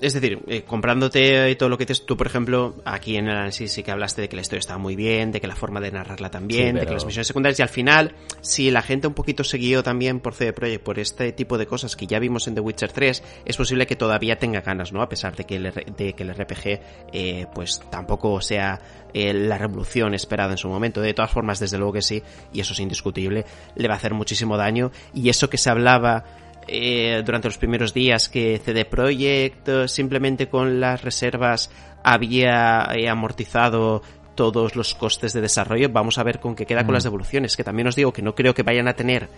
es decir, eh, comprándote todo lo que te, tú, por ejemplo, aquí en el análisis sí que hablaste de que la historia estaba muy bien, de que la forma de narrarla también, de que las misiones secundarias, y al final, si la gente un poquito siguió también por CD Projekt por este tipo de cosas que ya vimos en The Witcher 3, es posible que todavía tenga ganas, ¿no? A pesar de que el, de que el RPG, eh, pues tampoco sea la revolución esperada en su momento. De todas formas, desde luego que sí, y eso es indiscutible, le va a hacer muchísimo daño. Y eso que se hablaba eh, durante los primeros días, que CD Projekt eh, simplemente con las reservas había eh, amortizado todos los costes de desarrollo, vamos a ver con qué queda con mm. las devoluciones, que también os digo que no creo que vayan a tener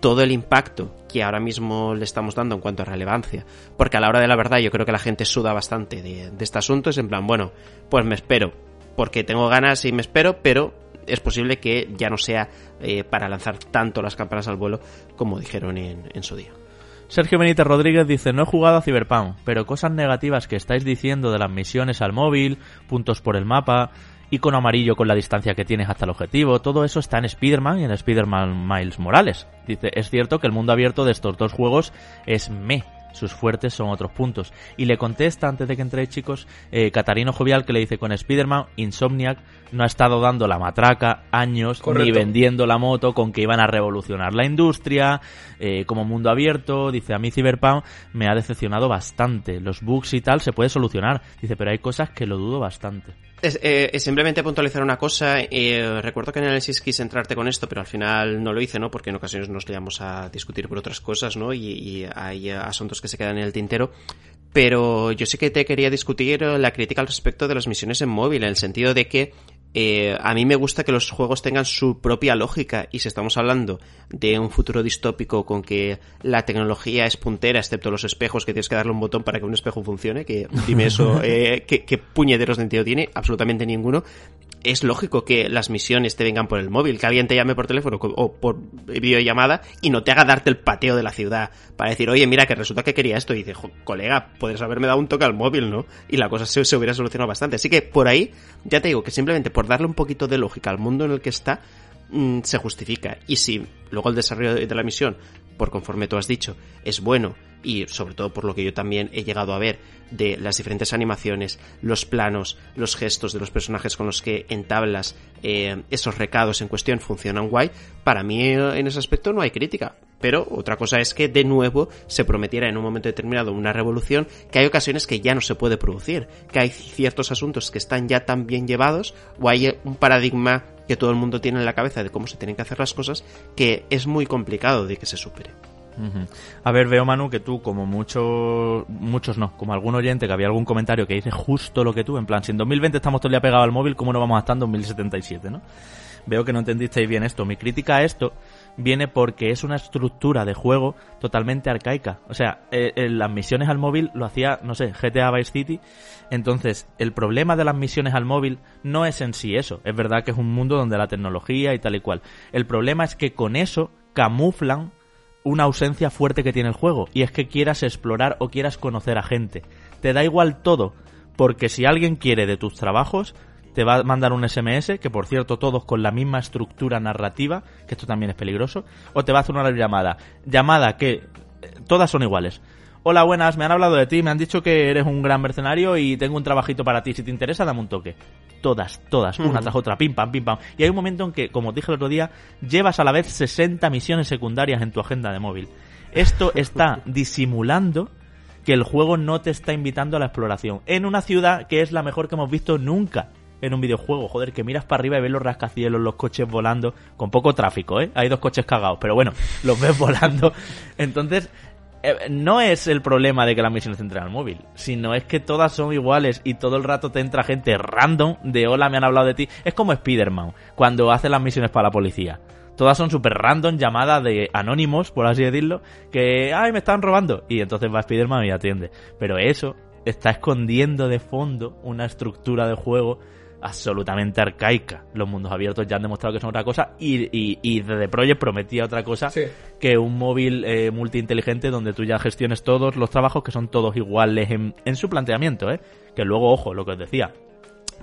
todo el impacto que ahora mismo le estamos dando en cuanto a relevancia. Porque a la hora de la verdad yo creo que la gente suda bastante de, de este asunto. Es en plan, bueno, pues me espero porque tengo ganas y me espero, pero es posible que ya no sea eh, para lanzar tanto las campanas al vuelo como dijeron en, su día. Sergio Benítez Rodríguez dice, no he jugado a Cyberpunk, pero cosas negativas que estáis diciendo de las misiones al móvil, puntos por el mapa, icono amarillo con la distancia que tienes hasta el objetivo, todo eso está en Spider-Man y en Spider-Man Miles Morales. Dice, es cierto que el mundo abierto de estos dos juegos es me, sus fuertes son otros puntos. Y le contesta, antes de que entréis chicos, eh, Catarino Jovial, que le dice, con Spider-Man, Insomniac no ha estado dando la matraca años, ni vendiendo la moto con que iban a revolucionar la industria, eh, como mundo abierto. Dice, a mí Cyberpunk me ha decepcionado bastante. Los bugs y tal se puede solucionar. Dice, pero hay cosas que lo dudo bastante. Es, eh, simplemente puntualizar una cosa. Eh, recuerdo que en análisis quise entrarte con esto, pero al final no lo hice, ¿no? Porque en ocasiones nos liamos a discutir por otras cosas, ¿no? Y, y hay asuntos que se quedan en el tintero. Pero yo sí que te quería discutir la crítica al respecto de las misiones en móvil, en el sentido de que eh, a mí me gusta que los juegos tengan su propia lógica y si estamos hablando de un futuro distópico con que la tecnología es puntera, excepto los espejos, que tienes que darle un botón para que un espejo funcione, que dime eso, eh, ¿qué, ¿qué, puñeteros sentido tiene? Absolutamente ninguno es lógico que las misiones te vengan por el móvil, que alguien te llame por teléfono o por videollamada y no te haga darte el pateo de la ciudad para decir, oye, mira, que resulta que quería esto. Y dice, colega, podrías haberme dado un toque al móvil, ¿no? Y la cosa se, se hubiera solucionado bastante. Así que por ahí, ya te digo que simplemente por darle un poquito de lógica al mundo en el que está, mm, se justifica. Y si luego el desarrollo de la misión, por conforme tú has dicho, es bueno y sobre todo por lo que yo también he llegado a ver de las diferentes animaciones, los planos, los gestos de los personajes con los que entablas eh, esos recados en cuestión funcionan guay, para mí en ese aspecto no hay crítica. Pero otra cosa es que de nuevo se prometiera en un momento determinado una revolución que hay ocasiones que ya no se puede producir, que hay ciertos asuntos que están ya tan bien llevados o hay un paradigma que todo el mundo tiene en la cabeza de cómo se tienen que hacer las cosas que es muy complicado de que se supere. A ver, veo Manu que tú, como muchos, muchos no, como algún oyente que había algún comentario que dice justo lo que tú, en plan, si en 2020 estamos todo el día pegados al móvil, ¿cómo no vamos a estar en 2077, no? Veo que no entendisteis bien esto. Mi crítica a esto viene porque es una estructura de juego totalmente arcaica. O sea, eh, eh, las misiones al móvil lo hacía, no sé, GTA Vice City. Entonces, el problema de las misiones al móvil no es en sí eso. Es verdad que es un mundo donde la tecnología y tal y cual. El problema es que con eso camuflan una ausencia fuerte que tiene el juego, y es que quieras explorar o quieras conocer a gente. Te da igual todo, porque si alguien quiere de tus trabajos, te va a mandar un SMS, que por cierto todos con la misma estructura narrativa, que esto también es peligroso, o te va a hacer una llamada. Llamada que eh, todas son iguales. Hola, buenas, me han hablado de ti, me han dicho que eres un gran mercenario y tengo un trabajito para ti. Si te interesa, dame un toque. Todas, todas, una tras otra, pim pam, pim pam. Y hay un momento en que, como dije el otro día, llevas a la vez 60 misiones secundarias en tu agenda de móvil. Esto está disimulando que el juego no te está invitando a la exploración. En una ciudad que es la mejor que hemos visto nunca en un videojuego. Joder, que miras para arriba y ves los rascacielos, los coches volando, con poco tráfico, ¿eh? Hay dos coches cagados, pero bueno, los ves volando. Entonces, no es el problema de que las misiones entren al móvil, sino es que todas son iguales y todo el rato te entra gente random de hola, me han hablado de ti. Es como Spider-Man, cuando hace las misiones para la policía. Todas son súper random, llamadas de anónimos, por así decirlo, que, ay, me están robando. Y entonces va Spider-Man y atiende. Pero eso está escondiendo de fondo una estructura de juego absolutamente arcaica. Los mundos abiertos ya han demostrado que son otra cosa y, y, y The Project prometía otra cosa que un móvil eh, multiinteligente donde tú ya gestiones todos los trabajos que son todos iguales en, en su planteamiento, ¿eh? Que luego, ojo, lo que os decía,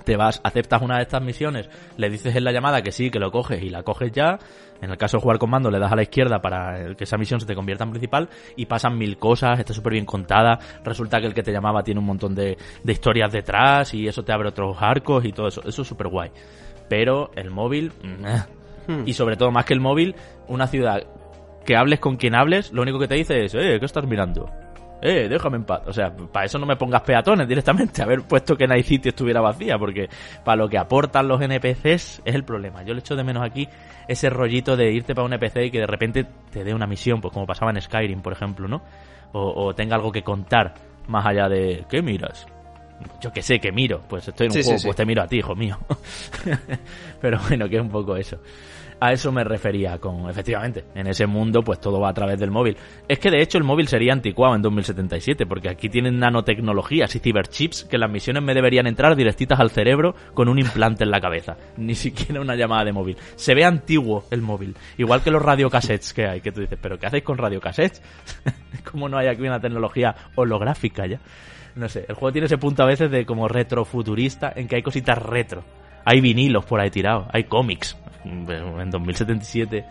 te vas, aceptas una de estas misiones, le dices en la llamada que sí, que lo coges y la coges ya. En el caso de jugar con mando, le das a la izquierda para que esa misión se te convierta en principal y pasan mil cosas, está súper bien contada. Resulta que el que te llamaba tiene un montón de, de historias detrás y eso te abre otros arcos y todo eso. Eso es súper guay. Pero el móvil, hmm. y sobre todo más que el móvil, una ciudad que hables con quien hables, lo único que te dice es, eh, ¿qué estás mirando? Eh, déjame en paz. O sea, para eso no me pongas peatones directamente, haber puesto que Night City estuviera vacía, porque para lo que aportan los NPCs es el problema. Yo le echo de menos aquí ese rollito de irte para un NPC y que de repente te dé una misión, pues como pasaba en Skyrim, por ejemplo, ¿no? O, tenga algo que contar más allá de ¿qué miras? Yo que sé, que miro, pues estoy en un juego, pues te miro a ti, hijo mío. Pero bueno, que es un poco eso. A eso me refería con, efectivamente, en ese mundo pues todo va a través del móvil. Es que de hecho el móvil sería anticuado en 2077 porque aquí tienen nanotecnologías y ciberchips que las misiones me deberían entrar directitas al cerebro con un implante en la cabeza. Ni siquiera una llamada de móvil. Se ve antiguo el móvil. Igual que los radiocassettes que hay, que tú dices, pero ¿qué hacéis con radiocassettes? ¿Cómo no hay aquí una tecnología holográfica ya? No sé, el juego tiene ese punto a veces de como retrofuturista en que hay cositas retro. Hay vinilos por ahí tirados, hay cómics, en 2077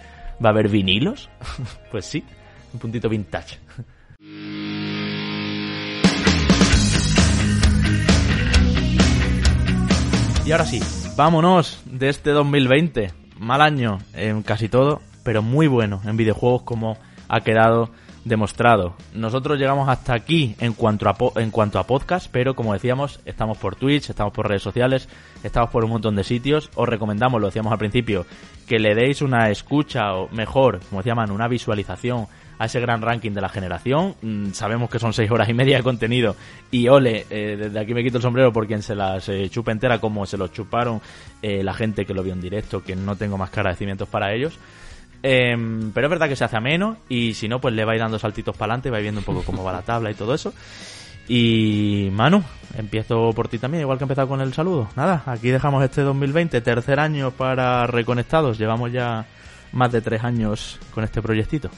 va a haber vinilos. pues sí, un puntito vintage. Y ahora sí, vámonos de este 2020. Mal año en casi todo, pero muy bueno en videojuegos como ha quedado demostrado. Nosotros llegamos hasta aquí en cuanto a en cuanto a podcast, pero como decíamos, estamos por Twitch, estamos por redes sociales, estamos por un montón de sitios. Os recomendamos, lo decíamos al principio, que le deis una escucha o mejor, como decían, una visualización a ese gran ranking de la generación. Mm, sabemos que son seis horas y media de contenido y ole, eh, desde aquí me quito el sombrero por quien se las eh, chupe entera como se los chuparon eh, la gente que lo vio en directo, que no tengo más agradecimientos para ellos. Em, pero es verdad que se hace ameno y si no, pues le vais dando saltitos para adelante, vais viendo un poco cómo va la tabla y todo eso. Y Manu, empiezo por ti también, igual que he empezado con el saludo. Nada, aquí dejamos este 2020, tercer año para Reconectados. Llevamos ya más de tres años con este proyectito.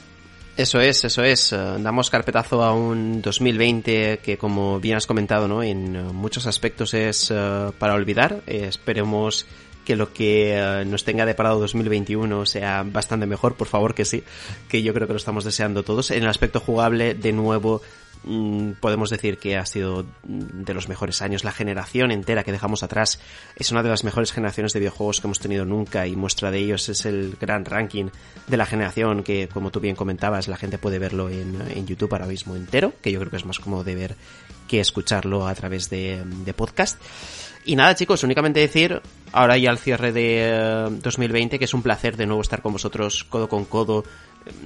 Eso es, eso es. Eh, damos carpetazo a un 2020 que, como bien has comentado, ¿no? en eh, muchos aspectos es eh, para olvidar. esperemos que lo que nos tenga deparado 2021 sea bastante mejor, por favor que sí, que yo creo que lo estamos deseando todos. En el aspecto jugable, de nuevo, Mm, podemos decir que ha sido de los mejores años. La generación entera que dejamos atrás es una de las mejores generaciones de videojuegos que hemos tenido nunca y muestra de ellos es el gran ranking de la generación que, como tú bien comentabas, la gente puede verlo en, YouTube ahora mismo entero, que yo creo que es más cómodo de ver que escucharlo a través de podcast. Y nada, chicos, únicamente decir, ahora ya al cierre de 2020, eh, que es un placer de nuevo estar con vosotros codo con codo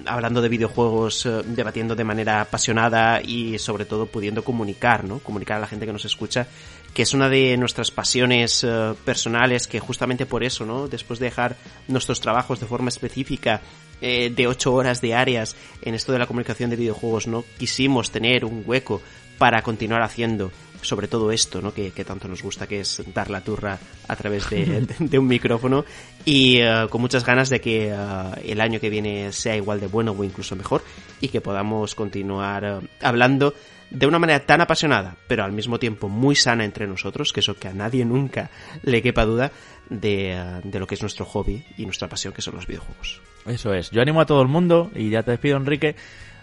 hablando de videojuegos, eh, debatiendo de manera apasionada y sobre todo pudiendo comunicar, ¿no? Comunicar a la gente que nos escucha, que es una de nuestras pasiones eh, personales, que justamente por eso, ¿no? Después de dejar nuestros trabajos de forma específica, eh, de ocho horas diarias en esto de la comunicación de videojuegos, ¿no? Quisimos tener un hueco para continuar haciendo sobre todo esto, ¿no? Que, tanto nos gusta, que es dar la turra a través de, un micrófono y eh, con muchas ganas de que eh, el año que viene sea igual de bueno o incluso mejor y que podamos continuar eh, hablando de una manera tan apasionada, pero al mismo tiempo muy sana entre nosotros, que eso que a nadie nunca le quepa duda de, de lo que es nuestro hobby y nuestra pasión, que son los videojuegos. Eso es. Yo animo a todo el mundo, y ya te despido, Enrique,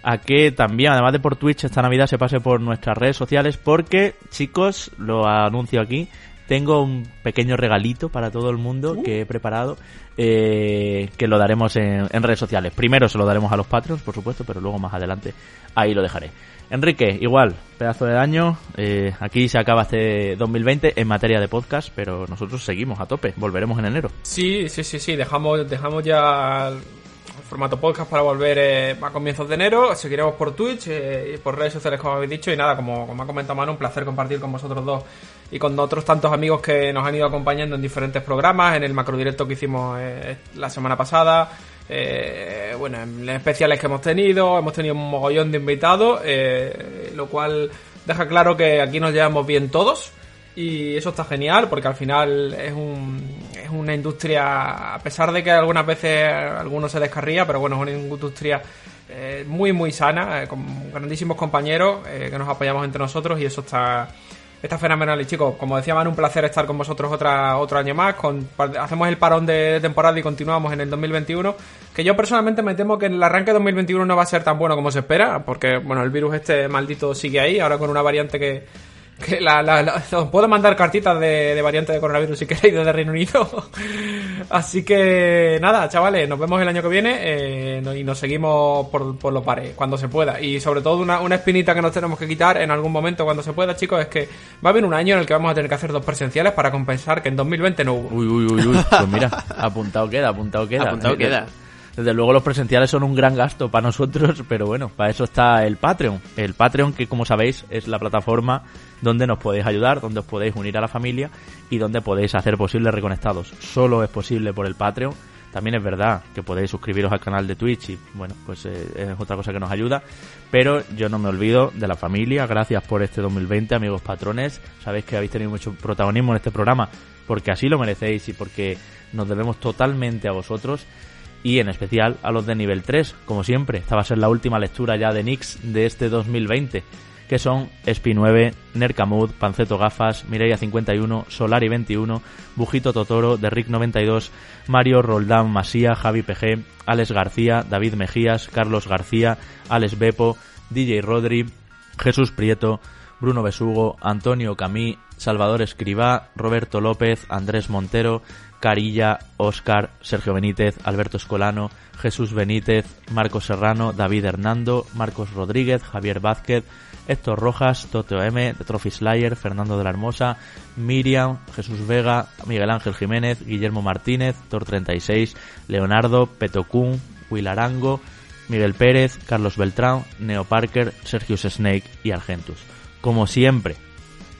a que también, además de por Twitch, esta Navidad se pase por nuestras redes sociales porque, chicos, lo anuncio aquí, tengo un pequeño regalito para todo el mundo uh. que he preparado eh, que lo daremos en, redes sociales. Primero se lo daremos a los Patreons, por supuesto, pero luego más adelante ahí lo dejaré. Enrique, igual, pedazo de daño. Eh, aquí se acaba este 2020 en materia de podcast, pero nosotros seguimos a tope. Volveremos en enero. Sí, sí, sí, sí. Dejamos, dejamos ya formato podcast para volver eh, a comienzos de enero. Seguiremos por Twitch eh, y por redes sociales, como habéis dicho. Y nada, como, como ha comentado Manu, un placer compartir con vosotros dos y con otros tantos amigos que nos han ido acompañando en diferentes programas, en el macro directo que hicimos eh, la semana pasada. bueno, en especiales que hemos tenido, hemos tenido un mogollón de invitados, lo cual deja claro que aquí nos llevamos bien todos y eso está genial porque al final es un, es una industria, a pesar de que algunas veces algunos se descarría, pero bueno, es una industria eh, muy, muy sana, eh, con grandísimos compañeros eh, que nos apoyamos entre nosotros y eso está, está fenomenal. Y chicos, como decía Man, un placer estar con vosotros otra, otro año más. Con, hacemos el parón de temporada y continuamos en el 2021. Que yo personalmente me temo que el arranque de 2021 no va a ser tan bueno como se espera, porque bueno, el virus este maldito sigue ahí, ahora con una variante que que la, la, os puedo mandar cartitas de, de, variante de coronavirus si queréis desde Reino Unido. Así que nada, chavales, nos vemos el año que viene eh, y nos seguimos por, por los pares cuando se pueda. Y sobre todo una, una espinita que nos tenemos que quitar en algún momento cuando se pueda, chicos, es que va a haber un año en el que vamos a tener que hacer dos presenciales para compensar que en 2020 no hubo. Uy, uy, uy, uy. Pues mira, apuntado queda, apuntado queda. Apuntado queda. Desde luego los presenciales son un gran gasto para nosotros, pero bueno, para eso está el Patreon. El Patreon que como sabéis es la plataforma donde nos podéis ayudar, donde os podéis unir a la familia y donde podéis hacer posible Reconectados. Solo es posible por el Patreon. También es verdad que podéis suscribiros al canal de Twitch y bueno, pues eh, es otra cosa que nos ayuda. Pero yo no me olvido de la familia. Gracias por este 2020, amigos patrones. Sabéis que habéis tenido mucho protagonismo en este programa porque así lo merecéis y porque nos debemos totalmente a vosotros y en especial a los de nivel 3, como siempre. Esta va a ser la última lectura ya de Nix de este 2020, que son Spi 9, Nercamud, Panceto Gafas, Mireia 51, Solari 21, Bujito Totoro, de Rick 92, Mario Roldán Masía, Javi PG, Alex García, David Mejías, Carlos García, Alex Bepo, DJ Rodri, Jesús Prieto, Bruno Besugo, Antonio Camí, Salvador Escribá, Roberto López, Andrés Montero, Carilla, Óscar, Sergio Benítez, Alberto Escolano, Jesús Benítez, Marcos Serrano, David Hernando, Marcos Rodríguez, Javier Vázquez, Héctor Rojas, Toteo M, The Trophy Slayer, Fernando de la Hermosa, Miriam, Jesús Vega, Miguel Ángel Jiménez, Guillermo Martínez, Tor36, Leonardo, Petocún, Will Arango, Miguel Pérez, Carlos Beltrán, Neo Parker, Sergius Snake y Argentus. Como siempre,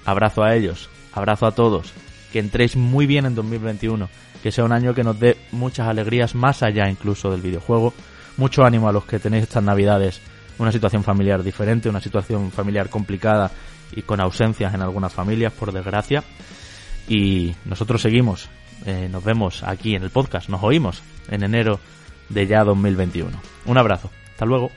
abrazo a ellos, abrazo a todos, que entréis muy bien en 2021, que sea un año que nos dé muchas alegrías más allá incluso del videojuego. Mucho ánimo a los que tenéis estas navidades una situación familiar diferente, una situación familiar complicada y con ausencias en algunas familias, por desgracia. Y nosotros seguimos, eh, nos vemos aquí en el podcast, nos oímos en enero de ya 2021. Un abrazo, hasta luego.